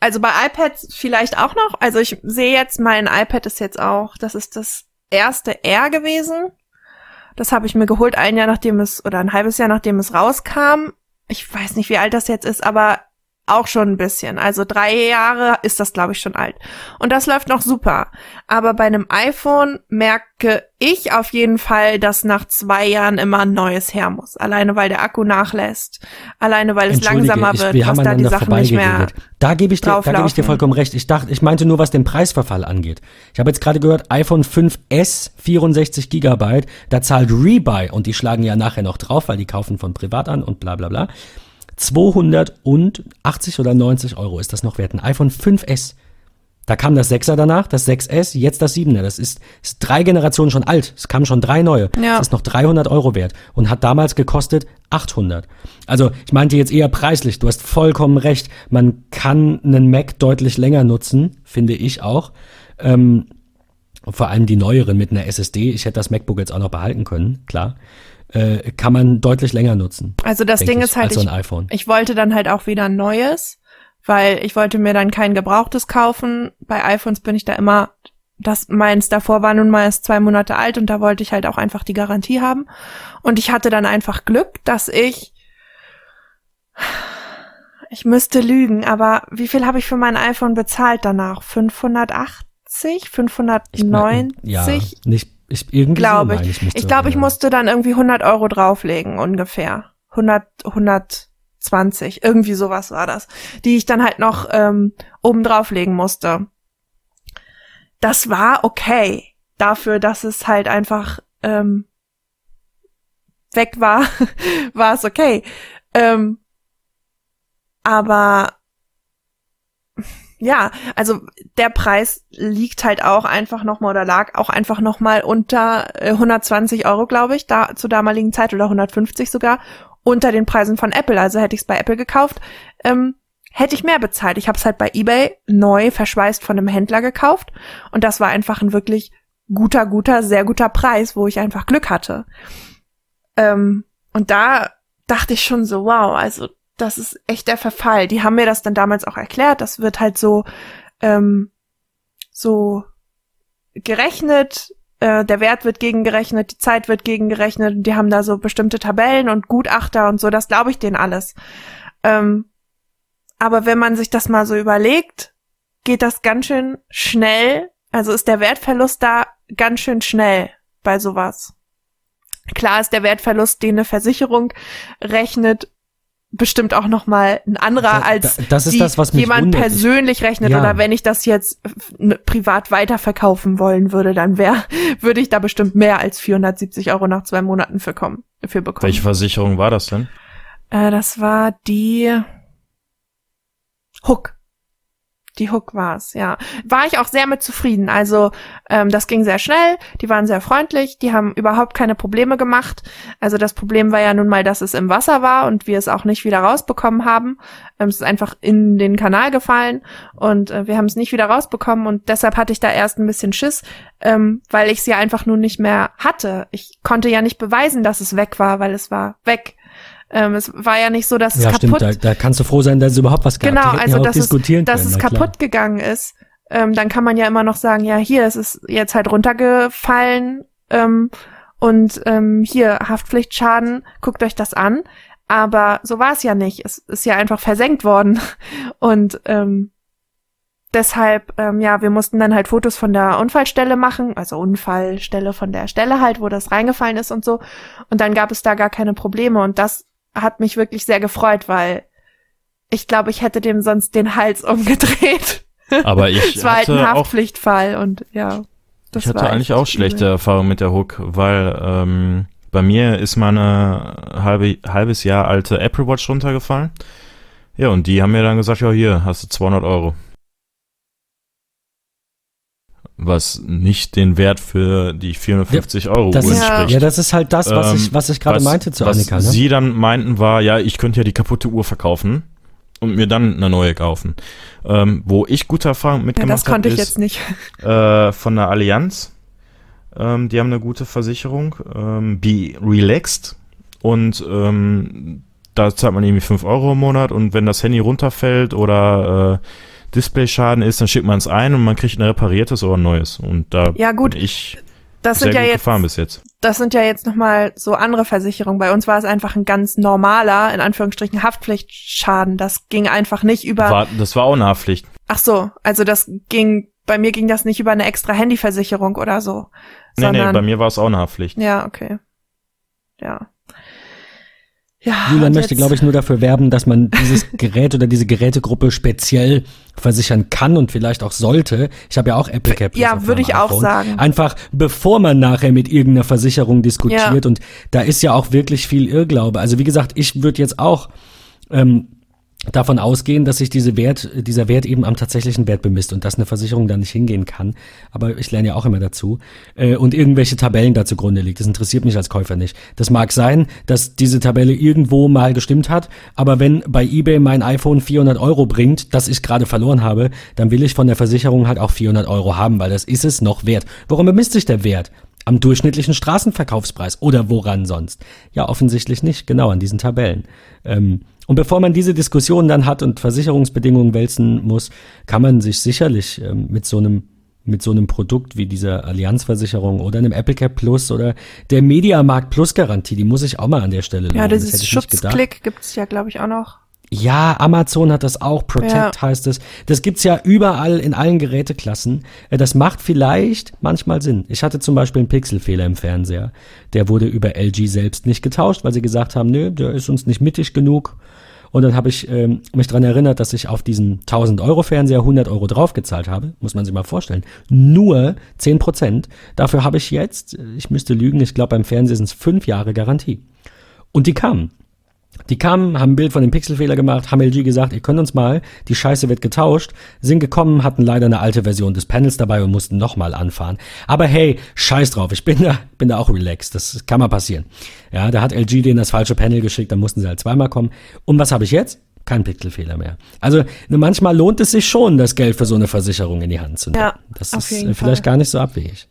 Also bei iPads vielleicht auch noch. Also ich sehe jetzt, mein iPad ist jetzt auch, das ist das erste R gewesen. Das habe ich mir geholt, ein Jahr nachdem es, oder ein halbes Jahr nachdem es rauskam. Ich weiß nicht, wie alt das jetzt ist, aber auch schon ein bisschen. Also drei Jahre ist das, glaube ich, schon alt. Und das läuft noch super. Aber bei einem iPhone merke ich auf jeden Fall, dass nach zwei Jahren immer ein neues her muss. Alleine weil der Akku nachlässt. Alleine weil es langsamer ich, wird, wir haben da die Sachen nicht mehr. Da gebe ich dir, da gebe ich dir vollkommen recht. Ich dachte, ich meinte nur, was den Preisverfall angeht. Ich habe jetzt gerade gehört, iPhone 5S 64 Gigabyte, da zahlt Rebuy und die schlagen ja nachher noch drauf, weil die kaufen von privat an und bla bla bla. 280 oder 90 Euro ist das noch wert. Ein iPhone 5S. Da kam das 6er danach, das 6S, jetzt das 7er. Das ist, ist drei Generationen schon alt. Es kamen schon drei neue. Ja. Das ist noch 300 Euro wert und hat damals gekostet 800. Also ich meinte jetzt eher preislich. Du hast vollkommen recht. Man kann einen Mac deutlich länger nutzen, finde ich auch. Ähm, vor allem die neueren mit einer SSD. Ich hätte das MacBook jetzt auch noch behalten können, klar äh, kann man deutlich länger nutzen. Also das Ding ich, ist halt, ich, ich wollte dann halt auch wieder ein neues, weil ich wollte mir dann kein gebrauchtes kaufen. Bei iPhones bin ich da immer, das meins davor war nun mal erst zwei Monate alt und da wollte ich halt auch einfach die Garantie haben. Und ich hatte dann einfach Glück, dass ich ich müsste lügen, aber wie viel habe ich für mein iPhone bezahlt danach? 580? 590? Ich mein, ja, nicht ich, irgendwie glaube so, ich. Ich, ich glaube, ich musste dann irgendwie 100 Euro drauflegen, ungefähr. 100, 120, irgendwie sowas war das. Die ich dann halt noch ähm, oben drauflegen musste. Das war okay. Dafür, dass es halt einfach ähm, weg war, war es okay. Ähm, aber ja, also der Preis liegt halt auch einfach nochmal oder lag auch einfach nochmal unter 120 äh, Euro, glaube ich, da zur damaligen Zeit oder 150 sogar unter den Preisen von Apple. Also hätte ich es bei Apple gekauft, ähm, hätte ich mehr bezahlt. Ich habe es halt bei eBay neu verschweißt von einem Händler gekauft und das war einfach ein wirklich guter, guter, sehr guter Preis, wo ich einfach Glück hatte. Ähm, und da dachte ich schon so, wow, also das ist echt der Verfall. Die haben mir das dann damals auch erklärt. Das wird halt so, ähm, so gerechnet. Äh, der Wert wird gegengerechnet, die Zeit wird gegengerechnet. Und die haben da so bestimmte Tabellen und Gutachter und so. Das glaube ich denen alles. Ähm, aber wenn man sich das mal so überlegt, geht das ganz schön schnell. Also ist der Wertverlust da ganz schön schnell bei sowas. Klar ist der Wertverlust, den eine Versicherung rechnet, bestimmt auch noch mal ein anderer als das ist das, was mich jemand wundert. persönlich rechnet ja. oder wenn ich das jetzt privat weiterverkaufen wollen würde, dann wäre würde ich da bestimmt mehr als 470 Euro nach zwei Monaten für, kommen, für bekommen. Welche Versicherung war das denn? Äh, das war die Hook. Die Hook war's, ja. War ich auch sehr mit zufrieden. Also ähm, das ging sehr schnell, die waren sehr freundlich, die haben überhaupt keine Probleme gemacht. Also das Problem war ja nun mal, dass es im Wasser war und wir es auch nicht wieder rausbekommen haben. Ähm, es ist einfach in den Kanal gefallen und äh, wir haben es nicht wieder rausbekommen und deshalb hatte ich da erst ein bisschen Schiss, ähm, weil ich sie einfach nun nicht mehr hatte. Ich konnte ja nicht beweisen, dass es weg war, weil es war weg. Ähm, es war ja nicht so, dass es ja, kaputt... Stimmt, da, da kannst du froh sein, dass es überhaupt was gab. Genau, also ja dass, es, dass es kaputt gegangen ist. Ähm, dann kann man ja immer noch sagen, ja, hier, es ist jetzt halt runtergefallen ähm, und ähm, hier, Haftpflichtschaden, guckt euch das an. Aber so war es ja nicht. Es ist ja einfach versenkt worden. Und ähm, deshalb, ähm, ja, wir mussten dann halt Fotos von der Unfallstelle machen, also Unfallstelle von der Stelle halt, wo das reingefallen ist und so. Und dann gab es da gar keine Probleme. Und das hat mich wirklich sehr gefreut, weil ich glaube, ich hätte dem sonst den Hals umgedreht. Aber ich es war halt ein Haftpflichtfall und ja. Das ich hatte eigentlich auch schlechte Erfahrungen mit der Hook, weil ähm, bei mir ist meine halbe, halbes Jahr alte Apple Watch runtergefallen. Ja, und die haben mir dann gesagt, ja, hier hast du 200 Euro. Was nicht den Wert für die 450 ja, Euro das Uhr entspricht. Ja, das ist halt das, was ähm, ich, was ich gerade meinte zu was Annika. Was ne? sie dann meinten war, ja, ich könnte ja die kaputte Uhr verkaufen und mir dann eine neue kaufen. Ähm, wo ich gute Erfahrungen mitgemacht habe, ja, das konnte hab, ich ist, jetzt nicht. Äh, von der Allianz. Ähm, die haben eine gute Versicherung. Ähm, Be Relaxed. Und ähm, da zahlt man irgendwie 5 Euro im Monat und wenn das Handy runterfällt oder äh, Displayschaden ist, dann schickt man es ein und man kriegt ein repariertes oder ein neues. Und da ja, gut. ich das sind ja jetzt, gefahren bis jetzt. Das sind ja jetzt nochmal so andere Versicherungen. Bei uns war es einfach ein ganz normaler, in Anführungsstrichen, Haftpflichtschaden. Das ging einfach nicht über. War, das war auch eine Haftpflicht. Ach so, also das ging, bei mir ging das nicht über eine extra Handyversicherung oder so. Nee, sondern, nee, bei mir war es auch eine Haftpflicht. Ja, okay. Ja. Ja, Julian möchte, glaube ich, nur dafür werben, dass man dieses Gerät oder diese Gerätegruppe speziell versichern kann und vielleicht auch sollte. Ich habe ja auch Apple Cap. Ja, würde ich auch sagen. Einfach bevor man nachher mit irgendeiner Versicherung diskutiert. Ja. Und da ist ja auch wirklich viel Irrglaube. Also wie gesagt, ich würde jetzt auch ähm, davon ausgehen, dass sich diese Wert, dieser Wert eben am tatsächlichen Wert bemisst und dass eine Versicherung da nicht hingehen kann. Aber ich lerne ja auch immer dazu. Äh, und irgendwelche Tabellen da zugrunde liegt. Das interessiert mich als Käufer nicht. Das mag sein, dass diese Tabelle irgendwo mal gestimmt hat, aber wenn bei eBay mein iPhone 400 Euro bringt, das ich gerade verloren habe, dann will ich von der Versicherung halt auch 400 Euro haben, weil das ist es noch wert. Warum bemisst sich der Wert? Am durchschnittlichen Straßenverkaufspreis oder woran sonst? Ja, offensichtlich nicht, genau an diesen Tabellen. Ähm, und bevor man diese Diskussion dann hat und Versicherungsbedingungen wälzen muss, kann man sich sicherlich ähm, mit so einem mit so einem Produkt wie dieser Allianzversicherung oder einem Apple Cap Plus oder der Mediamarkt Plus Garantie, die muss ich auch mal an der Stelle Ja, das dieses Schutzklick gibt's ja, glaube ich, auch noch. Ja, Amazon hat das auch, Protect ja. heißt es. Das gibt's ja überall in allen Geräteklassen. Äh, das macht vielleicht manchmal Sinn. Ich hatte zum Beispiel einen Pixelfehler im Fernseher. Der wurde über LG selbst nicht getauscht, weil sie gesagt haben, nö, der ist uns nicht mittig genug. Und dann habe ich ähm, mich dran erinnert, dass ich auf diesen 1000 Euro Fernseher 100 Euro draufgezahlt habe. Muss man sich mal vorstellen. Nur 10 Prozent. Dafür habe ich jetzt, ich müsste lügen, ich glaube beim Fernseher sind es fünf Jahre Garantie. Und die kamen. Die kamen, haben ein Bild von dem Pixelfehler gemacht, haben LG gesagt, ihr könnt uns mal, die Scheiße wird getauscht, sind gekommen, hatten leider eine alte Version des Panels dabei und mussten nochmal anfahren. Aber hey, scheiß drauf, ich bin da, bin da auch relaxed, das kann mal passieren. Ja, da hat LG denen das falsche Panel geschickt, dann mussten sie halt zweimal kommen. Und was habe ich jetzt? Kein Pixelfehler mehr. Also ne, manchmal lohnt es sich schon, das Geld für so eine Versicherung in die Hand zu nehmen. Ja, das ist vielleicht Fall. gar nicht so abwegig.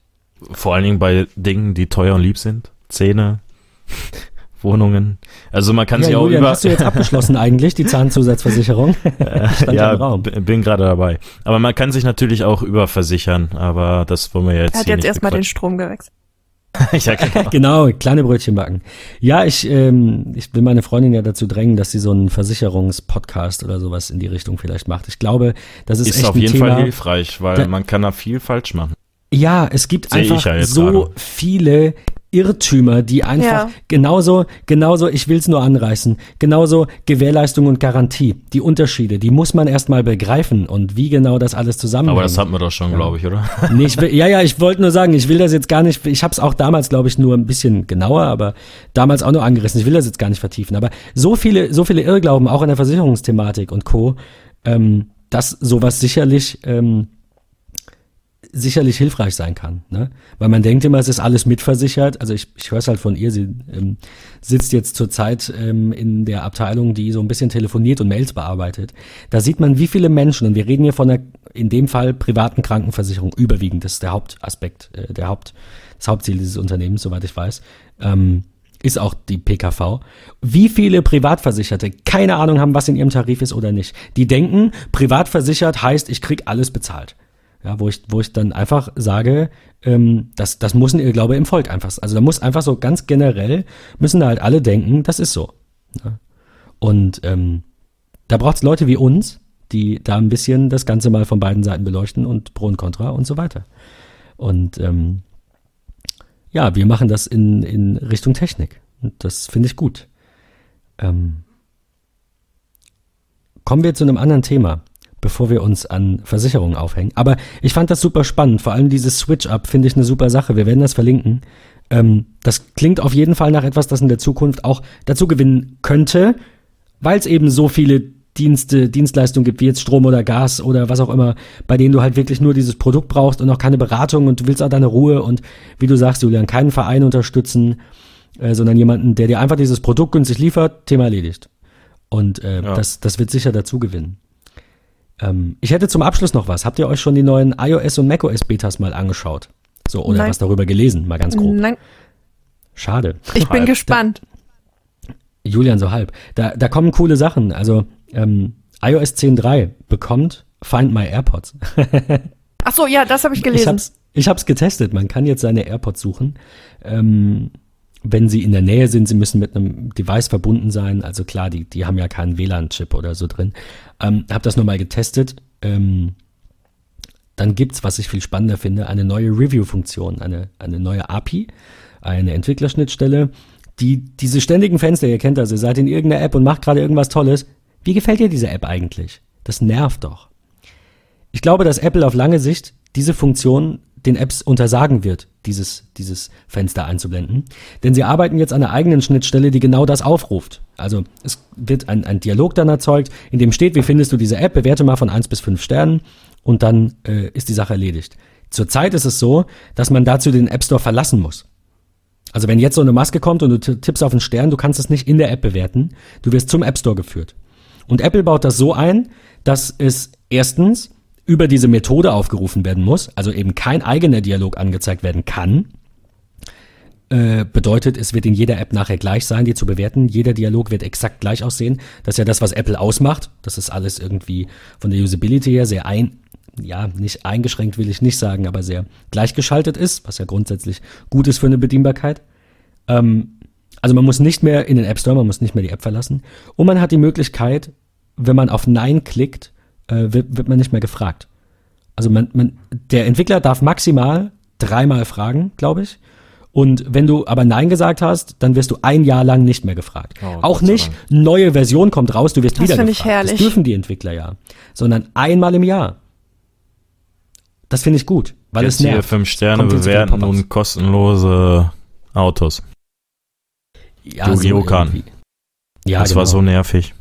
Vor allen Dingen bei Dingen, die teuer und lieb sind. Zähne. Wohnungen. Also man kann ja, sich auch Julian, über. Hast du jetzt abgeschlossen eigentlich die Zahnzusatzversicherung? Stand ja, im Raum. bin gerade dabei. Aber man kann sich natürlich auch überversichern. Aber das wollen wir jetzt. Er hat jetzt erstmal den Strom gewechselt. ja, genau. genau, kleine Brötchen backen. Ja, ich, ähm, ich will meine Freundin ja dazu drängen, dass sie so einen Versicherungspodcast oder sowas in die Richtung vielleicht macht. Ich glaube, das ist, ist echt auf jeden Thema, Fall hilfreich, weil da, man kann da viel falsch machen. Ja, es gibt Seh einfach ja so gerade. viele Irrtümer, die einfach ja. genauso, genauso, ich will es nur anreißen, genauso Gewährleistung und Garantie, die Unterschiede, die muss man erstmal begreifen und wie genau das alles zusammenhängt. Aber das hatten wir doch schon, ja. glaube ich, oder? Nee, ich will, ja, ja, ich wollte nur sagen, ich will das jetzt gar nicht, ich habe es auch damals, glaube ich, nur ein bisschen genauer, aber damals auch nur angerissen, ich will das jetzt gar nicht vertiefen, aber so viele, so viele Irrglauben, auch in der Versicherungsthematik und Co., ähm, dass sowas sicherlich ähm, sicherlich hilfreich sein kann. Ne? Weil man denkt immer, es ist alles mitversichert. Also ich, ich höre es halt von ihr, sie ähm, sitzt jetzt zurzeit ähm, in der Abteilung, die so ein bisschen telefoniert und Mails bearbeitet. Da sieht man, wie viele Menschen, und wir reden hier von einer, in dem Fall, privaten Krankenversicherung, überwiegend, das ist der Hauptaspekt, äh, der Haupt, das Hauptziel dieses Unternehmens, soweit ich weiß, ähm, ist auch die PKV. Wie viele Privatversicherte keine Ahnung haben, was in ihrem Tarif ist oder nicht. Die denken, privatversichert heißt, ich krieg alles bezahlt. Ja, wo ich, wo ich dann einfach sage, ähm, das, das muss ein Irrglaube im Volk einfach, also da muss einfach so ganz generell, müssen da halt alle denken, das ist so. Ja. Und ähm, da braucht es Leute wie uns, die da ein bisschen das Ganze mal von beiden Seiten beleuchten und Pro und Contra und so weiter. Und ähm, ja, wir machen das in, in Richtung Technik. Und das finde ich gut. Ähm, kommen wir zu einem anderen Thema bevor wir uns an Versicherungen aufhängen. Aber ich fand das super spannend. Vor allem dieses Switch-Up finde ich eine super Sache. Wir werden das verlinken. Ähm, das klingt auf jeden Fall nach etwas, das in der Zukunft auch dazu gewinnen könnte, weil es eben so viele Dienste, Dienstleistungen gibt, wie jetzt Strom oder Gas oder was auch immer, bei denen du halt wirklich nur dieses Produkt brauchst und auch keine Beratung und du willst auch deine Ruhe und wie du sagst, Julian, keinen Verein unterstützen, äh, sondern jemanden, der dir einfach dieses Produkt günstig liefert, Thema erledigt. Und äh, ja. das, das wird sicher dazu gewinnen. Ähm, ich hätte zum Abschluss noch was. Habt ihr euch schon die neuen iOS und macOS Betas mal angeschaut? So, oder Nein. was darüber gelesen, mal ganz grob. Nein. Schade. Ich bin gespannt. Da, Julian, so halb. Da, da kommen coole Sachen. Also, ähm, iOS 10.3 bekommt Find My AirPods. Ach so, ja, das habe ich gelesen. Ich hab's, ich hab's getestet. Man kann jetzt seine AirPods suchen. Ähm, wenn sie in der Nähe sind, sie müssen mit einem Device verbunden sein. Also klar, die, die haben ja keinen WLAN-Chip oder so drin. Ähm, hab das nochmal getestet. Ähm, dann gibt's, was ich viel spannender finde, eine neue Review-Funktion, eine, eine neue API, eine Entwicklerschnittstelle, die diese ständigen Fenster, ihr kennt das, ihr seid in irgendeiner App und macht gerade irgendwas Tolles. Wie gefällt dir diese App eigentlich? Das nervt doch. Ich glaube, dass Apple auf lange Sicht diese Funktion den Apps untersagen wird, dieses, dieses Fenster einzublenden. Denn sie arbeiten jetzt an einer eigenen Schnittstelle, die genau das aufruft. Also es wird ein, ein Dialog dann erzeugt, in dem steht, wie findest du diese App, bewerte mal von eins bis fünf Sternen und dann äh, ist die Sache erledigt. Zurzeit ist es so, dass man dazu den App Store verlassen muss. Also wenn jetzt so eine Maske kommt und du tippst auf einen Stern, du kannst es nicht in der App bewerten, du wirst zum App Store geführt. Und Apple baut das so ein, dass es erstens über diese Methode aufgerufen werden muss, also eben kein eigener Dialog angezeigt werden kann. Äh, bedeutet, es wird in jeder App nachher gleich sein, die zu bewerten. Jeder Dialog wird exakt gleich aussehen. Das ist ja das, was Apple ausmacht. Das ist alles irgendwie von der Usability her sehr ein, ja, nicht eingeschränkt will ich nicht sagen, aber sehr gleichgeschaltet ist, was ja grundsätzlich gut ist für eine Bedienbarkeit. Ähm, also man muss nicht mehr in den App Store, man muss nicht mehr die App verlassen. Und man hat die Möglichkeit, wenn man auf Nein klickt, äh, wird, wird man nicht mehr gefragt. Also man, man, der Entwickler darf maximal dreimal fragen, glaube ich. Und wenn du aber Nein gesagt hast, dann wirst du ein Jahr lang nicht mehr gefragt. Oh, Auch nicht, neue Version kommt raus, du wirst das wieder gefragt. Ich herrlich. Das dürfen die Entwickler ja. Sondern einmal im Jahr. Das finde ich gut, weil Jetzt es nervt. Hier fünf Sterne bewerten und kostenlose Autos. Ja, Yu-Gi-Oh! So ja, das genau. war so nervig.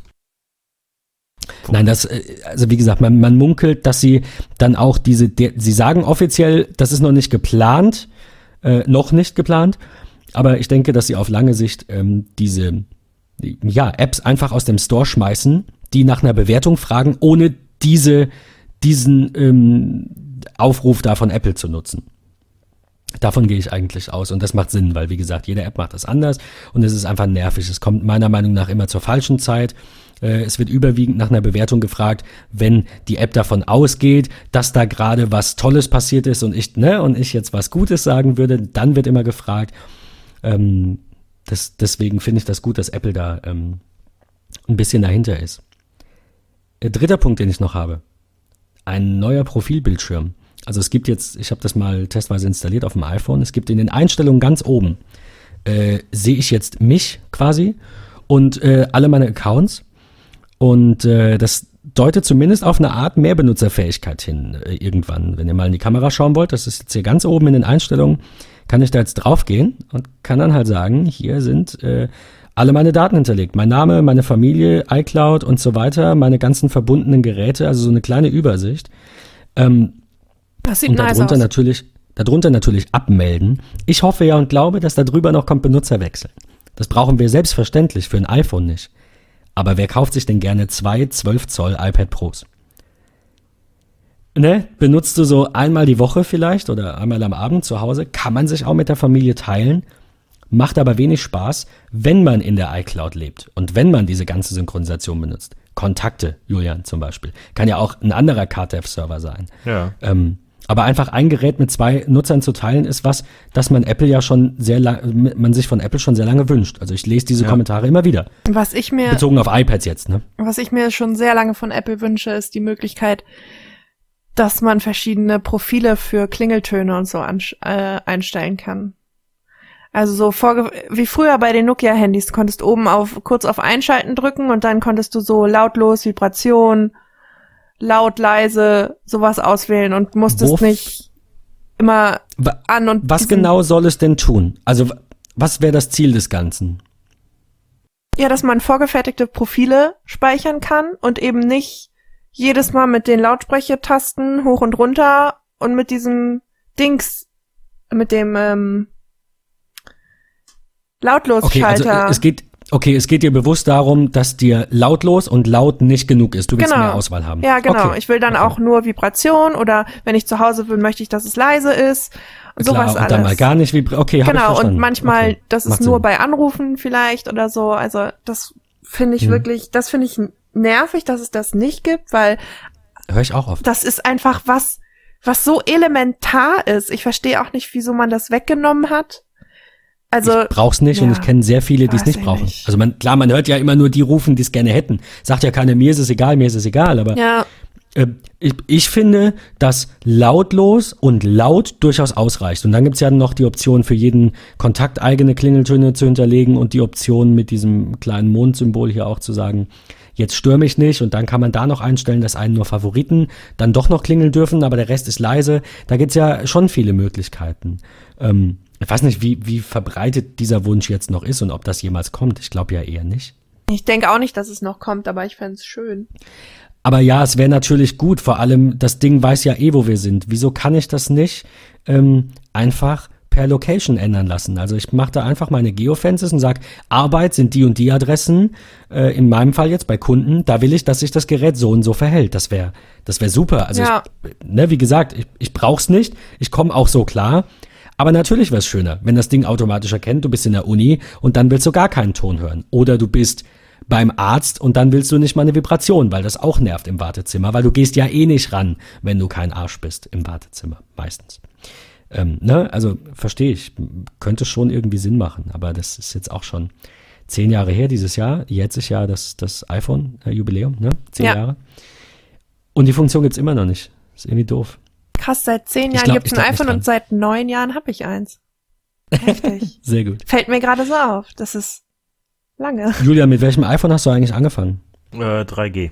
Nein, das, äh, also wie gesagt, man, man munkelt, dass sie dann auch diese, der, sie sagen offiziell, das ist noch nicht geplant, äh, noch nicht geplant, aber ich denke, dass sie auf lange Sicht ähm, diese ja, Apps einfach aus dem Store schmeißen, die nach einer Bewertung fragen, ohne diese, diesen ähm, Aufruf da von Apple zu nutzen. Davon gehe ich eigentlich aus und das macht Sinn, weil wie gesagt, jede App macht das anders und es ist einfach nervig. Es kommt meiner Meinung nach immer zur falschen Zeit äh, es wird überwiegend nach einer Bewertung gefragt, wenn die App davon ausgeht, dass da gerade was Tolles passiert ist und ich, ne, und ich jetzt was Gutes sagen würde, dann wird immer gefragt. Ähm, das, deswegen finde ich das gut, dass Apple da ähm, ein bisschen dahinter ist. Der dritter Punkt, den ich noch habe. Ein neuer Profilbildschirm. Also es gibt jetzt, ich habe das mal testweise installiert auf dem iPhone, es gibt in den Einstellungen ganz oben, äh, sehe ich jetzt mich quasi und äh, alle meine Accounts und äh, das deutet zumindest auf eine Art mehr Benutzerfähigkeit hin äh, irgendwann. Wenn ihr mal in die Kamera schauen wollt, das ist jetzt hier ganz oben in den Einstellungen, kann ich da jetzt draufgehen und kann dann halt sagen, hier sind äh, alle meine Daten hinterlegt. Mein Name, meine Familie, iCloud und so weiter, meine ganzen verbundenen Geräte, also so eine kleine Übersicht. Ähm, das sieht und nice darunter aus. natürlich, darunter natürlich abmelden. Ich hoffe ja und glaube, dass da drüber noch kommt Benutzerwechsel. Das brauchen wir selbstverständlich für ein iPhone nicht. Aber wer kauft sich denn gerne zwei 12 Zoll iPad Pros? Ne? Benutzt du so einmal die Woche vielleicht oder einmal am Abend zu Hause? Kann man sich auch mit der Familie teilen? Macht aber wenig Spaß, wenn man in der iCloud lebt und wenn man diese ganze Synchronisation benutzt. Kontakte, Julian zum Beispiel. Kann ja auch ein anderer KTF-Server sein. Ja. Ähm, aber einfach ein Gerät mit zwei Nutzern zu teilen, ist was, das man Apple ja schon sehr lang, man sich von Apple schon sehr lange wünscht. Also ich lese diese ja. Kommentare immer wieder. Was ich mir. Bezogen auf iPads jetzt, ne? Was ich mir schon sehr lange von Apple wünsche, ist die Möglichkeit, dass man verschiedene Profile für Klingeltöne und so an, äh, einstellen kann. Also so vorge wie früher bei den Nokia-Handys, du konntest oben auf kurz auf Einschalten drücken und dann konntest du so lautlos Vibration, laut, leise, sowas auswählen und musstest Wof nicht immer an und. Was genau soll es denn tun? Also, was wäre das Ziel des Ganzen? Ja, dass man vorgefertigte Profile speichern kann und eben nicht jedes Mal mit den Lautsprechertasten hoch und runter und mit diesem Dings, mit dem ähm, Lautlosschalter. Okay, also es geht, okay, es geht dir bewusst darum, dass dir lautlos und laut nicht genug ist. Du willst Genau. mehr Auswahl haben. Ja, genau. Okay. Ich will dann Okay. auch nur Vibration oder wenn ich zu Hause bin, möchte ich, dass es leise ist. Und Klar, sowas und alles. dann mal gar nicht vibri- Okay, genau, und manchmal, okay. das ist Macht nur Sinn. bei Anrufen vielleicht oder so. Also das finde ich Hm. wirklich, das finde ich nervig, dass es das nicht gibt, weil Hör ich auch oft. das ist einfach was, was so elementar ist. Ich verstehe auch nicht, wieso man das weggenommen hat. Also, ich brauch's nicht und ja, ich kenne sehr viele, die es nicht ich brauchen. nicht. Also man, klar, man hört ja immer nur die rufen, die es gerne hätten. Sagt ja keiner, mir ist es egal, mir ist es egal, aber ja, äh, ich, ich finde, dass lautlos und laut durchaus ausreicht. Und dann gibt's ja noch die Option für jeden Kontakt eigene Klingeltöne zu hinterlegen und die Option mit diesem kleinen Mondsymbol hier auch zu sagen, jetzt stör mich nicht und dann kann man da noch einstellen, dass einen nur Favoriten dann doch noch klingeln dürfen, aber der Rest ist leise. Da gibt's ja schon viele Möglichkeiten. Ähm, ich weiß nicht, wie, wie verbreitet dieser Wunsch jetzt noch ist und ob das jemals kommt. Ich glaube ja eher nicht. ich denke auch nicht, dass es noch kommt, aber ich fände es schön. Aber ja, es wäre natürlich gut. Vor allem, das Ding weiß ja eh, wo wir sind. Wieso kann ich das nicht ähm, einfach per Location ändern lassen? Also ich mache da einfach meine Geofences und sag, Arbeit sind die und die Adressen. Äh, in meinem Fall jetzt bei Kunden, da will ich, dass sich das Gerät so und so verhält. Das wäre, das wäre super. Also Ja. ich, ne, wie gesagt, ich, ich brauch's nicht. Ich komme auch so klar. Aber natürlich wäre es schöner, wenn das Ding automatisch erkennt, du bist in der Uni und dann willst du gar keinen Ton hören. Oder du bist beim Arzt und dann willst du nicht mal eine Vibration, weil das auch nervt im Wartezimmer, weil du gehst ja eh nicht ran, wenn du kein Arsch bist im Wartezimmer, meistens. Ähm, ne? Also verstehe ich, könnte schon irgendwie Sinn machen, aber das ist jetzt auch schon zehn Jahre her dieses Jahr. Jetzt ist ja das, das iPhone-Jubiläum, ne? Zehn Ja. Jahre. Und die Funktion gibt's immer noch nicht. Ist irgendwie doof. Krass, seit zehn Ich Jahren gibt's ich ein nicht iPhone und seit neun Jahren habe ich eins. Heftig. Sehr gut. Fällt mir gerade so auf. Das ist lange. Julia, mit welchem iPhone hast du eigentlich angefangen? Äh, 3G.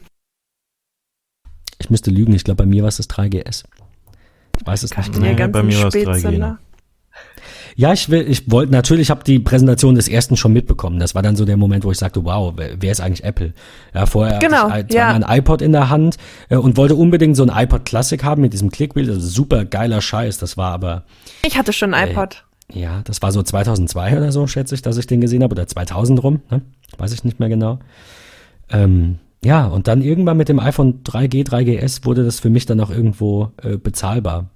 Ich müsste lügen, ich glaube, bei mir war es das 3GS. Ich weiß es nicht. Die Nee, ganzen bei mir war's 3G Spätzünder. Ja, ich will, ich wollte natürlich, habe die Präsentation des ersten schon mitbekommen. Das war dann so der Moment, wo ich sagte, wow, wer, ist eigentlich Apple? Ja, vorher Genau, hatte ich ja. zwar ein iPod in der Hand äh, und wollte unbedingt so ein iPod Classic haben mit diesem Clickwheel. Das ist super geiler Scheiß. Das war aber, Ich hatte schon ein iPod. ja, das war so 2002 oder so, schätze ich, dass ich den gesehen habe oder 2000 rum. Ne? Weiß ich nicht mehr genau. Ähm, ja, und dann irgendwann mit dem iPhone 3G, 3GS wurde das für mich dann auch irgendwo äh, bezahlbar.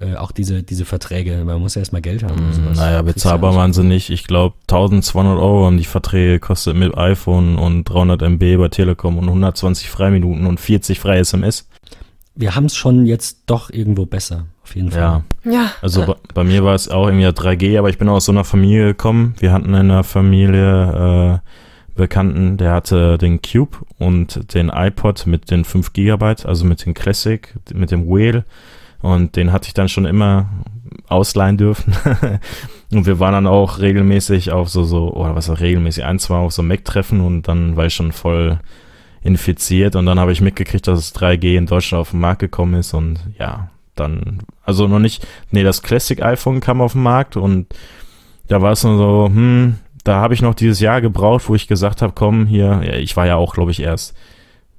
Äh, auch diese, diese Verträge. Man muss ja erstmal Geld haben. und sowas. Naja, bezahlbar waren sie nicht. Ich glaube 1200 Euro haben die Verträge gekostet mit iPhone und 300 MB bei Telekom und 120 Freiminuten und 40 freie SMS. Wir haben es schon jetzt doch irgendwo besser, auf jeden Fall. Ja, Ja. also bei, bei mir war es auch irgendwie 3G, aber ich bin aus so einer Familie gekommen. Wir hatten in der Familie äh, Bekannten, der hatte den Cube und den iPod mit den 5 Gigabyte, also mit dem Classic, mit dem Whale. Und den hatte ich dann schon immer ausleihen dürfen. und wir waren dann auch regelmäßig auf so, so, oder was auch regelmäßig, ein, zwei auf so Mac-Treffen und dann war ich schon voll infiziert. Und dann habe ich mitgekriegt, dass es 3G in Deutschland auf den Markt gekommen ist. Und ja, dann, also noch nicht, nee, das Classic iPhone kam auf den Markt. Und da war es nur so, hm, da habe ich noch dieses Jahr gebraucht, wo ich gesagt habe, komm, hier, ja, ich war ja auch, glaube ich, erst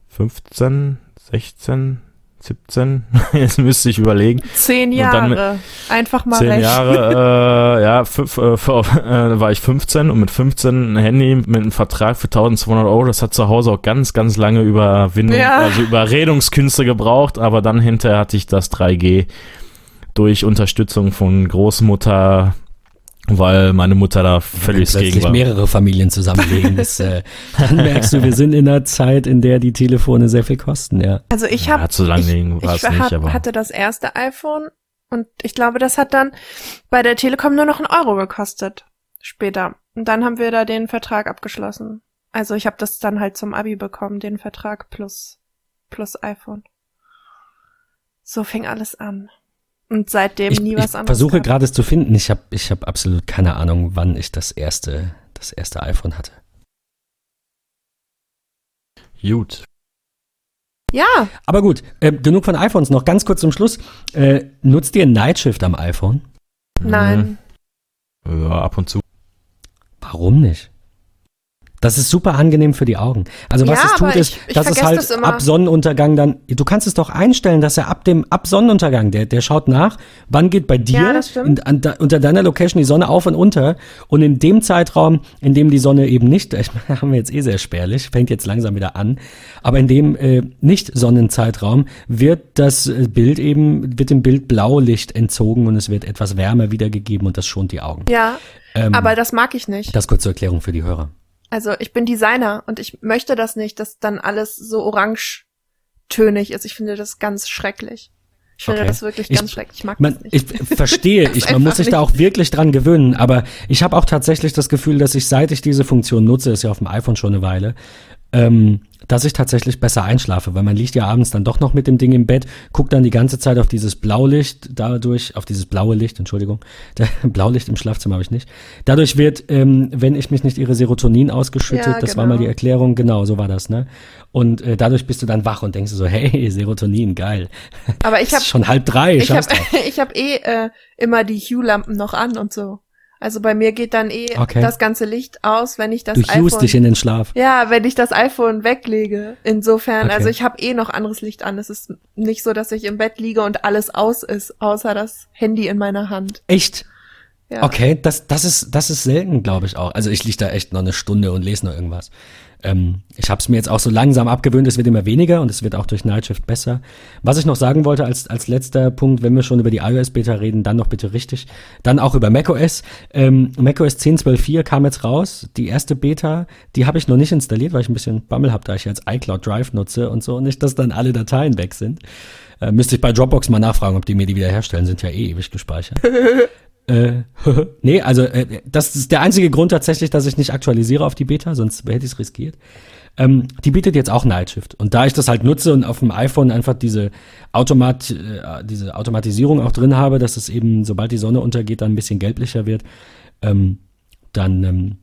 15, 16, 17, jetzt müsste ich überlegen, Zehn Und dann Jahre. Einfach mal Zehn recht. Jahre, äh, ja, fünf, äh, vor- äh, war ich 15 und mit 15 ein Handy mit einem Vertrag für 1200 Euro, das hat zu Hause auch ganz, ganz lange Überwindung, Ja. also Überredungskünste gebraucht, aber dann hinterher hatte ich das 3G durch Unterstützung von Großmutter, weil meine Mutter da völlig gegen plötzlich war. mehrere Familien zusammenlegen. Das, äh, dann merkst du, wir sind in einer Zeit, in der die Telefone sehr viel kosten, ja. Also ich Ja, habe zu lang ich, war ich es nicht, hab, aber hatte das erste iPhone und ich glaube, das hat dann bei der Telekom nur noch einen Euro gekostet. Später. Und dann haben wir da den Vertrag abgeschlossen. Also ich habe das dann halt zum Abi bekommen, den Vertrag plus plus iPhone. So fing alles an. Und seitdem Ich, nie ich was anderes. versuche gehabt. gerade es zu finden. Ich habe ich hab absolut keine Ahnung, wann ich das erste, das erste iPhone hatte. gut. Ja, Aber gut, äh, genug von iPhones noch. Ganz kurz zum Schluss. Äh, nutzt ihr Nightshift am iPhone? nein. Ja, ab und zu. Warum nicht? Das ist super angenehm für die Augen. Also was Ja, es tut, ist, ich- ich dass es halt das ab Sonnenuntergang dann, du kannst es doch einstellen, dass er ab dem, ab Sonnenuntergang, der, der schaut nach, wann geht bei dir Ja, in, an, da, unter deiner Location die Sonne auf und unter und in dem Zeitraum, in dem die Sonne eben nicht, ich meine, haben wir jetzt eh sehr spärlich, fängt jetzt langsam wieder an, aber in dem äh, Nicht-Sonnenzeitraum wird das äh, Bild eben, wird dem Bild Blaulicht entzogen und es wird etwas wärmer wiedergegeben und das schont die Augen. Ja, Ähm, aber das mag ich nicht. das kurz zur Erklärung für die Hörer. Also ich bin Designer und ich möchte das nicht, dass dann alles so orangetönig ist. Ich finde das ganz schrecklich. Ich finde Okay. das wirklich Ich- ganz schrecklich. Ich mag Man, das nicht. ich verstehe, ich, man muss sich da auch wirklich dran gewöhnen, aber ich habe auch tatsächlich das Gefühl, dass ich, seit ich diese Funktion nutze, ist ja auf dem iPhone schon eine Weile, ähm, dass ich tatsächlich besser einschlafe, weil man liegt ja abends dann doch noch mit dem Ding im Bett, guckt dann die ganze Zeit auf dieses Blaulicht, dadurch, auf dieses blaue Licht, Entschuldigung, Blaulicht im Schlafzimmer habe ich nicht. Dadurch wird, ähm, wenn ich mich nicht irre, Serotonin ausgeschüttet, Ja, das war mal genau. die Erklärung, genau, so war das, ne? Und äh, dadurch bist du dann wach und denkst so, hey, Serotonin, geil. Aber ich habe schon halb drei, ich scheiß hab, drauf. ich hab eh äh, immer die Hue-Lampen noch an und so. Also bei mir geht dann eh Okay. das ganze Licht aus, wenn ich das Du iPhone dich in den Schlaf. Ja, wenn ich das iPhone weglege. Insofern, Okay. also ich habe eh noch anderes Licht an. Es ist nicht so, dass ich im Bett liege und alles aus ist, außer das Handy in meiner Hand. Echt? Ja. Okay, das, das ist, das ist selten, glaube ich auch. Also ich liege da echt noch eine Stunde und lese noch irgendwas. Ähm, ich habe es mir jetzt auch so langsam abgewöhnt, es wird immer weniger und es wird auch durch Nightshift besser. Was ich noch sagen wollte als, als letzter Punkt, wenn wir schon über die iOS-Beta reden, dann noch bitte richtig. Dann auch über macOS. Ähm, macOS 10.12.4 kam jetzt raus. Die erste Beta, die habe ich noch nicht installiert, weil ich ein bisschen Bammel habe, da ich jetzt iCloud Drive nutze und so. Nicht, dass dann alle Dateien weg sind. Äh, müsste ich bei Dropbox mal nachfragen, ob die mir die wiederherstellen. Sind ja eh ewig gespeichert. Äh, nee, also äh, das ist der einzige Grund tatsächlich, dass ich nicht aktualisiere auf die Beta, sonst hätte ich es riskiert. Ähm, die bietet jetzt auch Nightshift. Und da ich das halt nutze und auf dem iPhone einfach diese, Automat, äh, diese Automatisierung auch drin habe, dass es eben, sobald die Sonne untergeht, dann ein bisschen gelblicher wird, ähm, dann ähm,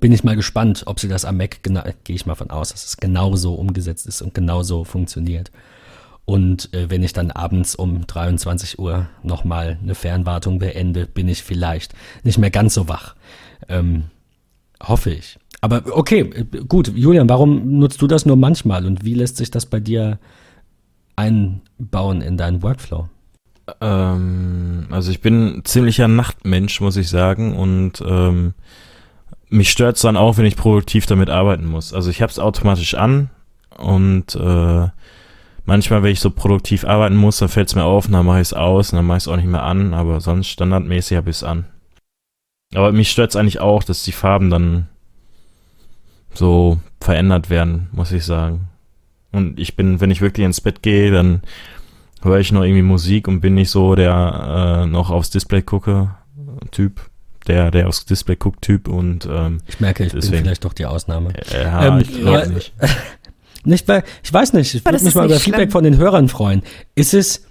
bin ich mal gespannt, ob sie das am Mac, gehe ich mal von aus, dass es genauso umgesetzt ist und genauso funktioniert. Und äh, wenn ich dann abends um 23 Uhr nochmal eine Fernwartung beende, bin ich vielleicht nicht mehr ganz so wach. Ähm, hoffe ich. Aber okay, äh, gut. Julian, warum nutzt du das nur manchmal und wie lässt sich das bei dir einbauen in deinen Workflow? Ähm, also ich bin ziemlicher Nachtmensch, muss ich sagen. Und ähm, mich stört's dann auch, wenn ich produktiv damit arbeiten muss. Also ich habe es automatisch an und äh, manchmal, wenn ich so produktiv arbeiten muss, dann fällt's mir auf und dann mache ich es aus und dann mache ich es auch nicht mehr an. Aber sonst standardmäßig habe ich es an. Aber mich stört's eigentlich auch, dass die Farben dann so verändert werden, muss ich sagen. Und ich bin, wenn ich wirklich ins Bett gehe, dann höre ich noch irgendwie Musik und bin nicht so der äh, noch aufs Display gucke Typ, der der aufs Display guckt Typ und ähm, Ich merke, ich bin Deswegen. vielleicht doch die Ausnahme. äh, ja, Ähm, ich glaube nicht. Nicht, weil, ich weiß nicht, ich würde mich mal über Feedback schlimm. von den Hörern freuen. Ist es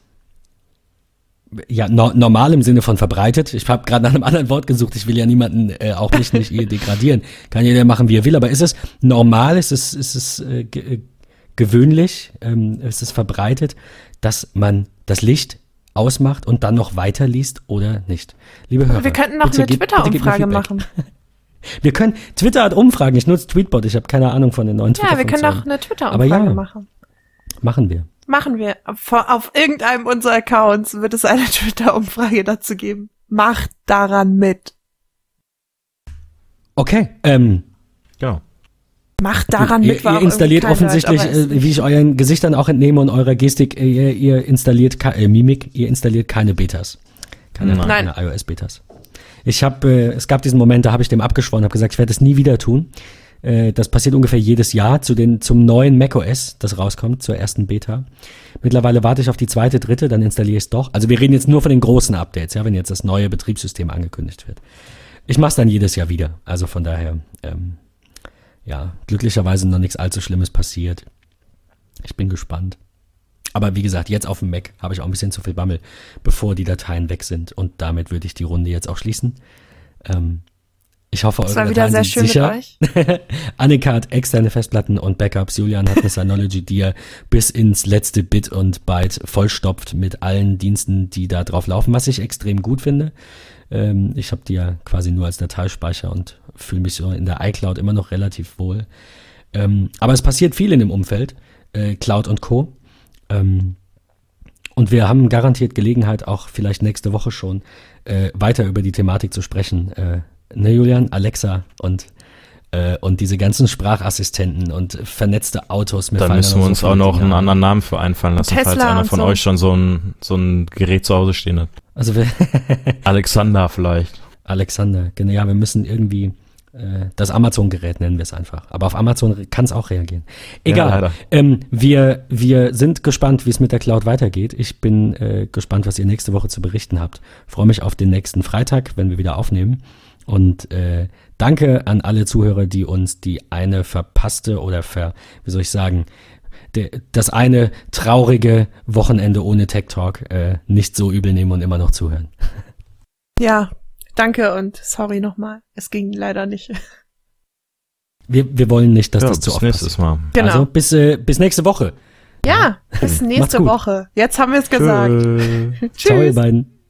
ja no, normal im Sinne von verbreitet? Ich habe gerade nach einem anderen Wort gesucht. Ich will ja niemanden äh, auch nicht nicht hier degradieren. Kann jeder machen, wie er will. Aber ist es normal? Ist es ist es äh, äh, gewöhnlich? Ähm, ist es verbreitet, dass man das Licht ausmacht und dann noch weiterliest oder nicht? Liebe Hörer, Wir könnten noch eine Twitter-Umfrage Feedback. machen. Wir können Twitter hat Umfragen. Ich nutze Tweetbot. Ich habe keine Ahnung von den neuen Ja, wir können doch eine Aber Twitter-Umfrage ja. machen. Machen wir. Machen wir. Auf, auf irgendeinem unserer Accounts wird es eine Twitter-Umfrage dazu geben. Macht daran mit. Okay, ähm, Ja. Macht daran ihr, mit. war ihr auch installiert offensichtlich, ist äh, wie ich euren Gesichtern auch entnehme und eurer Gestik, äh, ihr, ihr installiert äh, Mimik, ihr installiert keine Betas. Keine, Nein. keine iOS-Betas. Ich habe, äh, es gab diesen Moment, da habe ich dem abgeschworen, habe gesagt, ich werde es nie wieder tun. Äh, das passiert ungefähr jedes Jahr zu den, zum neuen macOS, das rauskommt, zur ersten Beta. Mittlerweile warte ich auf die zweite, dritte, dann installiere ich es doch. Also wir reden jetzt nur von den großen Updates, ja, wenn jetzt das neue Betriebssystem angekündigt wird. Ich mache es dann jedes Jahr wieder. Also von daher, ähm, ja, glücklicherweise noch nichts allzu Schlimmes passiert. Ich bin gespannt. Aber wie gesagt, jetzt auf dem Mac habe ich auch ein bisschen zu viel Bammel, bevor die Dateien weg sind. Und damit würde ich die Runde jetzt auch schließen. Ähm, ich hoffe, Das eure war wieder Dateien sehr sind schön sicher. mit euch. Annika hat externe Festplatten und Backups. Julian hat eine Synology, die er bis ins letzte Bit und Byte vollstopft mit allen Diensten, die da drauf laufen, was ich extrem gut finde. Ähm, ich habe die ja quasi nur als Dateispeicher und fühle mich so in der iCloud immer noch relativ wohl. Ähm, aber es passiert viel in dem Umfeld, äh, Cloud und Co. Ähm, und wir haben garantiert Gelegenheit, auch vielleicht nächste Woche schon, äh, weiter über die Thematik zu sprechen. Äh, ne, Julian? Alexa und äh, und diese ganzen Sprachassistenten und vernetzte Autos. Mir Dann müssen wir uns so auch noch einen anderen Namen für einfallen lassen, Tesla falls einer von so. euch schon so ein, so ein Gerät zu Hause stehen hat. Also Alexander vielleicht. Alexander, genau, ja, wir müssen irgendwie das Amazon-Gerät nennen wir es einfach. Aber auf Amazon kann es auch reagieren. Egal. Ja, ähm, wir, wir sind gespannt, wie es mit der Cloud weitergeht. Ich bin äh, gespannt, was ihr nächste Woche zu berichten habt. Freue mich auf den nächsten Freitag, wenn wir wieder aufnehmen. Und äh, danke an alle Zuhörer, die uns die eine verpasste oder ver, wie soll ich sagen, de, das eine traurige Wochenende ohne Tech Talk äh, nicht so übel nehmen und immer noch zuhören. Ja, danke und sorry nochmal. Es ging leider nicht. Wir, wir wollen nicht, dass ja, das zu oft nächstes passiert. Mal. Genau. Also bis, äh, bis nächste Woche. Ja, bis nächste Woche. Jetzt haben wir es gesagt. Tschüss. Ciao, ihr beiden.